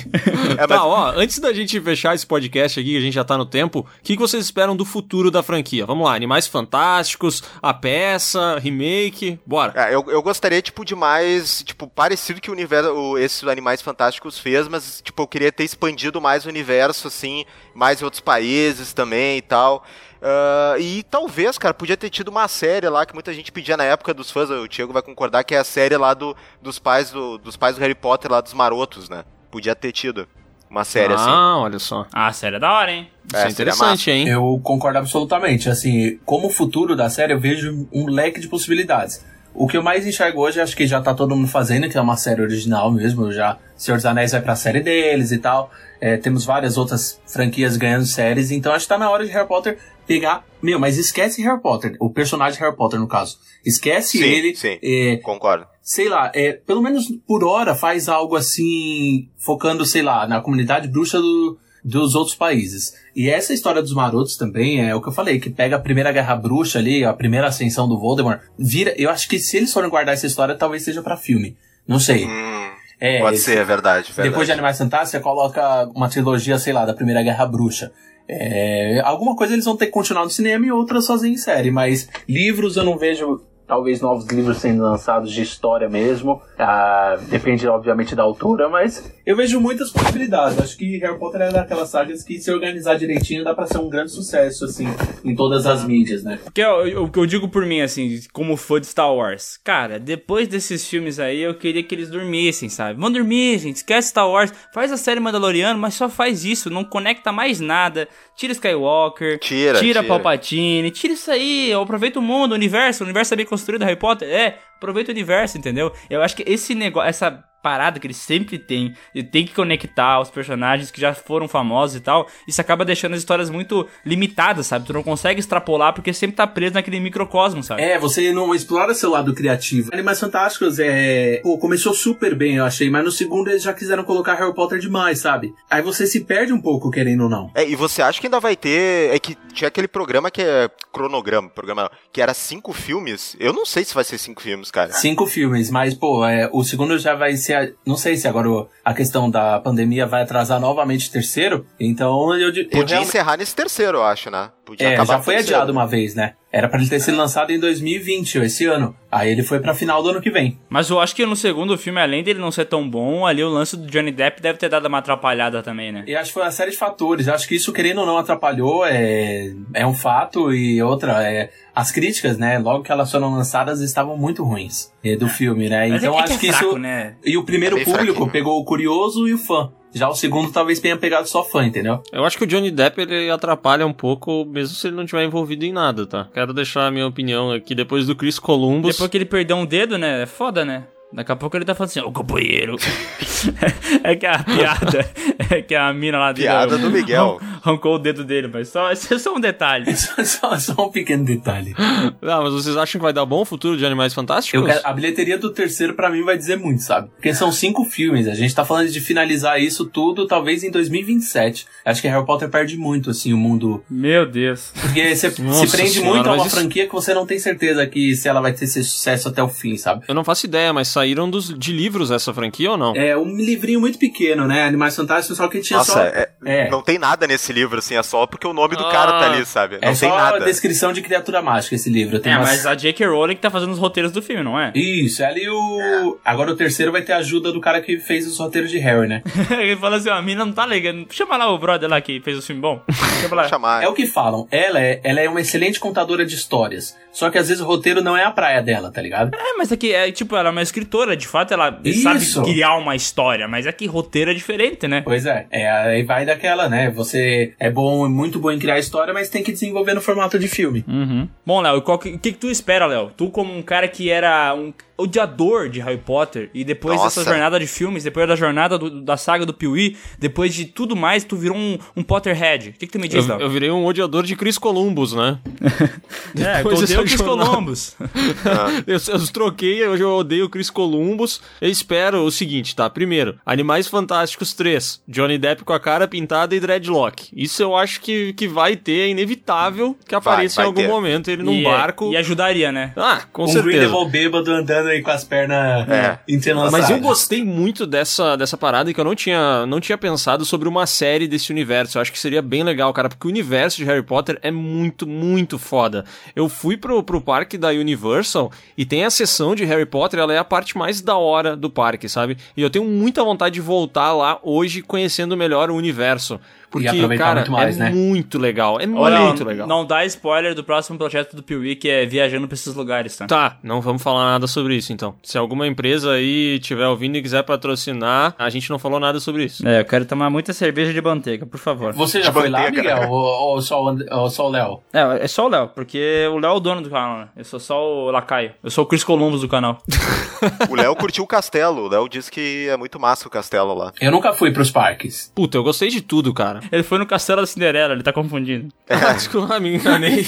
Speaker 4: É,
Speaker 1: Tá,
Speaker 4: mas-
Speaker 1: ó, antes da gente fechar esse podcast aqui, que a gente já tá no tempo, o que, que vocês esperam do futuro da franquia? Vamos lá, Animais Fantásticos, a peça, remake, bora.
Speaker 4: é, eu, eu gostaria, tipo, de mais, tipo, parecido que o universo, o, esses Animais Fantásticos fez, mas, tipo, eu queria ter expandido mais o universo, assim, mais em outros países também e tal. Ah, e talvez, cara, podia ter tido uma série lá que muita gente pedia na época dos fãs, o Diego vai concordar, que é a série lá do, dos, pais do, dos pais do Harry Potter, lá dos marotos, né? Podia ter tido uma série assim.
Speaker 1: ah, olha só.
Speaker 3: Ah, sério, é da hora, hein?
Speaker 1: Isso
Speaker 4: É,
Speaker 1: é, interessante, hein?
Speaker 2: Eu concordo absolutamente. Assim, como futuro da série, eu vejo um leque de possibilidades. O que eu mais enxergo hoje, acho que já tá todo mundo fazendo, que é uma série original mesmo. Já Senhor dos Anéis vai pra série deles e tal. É, temos várias outras franquias ganhando séries, então acho que tá na hora de Harry Potter pegar. Meu, mas esquece Harry Potter, o personagem Harry Potter, no caso. Esquece
Speaker 4: Sim,
Speaker 2: ele.
Speaker 4: sim.
Speaker 2: é,
Speaker 4: Concordo.
Speaker 2: sei lá, é, pelo menos por hora faz algo assim, focando, sei lá, na comunidade bruxa do- dos outros países. E essa história dos marotos também é o que eu falei, que pega a primeira guerra bruxa ali, a primeira ascensão do Voldemort, vira, eu acho que se eles forem guardar essa história, talvez seja pra filme. Não sei.
Speaker 4: Hum,
Speaker 2: É,
Speaker 4: pode
Speaker 2: esse-
Speaker 4: ser, é verdade, verdade.
Speaker 2: depois de Animais Fantásticos, você coloca uma trilogia, sei lá, da Primeira Guerra Bruxa. É, alguma coisa eles vão ter que continuar no cinema e outras fazer em série, mas livros eu não vejo, talvez novos livros sendo lançados de história mesmo. Ah, depende, obviamente, da altura, mas eu vejo muitas possibilidades. Acho que Harry Potter é daquelas sagas que, se organizar direitinho, dá pra ser um grande sucesso, assim, em todas as mídias, né?
Speaker 3: Que é o o que eu digo por mim, assim, como fã de Star Wars. Cara, depois desses filmes aí, eu queria que eles dormissem, sabe? Vão dormir, gente. Esquece Star Wars. Faz a série Mandaloriano, mas só faz isso. Não conecta mais nada. Tira Skywalker.
Speaker 4: Tira,
Speaker 3: Tira
Speaker 4: tira.
Speaker 3: Palpatine. Tira isso aí. Aproveita o mundo, o universo. O universo é bem construído Harry Potter? É, aproveita o universo, entendeu? Eu acho que esse negócio, essa parada que ele sempre tem, ele tem que conectar os personagens que já foram famosos e tal, isso acaba deixando as histórias muito limitadas, sabe? Tu não consegue extrapolar porque sempre tá preso naquele microcosmo, sabe?
Speaker 2: É, você não explora seu lado criativo. Animais Fantásticos é. Pô, começou super bem, eu achei, mas no segundo eles já quiseram colocar Harry Potter demais, sabe? Aí você se perde um pouco, querendo ou não.
Speaker 4: É, e você acha que ainda vai ter. É que tinha aquele programa que é cronograma, programa que era cinco filmes. Eu não sei se vai ser cinco filmes, cara.
Speaker 2: Cinco filmes, mas, pô, é, o segundo já vai ser. A- Não sei se agora a questão da pandemia vai atrasar novamente o terceiro. Então eu. eu
Speaker 4: Podia
Speaker 2: realmente-
Speaker 4: encerrar nesse terceiro, eu acho, né? Podia
Speaker 2: É,
Speaker 4: acabar
Speaker 2: já foi
Speaker 4: terceiro.
Speaker 2: adiado uma vez, né? Era pra ele ter sido lançado em 2020, esse ano. Aí ele foi pra final do ano que vem.
Speaker 3: Mas eu acho que no segundo filme, além dele não ser tão bom, ali o lance do Johnny Depp deve ter dado uma atrapalhada também, né?
Speaker 2: E acho que foi uma série de fatores. Acho que isso, querendo ou não, atrapalhou. É, é um fato. E outra, é, as críticas, né? Logo que elas foram lançadas, estavam muito ruins é, do filme, né?
Speaker 3: Mas
Speaker 2: então
Speaker 3: é, é
Speaker 2: acho
Speaker 3: que
Speaker 2: que
Speaker 3: é fraco,
Speaker 2: isso.
Speaker 3: né?
Speaker 2: E o primeiro
Speaker 4: É
Speaker 2: público
Speaker 4: fraquinho.
Speaker 2: pegou o curioso e o fã. Já o segundo talvez tenha pegado só fã, entendeu?
Speaker 1: Eu acho que o Johnny Depp ele atrapalha um pouco, mesmo se ele não tiver envolvido em nada, tá? Quero deixar a minha opinião aqui depois do Chris Columbus.
Speaker 3: Depois que ele perdeu um dedo, né? É foda, né? Daqui a pouco ele tá falando assim, ô companheiro. (laughs) é que a piada (laughs) é que a mina lá dele
Speaker 4: Piada do Miguel.
Speaker 3: arrancou o dedo dele, mas só, (laughs) esse é só um detalhe.
Speaker 2: só, só- só um pequeno detalhe.
Speaker 1: Ah, mas vocês acham que vai dar bom o futuro de Animais Fantásticos?
Speaker 2: Eu quero- a bilheteria do terceiro, pra mim, vai dizer muito, sabe? Porque são cinco filmes. A gente tá falando de finalizar isso tudo, talvez em 2027. Acho que Harry Potter perde muito, assim, o mundo.
Speaker 3: Meu Deus.
Speaker 2: Porque você
Speaker 1: Nossa
Speaker 2: se prende
Speaker 1: senhora,
Speaker 2: muito a uma
Speaker 1: isso-
Speaker 2: franquia que você não tem certeza que se ela vai ter esse sucesso até o fim, sabe?
Speaker 1: Eu não faço ideia, mas saíram dos, de livros essa franquia ou não?
Speaker 2: É um livrinho muito pequeno, né? Animais Fantásticos, só que tinha
Speaker 4: Nossa,
Speaker 2: só.
Speaker 4: é-
Speaker 2: É.
Speaker 4: não tem nada nesse livro, assim, é só porque o nome do
Speaker 1: Ah.
Speaker 4: cara tá ali, sabe? Não
Speaker 2: É
Speaker 4: tem
Speaker 2: só
Speaker 4: nada.
Speaker 2: a descrição de criatura mágica esse livro. Tem
Speaker 3: É,
Speaker 2: umas-
Speaker 3: mas a J.K. Rowling que tá fazendo os roteiros do filme, não é?
Speaker 2: Isso, é ali o. Agora o terceiro vai ter a ajuda do cara que fez os roteiros de Harry, né? (laughs)
Speaker 3: ele fala assim, ó, a mina não tá ligando. Chama lá o brother lá que fez o filme bom. Chama lá. (laughs)
Speaker 4: chamar.
Speaker 2: É o que falam. Ela é, ela é uma excelente contadora de histórias. Só que às vezes o roteiro não é a praia dela, tá ligado?
Speaker 3: É, mas é que, é, tipo, ela é uma escritora, de fato, ela
Speaker 2: Isso.
Speaker 3: sabe criar uma história, mas é que roteiro é diferente, né?
Speaker 2: Pois é. é. Aí vai daquela, né? Você é bom, muito bom em criar história, mas tem que desenvolver no formato de filme.
Speaker 3: Uhum. Bom, Léo, qual que- o que, que tu espera, Léo? Tu como um cara que era um odiador de Harry Potter e depois
Speaker 4: Nossa.
Speaker 3: dessa jornada de filmes, depois da jornada do- da saga do Piuí, depois de tudo mais, tu virou um, um Potterhead. O que, que tu me diz,
Speaker 1: Eu,
Speaker 3: Léo?
Speaker 1: eu virei um odiador de Chris Columbus, né? (laughs)
Speaker 3: É,
Speaker 1: depois
Speaker 3: odeio o Chris
Speaker 1: jornada.
Speaker 3: Columbus. (laughs)
Speaker 1: Eu, eu troquei, hoje eu odeio o Chris Columbus. Eu espero o seguinte, tá? Primeiro, Animais Fantásticos 3. Johnny Depp com a cara pintada e dreadlock. Isso eu acho que, que vai ter, é inevitável que apareça
Speaker 4: vai
Speaker 1: em algum
Speaker 4: ter.
Speaker 1: momento ele num
Speaker 3: E-
Speaker 1: barco.
Speaker 3: E ajudaria, né?
Speaker 1: Ah, com
Speaker 2: um
Speaker 1: certeza.
Speaker 2: Grindelwald bêbado andando aí com as pernas
Speaker 4: É.
Speaker 2: entrelaçadas.
Speaker 1: Mas eu gostei muito dessa, dessa parada que eu não tinha, não tinha pensado sobre uma série desse universo. Eu acho que seria bem legal, cara, porque o universo de Harry Potter é muito, muito foda. Eu fui pro, pro parque da Universal e tem a sessão de Harry Potter, ela é a parte mais da hora do parque, sabe? E eu tenho muita vontade de voltar lá hoje conhecendo melhor o universo. Porque,
Speaker 2: aproveitar
Speaker 1: cara,
Speaker 2: muito mais,
Speaker 1: é
Speaker 2: né?
Speaker 1: muito legal. É
Speaker 3: Olha,
Speaker 1: muito
Speaker 3: não,
Speaker 1: legal.
Speaker 3: não dá spoiler do próximo projeto do Piuí, que é viajando pra esses lugares, tá?
Speaker 1: Tá, não vamos falar nada sobre isso então. Se alguma empresa aí estiver ouvindo e quiser patrocinar, a gente não falou nada sobre isso.
Speaker 3: É, eu quero tomar muita cerveja de manteiga, por favor.
Speaker 2: Você já
Speaker 4: De
Speaker 2: foi lá,
Speaker 4: manteiga.
Speaker 2: Miguel? Ou, ou só, ou só o Léo?
Speaker 3: É, é só o Léo, porque o Léo é o dono do canal, né? Eu sou só o lacaio. Eu sou o Chris Columbus do canal. (laughs)
Speaker 4: O Léo curtiu o castelo. O Léo disse que é muito massa o castelo lá.
Speaker 2: Eu nunca fui pros parques.
Speaker 1: Puta, eu gostei de tudo, cara.
Speaker 3: Ele foi no Castelo da Cinderela, ele tá confundindo.
Speaker 1: Ah, (laughs) (laughs) Desculpa, me enganei.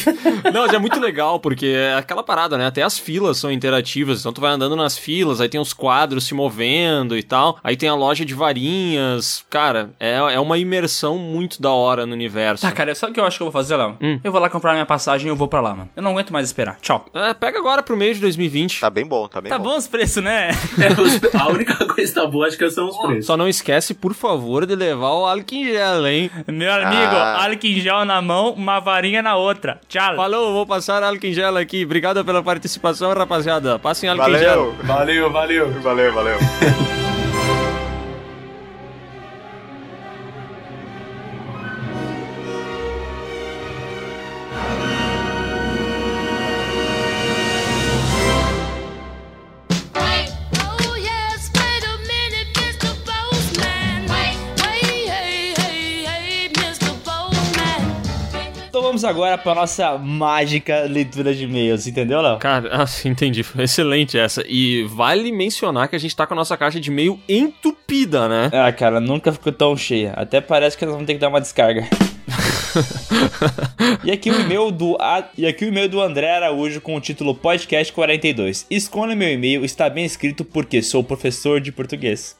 Speaker 1: Não, mas é muito legal, porque é aquela parada, né? Até as filas são interativas. Então tu vai andando nas filas, aí tem os quadros se movendo e tal. Aí tem a loja de varinhas. Cara, é, é uma imersão muito da hora no universo.
Speaker 3: Tá, cara, sabe o que eu acho que eu vou fazer, Léo?
Speaker 1: Hum.
Speaker 3: Eu vou lá comprar minha passagem e eu vou pra lá, mano. Eu não aguento mais esperar. Tchau.
Speaker 1: É, pega agora pro mês de 2020.
Speaker 4: Tá bem bom, tá bem
Speaker 3: Tá
Speaker 4: bom.
Speaker 3: bom os preços, né? (laughs)
Speaker 2: É, a única coisa que tá boa acho que são os preços.
Speaker 1: Só não esquece, por favor, de levar o álcool em gel, hein?
Speaker 3: Meu amigo,
Speaker 4: Ah.
Speaker 3: álcool em gel na mão, uma varinha na outra. Tchau.
Speaker 1: Falou, vou passar álcool em gel aqui. Obrigado pela participação, rapaziada. Passem álcool em gel.
Speaker 4: Valeu!
Speaker 2: Valeu, valeu.
Speaker 4: Valeu, (laughs)
Speaker 3: vamos agora pra nossa mágica leitura de e-mails, entendeu, Léo?
Speaker 1: Cara, ah, entendi. Foi excelente essa. E vale mencionar que a gente tá com a nossa caixa de e-mail entupida, né?
Speaker 3: Ah, cara, nunca ficou tão cheia. Até parece que nós vamos ter que dar uma descarga. (laughs) e aqui o e-mail do A- e aqui o e-mail do André Araújo com o título Podcast 42. Escolha meu e-mail, está bem escrito porque sou professor de português.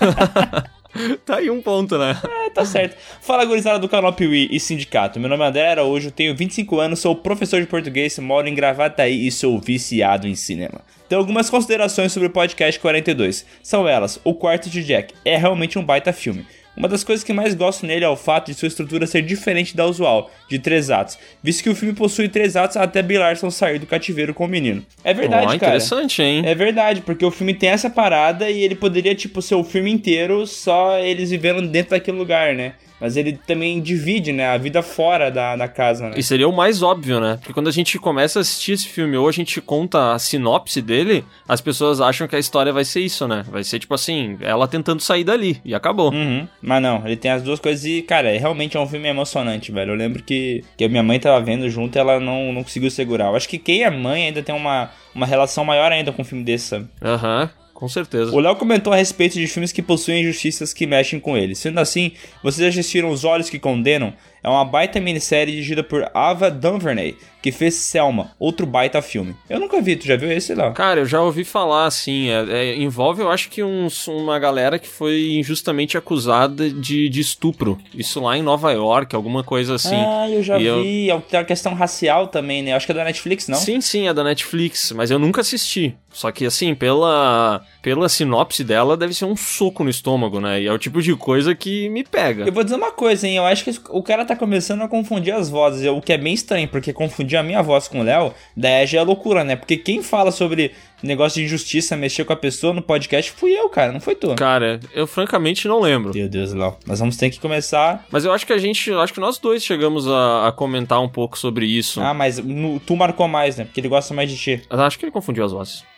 Speaker 3: (laughs) (laughs)
Speaker 1: Tá aí um ponto, né?
Speaker 3: É, tá certo. Fala, gurizada do canal Piuí e Sindicato. Meu nome é André Araújo, tenho 25 anos, sou professor de português, moro em Gravataí e sou viciado em cinema. Tenho algumas considerações sobre o podcast 42. São elas: O Quarto de Jack é realmente um baita filme. Uma das coisas que mais gosto nele é o fato de sua estrutura ser diferente da usual, de três atos, visto que o filme possui três atos até Bill Larson sair do cativeiro com o menino. É verdade,
Speaker 1: Ó,
Speaker 3: cara.
Speaker 1: interessante, hein?
Speaker 3: É verdade, porque o filme tem essa parada e ele poderia, tipo, ser o filme inteiro só eles vivendo dentro daquele lugar, né? Mas ele também divide, né? A vida fora da, da casa, né?
Speaker 1: E seria o mais óbvio, né? Porque quando a gente começa a assistir esse filme ou a gente conta a sinopse dele, as pessoas acham que a história vai ser isso, né? Vai ser tipo assim, ela tentando sair dali e acabou.
Speaker 3: Uhum. Mas não, ele tem as duas coisas e, cara, é, realmente é um filme emocionante, velho. Eu lembro que, que a minha mãe tava vendo junto e ela não, não conseguiu segurar. Eu acho que quem é mãe ainda tem uma, uma relação maior ainda com um filme desse, sabe?
Speaker 1: Aham, com certeza.
Speaker 3: O Léo comentou a respeito de filmes que possuem injustiças que mexem com eles. Sendo assim, vocês assistiram Os Olhos que Condenam? É uma baita minissérie dirigida por Ava DuVernay, que fez Selma, outro baita filme. Eu nunca vi, tu já viu esse, Léo?
Speaker 1: Cara, eu já ouvi falar, assim, é- é- envolve, eu acho que uns- uma galera que foi injustamente acusada de, de estupro. Isso lá em Nova York, alguma coisa assim.
Speaker 3: ah, eu já
Speaker 1: E eu-
Speaker 3: vi. É Tem uma questão racial também, né? Acho que é da Netflix, não?
Speaker 1: Sim, sim, é da Netflix, mas eu nunca assisti. Só que, assim, pela, pela sinopse dela, deve ser um soco no estômago, né? E é o tipo de coisa que me pega.
Speaker 3: Eu vou dizer uma coisa, hein? Eu acho que o cara tá começando a confundir as vozes, o que é bem estranho, porque confundir a minha voz com o Léo, daí já é loucura, né? Porque quem fala sobre negócio de injustiça, mexer com a pessoa no podcast, fui eu, cara, não foi tu.
Speaker 1: Cara, eu francamente não lembro.
Speaker 3: Meu Deus, Léo. Nós vamos ter que começar.
Speaker 1: Mas eu acho que a gente, eu acho que nós dois chegamos a, a comentar um pouco sobre isso.
Speaker 3: Ah, mas no- tu marcou mais, né? Porque ele gosta mais de ti.
Speaker 1: Eu acho que ele confundiu as vozes.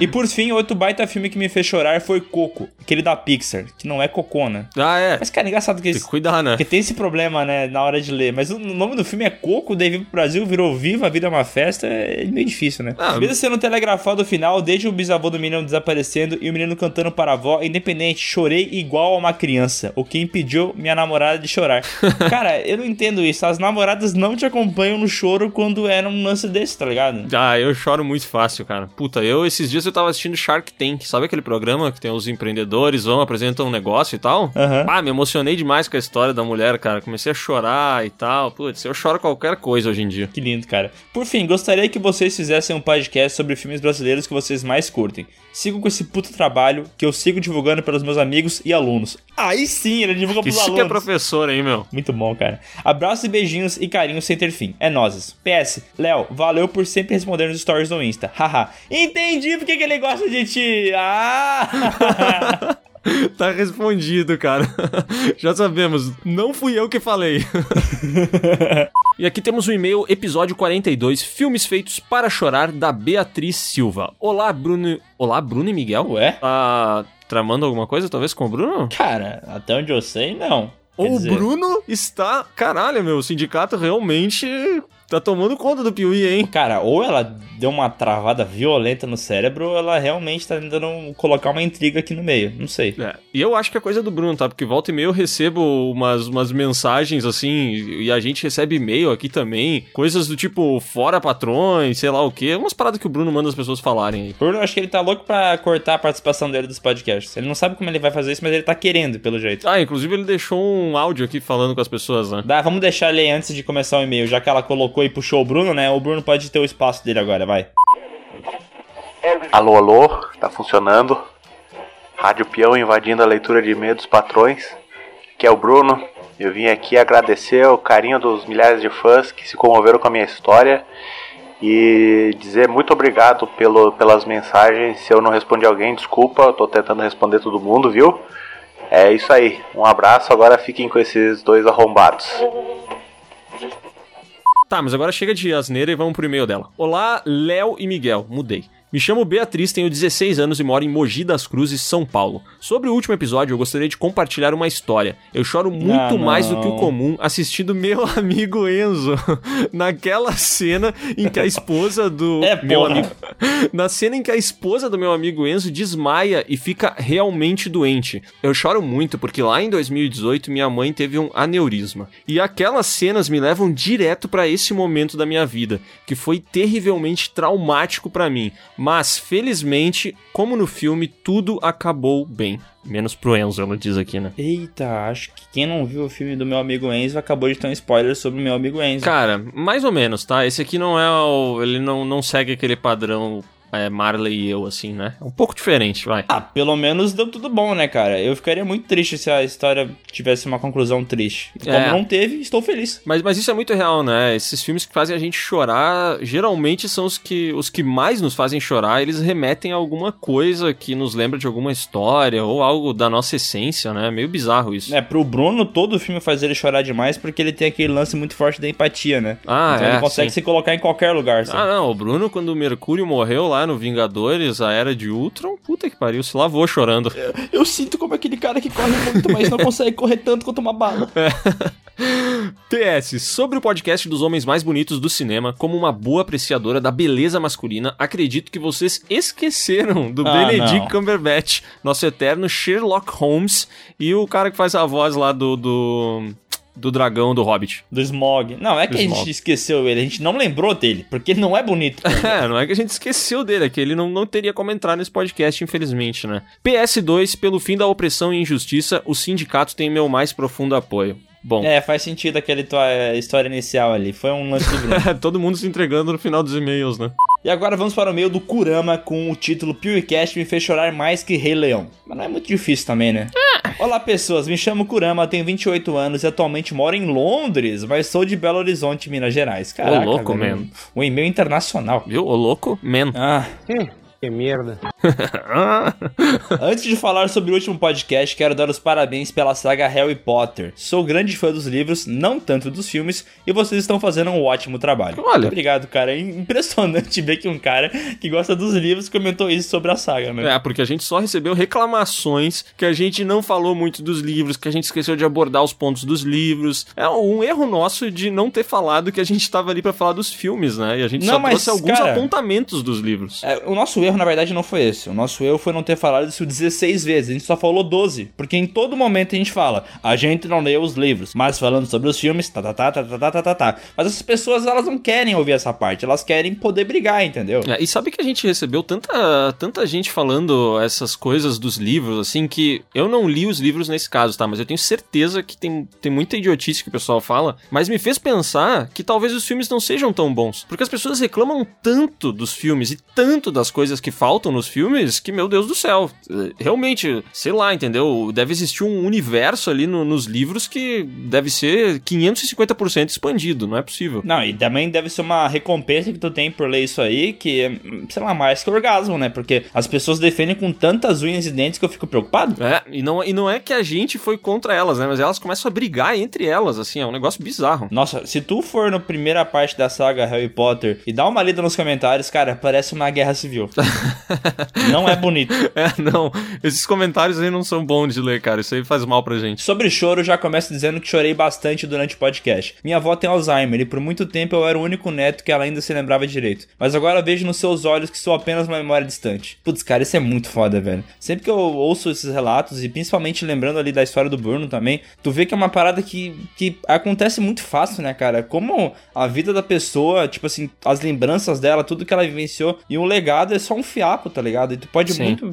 Speaker 3: E por fim, outro baita filme que me fez chorar foi Coco, aquele da Pixar, que não é cocô, né?
Speaker 1: Ah, é.
Speaker 3: Mas, cara, engraçado que
Speaker 1: Tem que cuidar, né?
Speaker 3: Porque tem esse problema, né, na hora de ler. Mas o nome do filme é Coco, daí veio pro Brasil, virou Viva, a Vida é uma Festa. É meio difícil, né?
Speaker 1: Ah,
Speaker 3: Mesmo sendo telegrafado o final, desde o bisavô do menino desaparecendo e o menino cantando para a avó, independente, chorei igual a uma criança. O que impediu minha namorada de chorar. (laughs) Cara, eu não entendo isso. As namoradas não te acompanham no choro quando é num lance desse, tá ligado?
Speaker 1: Ah, eu choro muito fácil, cara. Puta, eu esses dias eu tava assistindo Shark Tank. Sabe aquele programa que tem os empreendedores, vão, apresentam um negócio e tal?
Speaker 3: Aham.
Speaker 1: Ah, me emocionei demais com a história da mulher, cara. Comecei a chorar e tal. Putz, eu choro qualquer coisa hoje em dia.
Speaker 3: Que lindo, cara. Por fim, gostaria que vocês fizessem um podcast sobre filmes brasileiros que vocês mais curtem. Sigam com esse puto trabalho que eu sigo divulgando pelos meus amigos e alunos. Aí sim, ele divulga pros
Speaker 1: Isso
Speaker 3: alunos.
Speaker 1: que é professor, hein, meu?
Speaker 3: Muito bom, cara. Abraços e beijinhos e carinhos sem ter fim. É nozes. PS, Léo, valeu por sempre responder nos stories do Insta. (laughs) Haha. Entendi porque que ele gosta de ti. Ah! (laughs) (laughs)
Speaker 1: Tá respondido, cara. (laughs) Já sabemos, não fui eu que falei. (laughs) e aqui temos o e-mail episódio 42, filmes feitos para chorar da Beatriz Silva. Olá, Bruno. Olá, Bruno e Miguel?
Speaker 3: Ué?
Speaker 1: Tá tramando alguma coisa, talvez, com o Bruno?
Speaker 3: Cara, até onde eu sei, não. Quer
Speaker 1: O
Speaker 3: dizer,
Speaker 1: Bruno está. Caralho, meu, o sindicato realmente tá tomando conta do Piuí, hein?
Speaker 3: Cara, ou ela deu uma travada violenta no cérebro, ou ela realmente tá tentando colocar uma intriga aqui no meio. Não sei.
Speaker 1: É, e eu acho que é coisa do Bruno, tá? Porque volta e meia eu recebo umas, umas mensagens assim, e a gente recebe e-mail aqui também, coisas do tipo fora patrões, sei lá o quê, umas paradas que o Bruno manda as pessoas falarem aí.
Speaker 3: Bruno, eu acho que ele tá louco pra cortar a participação dele dos podcasts. Ele não sabe como ele vai fazer isso, mas ele tá querendo, pelo jeito.
Speaker 1: Ah, inclusive ele deixou um áudio aqui falando com as pessoas, né?
Speaker 3: Dá, vamos deixar ele aí antes de começar o e-mail, já que ela colocou e puxou o Bruno, né? O Bruno pode ter o espaço dele agora, vai.
Speaker 8: Alô, alô, tá funcionando? Rádio Peão invadindo a leitura de e-mail dos patrões. Aqui é o Bruno. Eu vim aqui agradecer o carinho dos milhares de fãs que se comoveram com a minha história e dizer muito obrigado pelo, pelas mensagens. Se eu não respondi alguém, desculpa, eu tô tentando responder todo mundo, viu? É isso aí. Um abraço, agora fiquem com esses dois arrombados.
Speaker 1: Tá, mas agora chega de asneira e vamos pro e-mail dela. Olá, Léo e Miguel. Mudei. Me chamo Beatriz, tenho 16 anos e moro em Mogi das Cruzes, São Paulo. Sobre o último episódio, eu gostaria de compartilhar uma história. Eu choro muito
Speaker 3: Ah,
Speaker 1: mais do que o comum assistindo meu (laughs) amigo Enzo (laughs) naquela cena em que a esposa do (laughs)
Speaker 3: É,
Speaker 1: meu
Speaker 3: porra.
Speaker 1: amigo na cena em que a esposa do meu amigo Enzo desmaia e fica realmente doente. Eu choro muito porque lá em 2018 minha mãe teve um aneurisma. E aquelas cenas me levam direto pra esse momento da minha vida, que foi terrivelmente traumático pra mim. Mas felizmente, como no filme, tudo acabou bem. Menos pro Enzo, ela diz aqui, né?
Speaker 3: Eita, acho que quem não viu o filme do meu amigo Enzo acabou de ter um spoiler sobre o meu amigo Enzo.
Speaker 1: Cara, mais ou menos, tá? Esse aqui não é o. Ele não, não segue aquele padrão é, Marley e eu, assim, né? É um pouco diferente, vai.
Speaker 3: Ah, pelo menos deu tudo bom, né, cara? Eu ficaria muito triste se a história tivesse uma conclusão triste. E Como
Speaker 1: É.
Speaker 3: não teve, estou feliz.
Speaker 1: Mas, mas isso é muito real, né? Esses filmes que fazem a gente chorar, geralmente são os que, os que mais nos fazem chorar. Eles remetem a alguma coisa que nos lembra de alguma história ou algo da nossa essência, né? Meio bizarro isso.
Speaker 3: É, pro Bruno, todo filme faz ele chorar demais porque ele tem aquele lance muito forte da empatia, né?
Speaker 1: Ah,
Speaker 3: então
Speaker 1: é,
Speaker 3: ele consegue
Speaker 1: sim.
Speaker 3: se colocar em qualquer lugar, sabe?
Speaker 1: Ah, não, o Bruno, quando o Mercúrio morreu lá no Vingadores, a Era de Ultron, puta que pariu, se lavou chorando.
Speaker 3: Eu sinto como aquele cara que corre muito, mas não consegue correr tanto quanto uma bala. (laughs)
Speaker 1: PS, sobre o podcast dos homens mais bonitos do cinema, como uma boa apreciadora da beleza masculina, acredito que vocês esqueceram do
Speaker 3: Ah,
Speaker 1: Benedict
Speaker 3: não.
Speaker 1: Cumberbatch, nosso eterno Sherlock Holmes, e o cara que faz a voz lá do. do, do dragão do Hobbit.
Speaker 3: Do Smog. Não, é que a gente esqueceu ele, a gente não lembrou dele, porque ele não é bonito. (laughs)
Speaker 1: É, não é que a gente esqueceu dele, é que ele não, não teria como entrar nesse podcast, infelizmente, né? PS2, pelo fim da opressão e injustiça, o sindicato tem meu mais profundo apoio. Bom,
Speaker 3: é, faz sentido aquela tua história inicial ali. Foi um lance do Bruno. (laughs)
Speaker 1: todo mundo se entregando no final dos e-mails, né?
Speaker 3: E agora vamos para o meio do Kurama com o título PewCast me fez chorar mais que Rei Leão. Mas não é muito difícil também, né? Olá pessoas, me chamo Kurama, tenho 28 anos e atualmente moro em Londres, mas sou de Belo Horizonte, Minas Gerais. Caraca,
Speaker 1: louco,
Speaker 3: velho,
Speaker 1: man.
Speaker 3: Um e-mail internacional.
Speaker 1: Viu? Ô louco? Man.
Speaker 3: Ah,
Speaker 6: Que merda. (laughs)
Speaker 3: Antes de falar sobre o último podcast, quero dar os parabéns pela saga Harry Potter. Sou grande fã dos livros, não tanto dos filmes, e vocês estão fazendo um ótimo trabalho.
Speaker 1: Olha.
Speaker 3: Obrigado, cara. É impressionante (laughs) ver que um cara que gosta dos livros comentou isso sobre a saga, né?
Speaker 1: É, porque a gente só recebeu reclamações que a gente não falou muito dos livros, que a gente esqueceu de abordar os pontos dos livros. É um erro nosso de não ter falado que a gente tava ali pra falar dos filmes, né? E a gente
Speaker 3: Não,
Speaker 1: só
Speaker 3: mas,
Speaker 1: trouxe alguns
Speaker 3: cara-
Speaker 1: apontamentos dos livros.
Speaker 3: É, o nosso erro, na verdade, não foi esse. O nosso erro foi não ter falado isso 16 vezes. A gente só falou 12. Porque em todo momento a gente fala, a gente não leu os livros, mas falando sobre os filmes, tá, tá, tá, tá, tá, tá, tá, tá. Mas essas pessoas, elas não querem ouvir essa parte. Elas querem poder brigar, entendeu?
Speaker 1: É, e sabe que a gente recebeu tanta, tanta gente falando essas coisas dos livros, assim, que eu não li os livros nesse caso, tá? Mas eu tenho certeza que tem, tem muita idiotice que o pessoal fala, mas me fez pensar que talvez os filmes não sejam tão bons. Porque as pessoas reclamam tanto dos filmes e tanto das coisas que faltam nos filmes que, meu Deus do céu, realmente, sei lá, entendeu? Deve existir um universo ali no- nos livros que deve ser 550% expandido, não é possível.
Speaker 3: Não, e também deve ser uma recompensa que tu tem por ler isso aí, que sei lá, mais que orgasmo, né? Porque as pessoas defendem com tantas unhas e dentes que eu fico preocupado.
Speaker 1: É, e não, e não é que a gente foi contra elas, né? Mas elas começam a brigar entre elas, assim, é um negócio bizarro.
Speaker 3: Nossa, se tu for na primeira parte da saga Harry Potter e dá uma lida nos comentários, cara, parece uma guerra civil. (laughs) não é bonito. (laughs)
Speaker 1: É, não, esses comentários aí não são bons de ler, cara, isso aí faz mal pra gente.
Speaker 3: Sobre choro, já começo dizendo que chorei bastante durante o podcast. Minha avó tem Alzheimer e por muito tempo eu era o único neto que ela ainda se lembrava direito. Mas agora vejo nos seus olhos que sou apenas uma memória distante. Putz, cara, isso é muito foda, velho. Sempre que eu ouço esses relatos e principalmente lembrando ali da história do Bruno também, tu vê que é uma parada que, que acontece muito fácil, né, cara? Como a vida da pessoa, tipo assim, as lembranças dela, tudo que ela vivenciou e um legado é só um fiapo, tá ligado? E tu pode
Speaker 1: Sim.
Speaker 3: muito.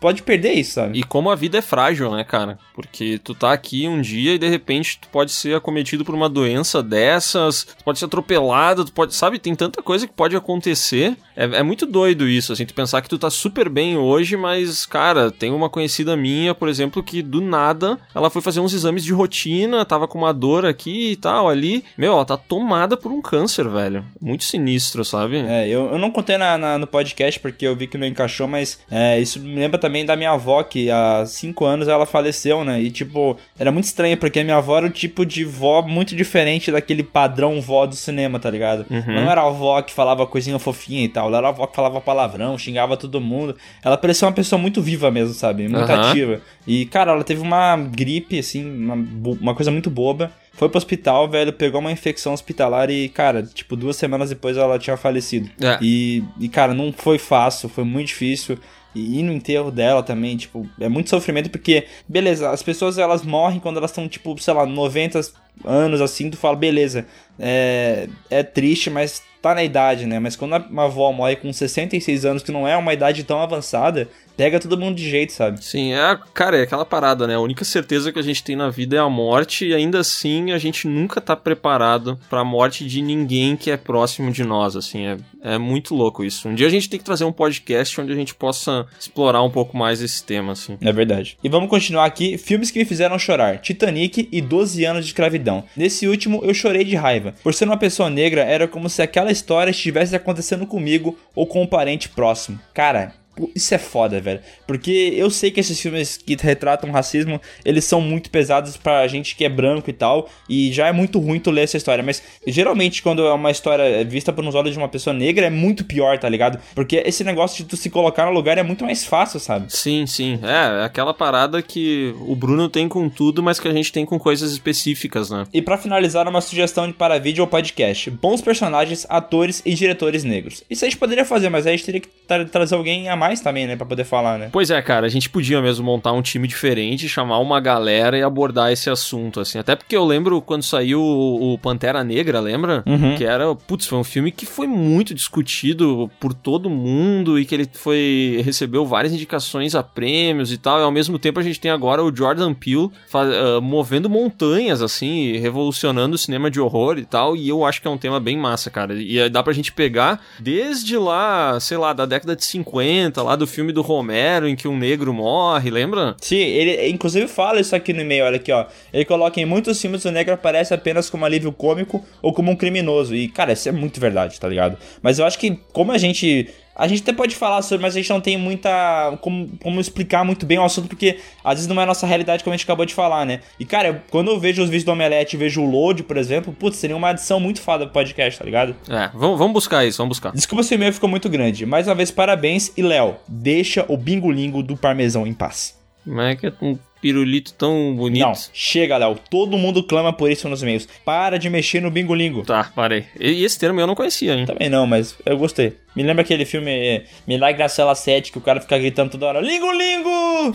Speaker 3: Pode perder isso, sabe?
Speaker 1: E como a vida é frágil, né, cara? Porque tu tá aqui um dia e de repente tu pode ser acometido por uma doença dessas, tu pode ser atropelado, tu pode, sabe, tem tanta coisa que pode acontecer. É, é muito doido isso, assim, tu pensar que tu tá super bem hoje, mas, cara, tem uma conhecida minha, por exemplo, que do nada ela foi fazer uns exames de rotina, tava com uma dor aqui e tal, ali. Meu, ela tá tomada por um câncer, velho. Muito sinistro, sabe?
Speaker 3: É, eu, eu não contei na, na- no podcast porque eu vi que não encaixou, mas é, isso me lembra lembra também da minha avó, que há cinco anos ela faleceu, né? E, tipo, era muito estranho, porque a minha avó era o tipo de vó muito diferente daquele padrão vó do cinema, tá ligado? Não era a avó que falava coisinha fofinha e tal, ela era a avó que falava palavrão, xingava todo mundo. Ela parecia uma pessoa muito viva mesmo, sabe? Muito
Speaker 1: Aham.
Speaker 3: ativa. E, cara, ela teve uma gripe, assim, uma, uma coisa muito boba. Foi pro hospital, velho, pegou uma infecção hospitalar e, cara, tipo, duas semanas depois ela tinha falecido.
Speaker 1: É.
Speaker 3: E, e, cara, não foi fácil, foi muito difícil. E ir no enterro dela também, tipo, é muito sofrimento porque, beleza, as pessoas elas morrem quando elas estão, tipo, sei lá, 90 anos assim, tu fala, beleza, é, é triste, mas tá na idade, né? Mas quando uma avó morre com 66 anos, que não é uma idade tão avançada, pega todo mundo de jeito, sabe?
Speaker 1: Sim, é, cara, é aquela parada, né? A única certeza que a gente tem na vida é a morte e ainda assim a gente nunca tá preparado pra morte de ninguém que é próximo de nós, assim, é, é muito louco isso. Um dia a gente tem que trazer um podcast onde a gente possa explorar um pouco mais esse tema, assim.
Speaker 3: É verdade. E vamos continuar aqui. Filmes que me fizeram chorar: Titanic e 12 anos de escravidão. Nesse último, eu chorei de raiva. Por ser uma pessoa negra, era como se aquela história estivesse acontecendo comigo ou com um parente próximo. Cara. Isso é foda, velho. Porque eu sei que esses filmes que retratam racismo, eles são muito pesados pra gente que é branco e tal. E já é muito ruim tu ler essa história. Mas geralmente, quando é uma história vista por uns olhos de uma pessoa negra, é muito pior, tá ligado? Porque esse negócio de tu se colocar no lugar é muito mais fácil, sabe?
Speaker 1: Sim, sim. É, é aquela parada que o Bruno tem com tudo, mas que a gente tem com coisas específicas, né?
Speaker 3: E pra finalizar, uma sugestão para vídeo ou podcast: bons personagens, atores e diretores negros. Isso a gente poderia fazer, mas aí a gente teria que tra- trazer alguém a mais também, né? Pra poder falar, né?
Speaker 1: Pois é, cara, a gente podia mesmo montar um time diferente, chamar uma galera e abordar esse assunto, assim. Até porque eu lembro quando saiu o Pantera Negra, lembra?
Speaker 3: Uhum.
Speaker 1: Que era, putz, foi um filme que foi muito discutido por todo mundo e que ele foi recebeu várias indicações a prêmios e tal. E ao mesmo tempo a gente tem agora o Jordan Peele fa- ah, movendo montanhas, assim, revolucionando o cinema de horror e tal. E eu acho que é um tema bem massa, cara. E aí dá pra gente pegar desde lá, sei lá, da década de 50, lá do filme do Romero, em que um negro morre, lembra?
Speaker 3: Sim, ele inclusive fala isso aqui no e-mail, olha aqui, ó. Ele coloca em muitos filmes o negro aparece apenas como alívio cômico ou como um criminoso. E, cara, isso é muito verdade, tá ligado? Mas eu acho que, como a gente. A gente até pode falar sobre, mas a gente não tem muita. Como, como explicar muito bem o assunto, porque às vezes não é a nossa realidade, como a gente acabou de falar, né? E, cara, quando eu vejo os vídeos do Omelete e vejo o Load, por exemplo, putz, seria uma adição muito foda pro podcast, tá ligado?
Speaker 1: É, vamos, vamos buscar isso, vamos buscar.
Speaker 3: Desculpa se o e-mail ficou muito grande. Mais uma vez, parabéns. E, Léo, deixa o bingolingo do parmesão em paz.
Speaker 1: Como é que pirulito tão bonito?
Speaker 3: Não, chega, Léo. Todo mundo clama por isso nos e-mails. Para de mexer no bingolingo.
Speaker 1: Tá, parei. E esse termo eu não conhecia, hein?
Speaker 3: Também não, mas eu gostei. Me lembra aquele filme eh, Milagre na Cela 7, que o cara fica gritando toda hora: Lingo, lingo!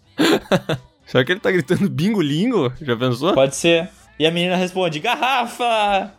Speaker 3: (laughs)
Speaker 1: Será que ele tá gritando bingo-lingo? Já pensou?
Speaker 3: Pode ser. E a menina responde: Garrafa!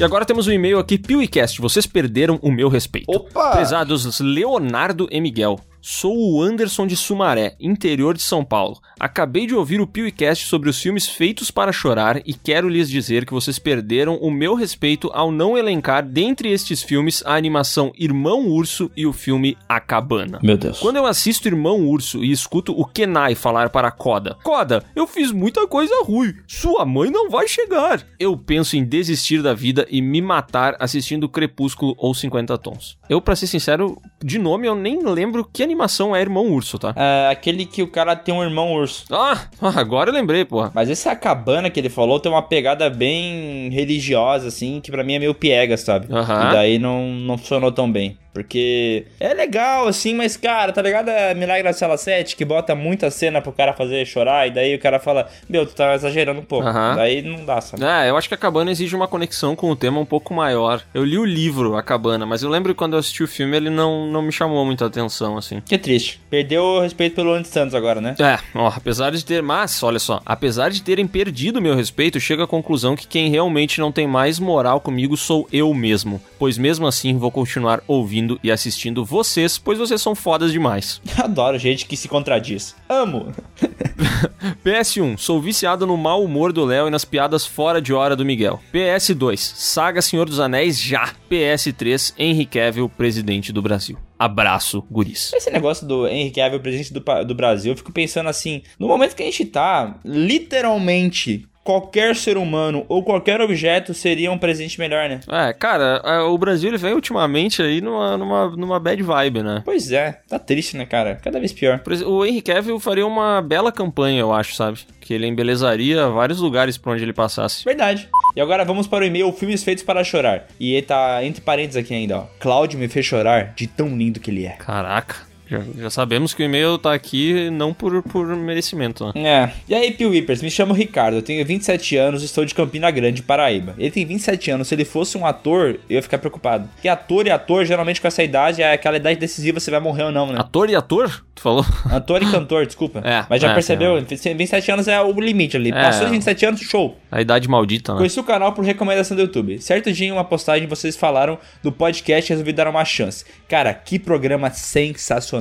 Speaker 1: E agora temos um e-mail aqui, PeeWeeCast, vocês perderam o meu respeito.
Speaker 4: Opa!
Speaker 1: Prezados Leonardo e Miguel, sou o Anderson de Sumaré, interior de São Paulo. Acabei de ouvir o PeeWeeCast sobre os filmes feitos para chorar e quero lhes dizer que vocês perderam o meu respeito ao não elencar dentre estes filmes a animação Irmão Urso e o filme A Cabana.
Speaker 3: Meu Deus.
Speaker 1: Quando eu assisto Irmão Urso e escuto o Kenai falar para Koda: Koda, eu fiz muita coisa ruim, sua mãe não vai chegar. Eu penso em desistir da vida e me matar assistindo Crepúsculo ou 50 Tons. Eu, pra ser sincero, de nome eu nem lembro que animação é Irmão Urso, tá?
Speaker 3: É, aquele que o cara tem um irmão urso.
Speaker 1: Ah, agora eu lembrei, porra.
Speaker 3: Mas esse cabana que ele falou tem uma pegada bem religiosa, assim, que pra mim é meio piegas, sabe? E daí não, não funcionou tão bem. Porque é legal, assim, mas, cara, tá ligado a Milagre na Cela 7, que bota muita cena pro cara fazer chorar, e daí o cara fala, meu, tu tá exagerando um pouco.
Speaker 1: Aham.
Speaker 3: Daí não dá, sabe?
Speaker 1: É, eu acho que a cabana exige uma conexão com o tema um pouco maior. Eu li o livro, A Cabana, mas eu lembro que quando eu assisti o filme ele não, não me chamou muita atenção, assim.
Speaker 3: Que triste. Perdeu o respeito pelo Andy Santos agora, né?
Speaker 1: É, ó, apesar de ter. Mas, olha só, apesar de terem perdido meu respeito, chega à conclusão que quem realmente não tem mais moral comigo sou eu mesmo. Pois mesmo assim vou continuar ouvindo e assistindo vocês, pois vocês são fodas demais. (laughs)
Speaker 3: Adoro gente que se contradiz. Amo. (laughs)
Speaker 1: PS1, sou viciado no mau humor do Léo e nas piadas fora de hora do Miguel. PS2, Saga Senhor dos Anéis já. PS3, Henry Cavill, presidente do Brasil. Abraço, guris.
Speaker 3: Esse negócio do Henrique Cavill, presidente do, do Brasil, eu fico pensando assim, no momento que a gente tá, literalmente, qualquer ser humano ou qualquer objeto seria um presente melhor, né?
Speaker 1: É, cara, é, o Brasil ele vem ultimamente aí numa, numa, numa bad vibe, né?
Speaker 3: Pois é, tá triste, né, cara? Cada vez pior.
Speaker 1: O Henry Cavill faria uma bela campanha, eu acho, sabe? Que ele embelezaria vários lugares por onde ele passasse.
Speaker 3: Verdade. E agora vamos para o e-mail Filmes Feitos para Chorar. E ele tá entre parênteses aqui ainda, ó. Cláudio me fez chorar de tão lindo que ele é.
Speaker 1: Caraca. Já, já sabemos que o e-mail tá aqui não por, por merecimento, né?
Speaker 3: É. E aí, Pio Whippers, me chamo Ricardo, eu tenho 27 anos estou de Campina Grande, Paraíba. Ele tem 27 anos, se ele fosse um ator, eu ia ficar preocupado. Porque ator e ator, geralmente com essa idade, é aquela idade decisiva se vai morrer ou não, né?
Speaker 1: Ator e ator? Tu falou?
Speaker 3: Ator e cantor, desculpa. (laughs)
Speaker 1: É,
Speaker 3: Mas já
Speaker 1: é,
Speaker 3: percebeu? 27 anos é o limite ali. Passou de 27 anos, show.
Speaker 1: A idade maldita, né?
Speaker 3: Conheci o canal por recomendação do YouTube. Certo dia, em uma postagem, vocês falaram do podcast e resolvi dar uma chance. Cara, que programa sensacional.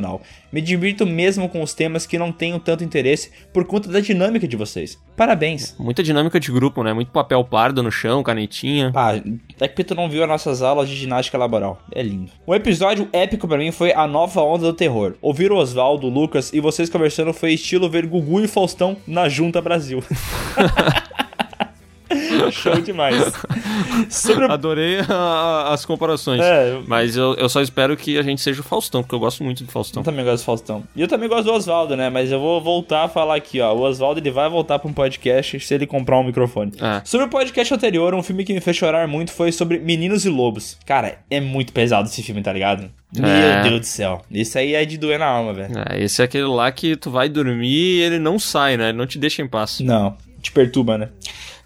Speaker 3: Me divirto mesmo com os temas que não tenho tanto interesse por conta da dinâmica de vocês. Parabéns.
Speaker 1: Muita dinâmica de grupo, né? Muito papel pardo no chão, canetinha.
Speaker 3: Pá, é que tu não viu as nossas aulas de ginástica laboral. É lindo. Um episódio épico pra mim foi a nova onda do terror. Ouvir o Oswaldo, o Lucas e vocês conversando foi estilo ver Gugu e Faustão na Junta Brasil. (laughs) (laughs) Show demais. O...
Speaker 1: Adorei a- as comparações.
Speaker 3: É.
Speaker 1: Mas eu, eu só espero que a gente seja o Faustão, porque eu gosto muito do Faustão.
Speaker 3: Eu também gosto do Faustão. E eu também gosto do Oswaldo, né? Mas eu vou voltar a falar aqui, ó. O Oswaldo ele vai voltar pra um podcast se ele comprar um microfone.
Speaker 1: É.
Speaker 3: Sobre o podcast anterior, um filme que me fez chorar muito foi sobre Meninos e Lobos. Cara, é muito pesado esse filme, tá ligado? Meu
Speaker 1: É.
Speaker 3: Deus do céu. Isso aí é de doer na alma, velho.
Speaker 1: É, esse é aquele lá que tu vai dormir e ele não sai, né? Ele não te deixa em paz.
Speaker 3: Não, te perturba, né?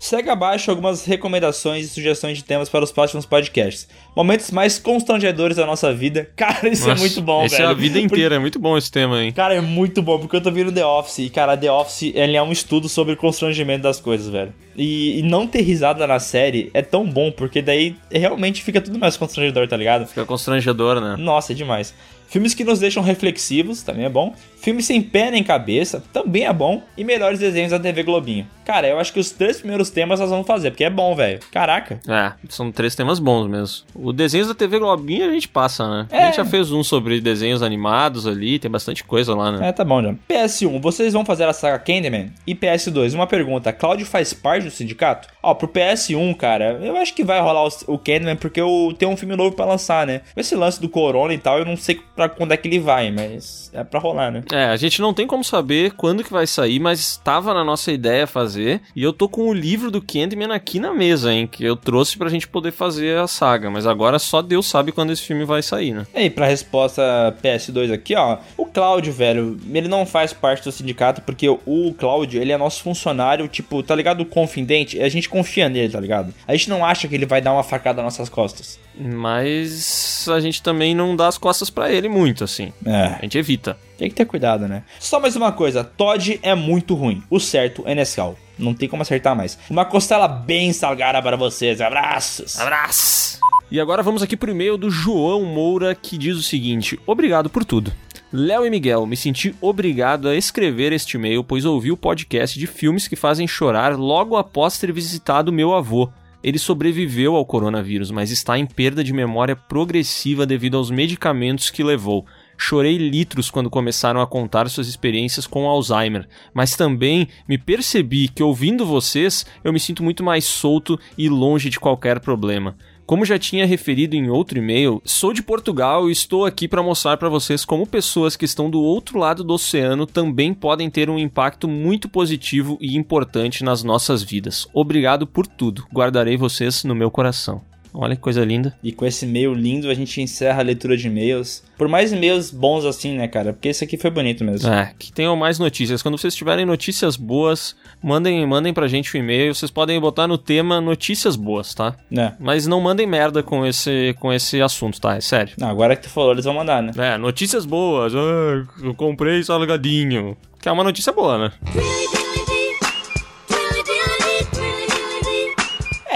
Speaker 3: Segue abaixo algumas recomendações e sugestões de temas para os próximos podcasts. Momentos mais constrangedores da nossa vida. (laughs) Cara, isso é
Speaker 1: Nossa,
Speaker 3: muito bom, velho.
Speaker 1: é a vida inteira, é muito bom esse tema, hein?
Speaker 3: Cara, é muito bom, porque eu tô vendo The Office, e cara, The Office, ele é um estudo sobre o constrangimento das coisas, velho. E, e não ter risada na série é tão bom, porque daí realmente fica tudo mais constrangedor, tá ligado?
Speaker 1: Fica constrangedor, né?
Speaker 3: Nossa, é demais. Filmes que nos deixam reflexivos, também é bom. Filmes sem pé nem cabeça, também é bom. E melhores desenhos da TV Globinho. Cara, eu acho que os três primeiros temas nós vamos fazer, porque é bom, velho. Caraca.
Speaker 1: É, são três temas bons mesmo. O desenhos da TV Globinho a gente passa, né? A
Speaker 3: É.
Speaker 1: gente já fez um sobre desenhos animados ali, tem bastante coisa lá, né?
Speaker 3: É, tá bom, já. PS1, vocês vão fazer a saga Candyman? E PS2, uma pergunta, Cláudio faz parte do sindicato? Ó, pro PS1, cara, eu acho que vai rolar o, Candyman porque eu tenho um filme novo pra lançar, né? Esse lance do Corona e tal, eu não sei pra quando é que ele vai, mas é pra rolar, né?
Speaker 1: É, a gente não tem como saber quando que vai sair, mas estava na nossa ideia fazer. E eu tô com o livro do Candyman aqui na mesa, hein? Que eu trouxe pra gente poder fazer a saga. Mas agora só Deus sabe quando esse filme vai sair, né?
Speaker 3: E aí, pra resposta PS2 aqui, ó. O Cláudio, velho, ele não faz parte do sindicato porque o Cláudio, ele é nosso funcionário, tipo, tá ligado? O confidente, a gente confia nele, tá ligado? A gente não acha que ele vai dar uma facada nas nossas costas.
Speaker 1: Mas a gente também não dá as costas pra ele muito, assim.
Speaker 3: É.
Speaker 1: A gente evita.
Speaker 3: Tem que ter cuidado, né? Só mais uma coisa, Todd é muito ruim. O certo é Nescau. Não tem como acertar mais. Uma costela bem salgada para vocês. Abraços.
Speaker 1: Abraço! E agora vamos aqui pro e-mail do João Moura que diz o seguinte: Obrigado por tudo. Léo e Miguel, me senti obrigado a escrever este e-mail, pois ouvi o podcast de filmes que fazem chorar logo após ter visitado meu avô. Ele sobreviveu ao coronavírus, mas está em perda de memória progressiva devido aos medicamentos que levou. Chorei litros quando começaram a contar suas experiências com Alzheimer, mas também me percebi que ouvindo vocês eu me sinto muito mais solto e longe de qualquer problema. Como já tinha referido em outro e-mail, sou de Portugal e estou aqui para mostrar para vocês como pessoas que estão do outro lado do oceano também podem ter um impacto muito positivo e importante nas nossas vidas. Obrigado por tudo. Guardarei vocês no meu coração. Olha que coisa linda.
Speaker 3: E com esse e-mail lindo, a gente encerra a leitura de e-mails. Por mais e-mails bons assim, né, cara? Porque esse aqui foi bonito mesmo.
Speaker 1: É, que tenham mais notícias. Quando vocês tiverem notícias boas, mandem, mandem pra gente o e-mail. Vocês podem botar no tema notícias boas, tá?
Speaker 3: Né?
Speaker 1: Mas não mandem merda com esse, com esse assunto, tá? É sério.
Speaker 3: Não, agora que tu falou, eles vão mandar, né?
Speaker 1: É, notícias boas. Ah, eu comprei salgadinho. Que é uma notícia boa, né?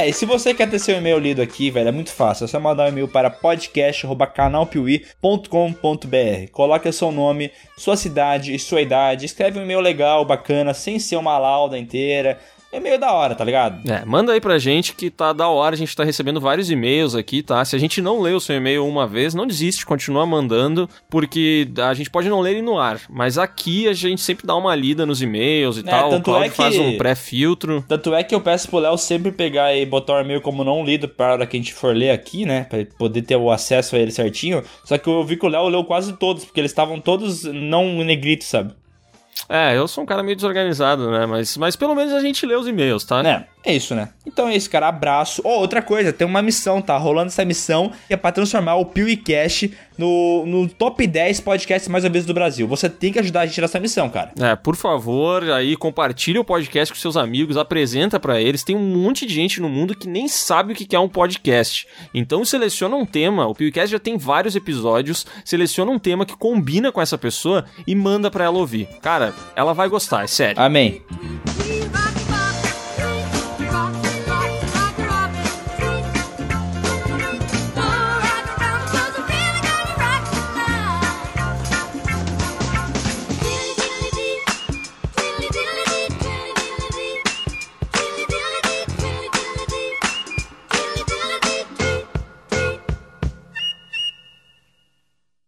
Speaker 3: E se você quer ter seu e-mail lido aqui, velho, é muito fácil. É só mandar um e-mail para podcast.canalpiuí.com.br. Coloque seu nome, sua cidade e sua idade. Escreve um e-mail legal, bacana, sem ser uma lauda inteira. É meio da hora, tá ligado?
Speaker 1: É, manda aí pra gente que tá da hora, a gente tá recebendo vários e-mails aqui, tá? Se a gente não lê o seu e-mail uma vez, não desiste, continua mandando, porque a gente pode não ler ele no ar, mas aqui a gente sempre dá uma lida nos e-mails e
Speaker 3: É,
Speaker 1: tal, o Claudio
Speaker 3: é que-
Speaker 1: faz um pré-filtro.
Speaker 3: Tanto é que eu peço pro Léo sempre pegar e botar o e-mail como não lido para a hora que a gente for ler aqui, né? Pra poder ter o acesso a ele certinho. Só que eu vi que o Léo leu quase todos, porque eles estavam todos não em negrito, sabe?
Speaker 1: É, eu sou um cara meio desorganizado, né? Mas, mas pelo menos a gente lê os e-mails, tá?
Speaker 3: É, é isso, né? Então é isso, cara. Abraço. Oh, outra coisa, tem uma missão, tá? Rolando essa missão que é pra transformar o PewCast no, no top 10 podcasts mais ouvidos do Brasil. Você tem que ajudar a gente nessa missão, cara.
Speaker 1: É, por favor, aí compartilha o podcast com seus amigos, apresenta pra eles. Tem um monte de gente no mundo que nem sabe o que é um podcast. Então seleciona um tema. O PewCast já tem vários episódios. Seleciona um tema que combina com essa pessoa e manda pra ela ouvir. Cara, ela vai gostar, é sério.
Speaker 3: Amém.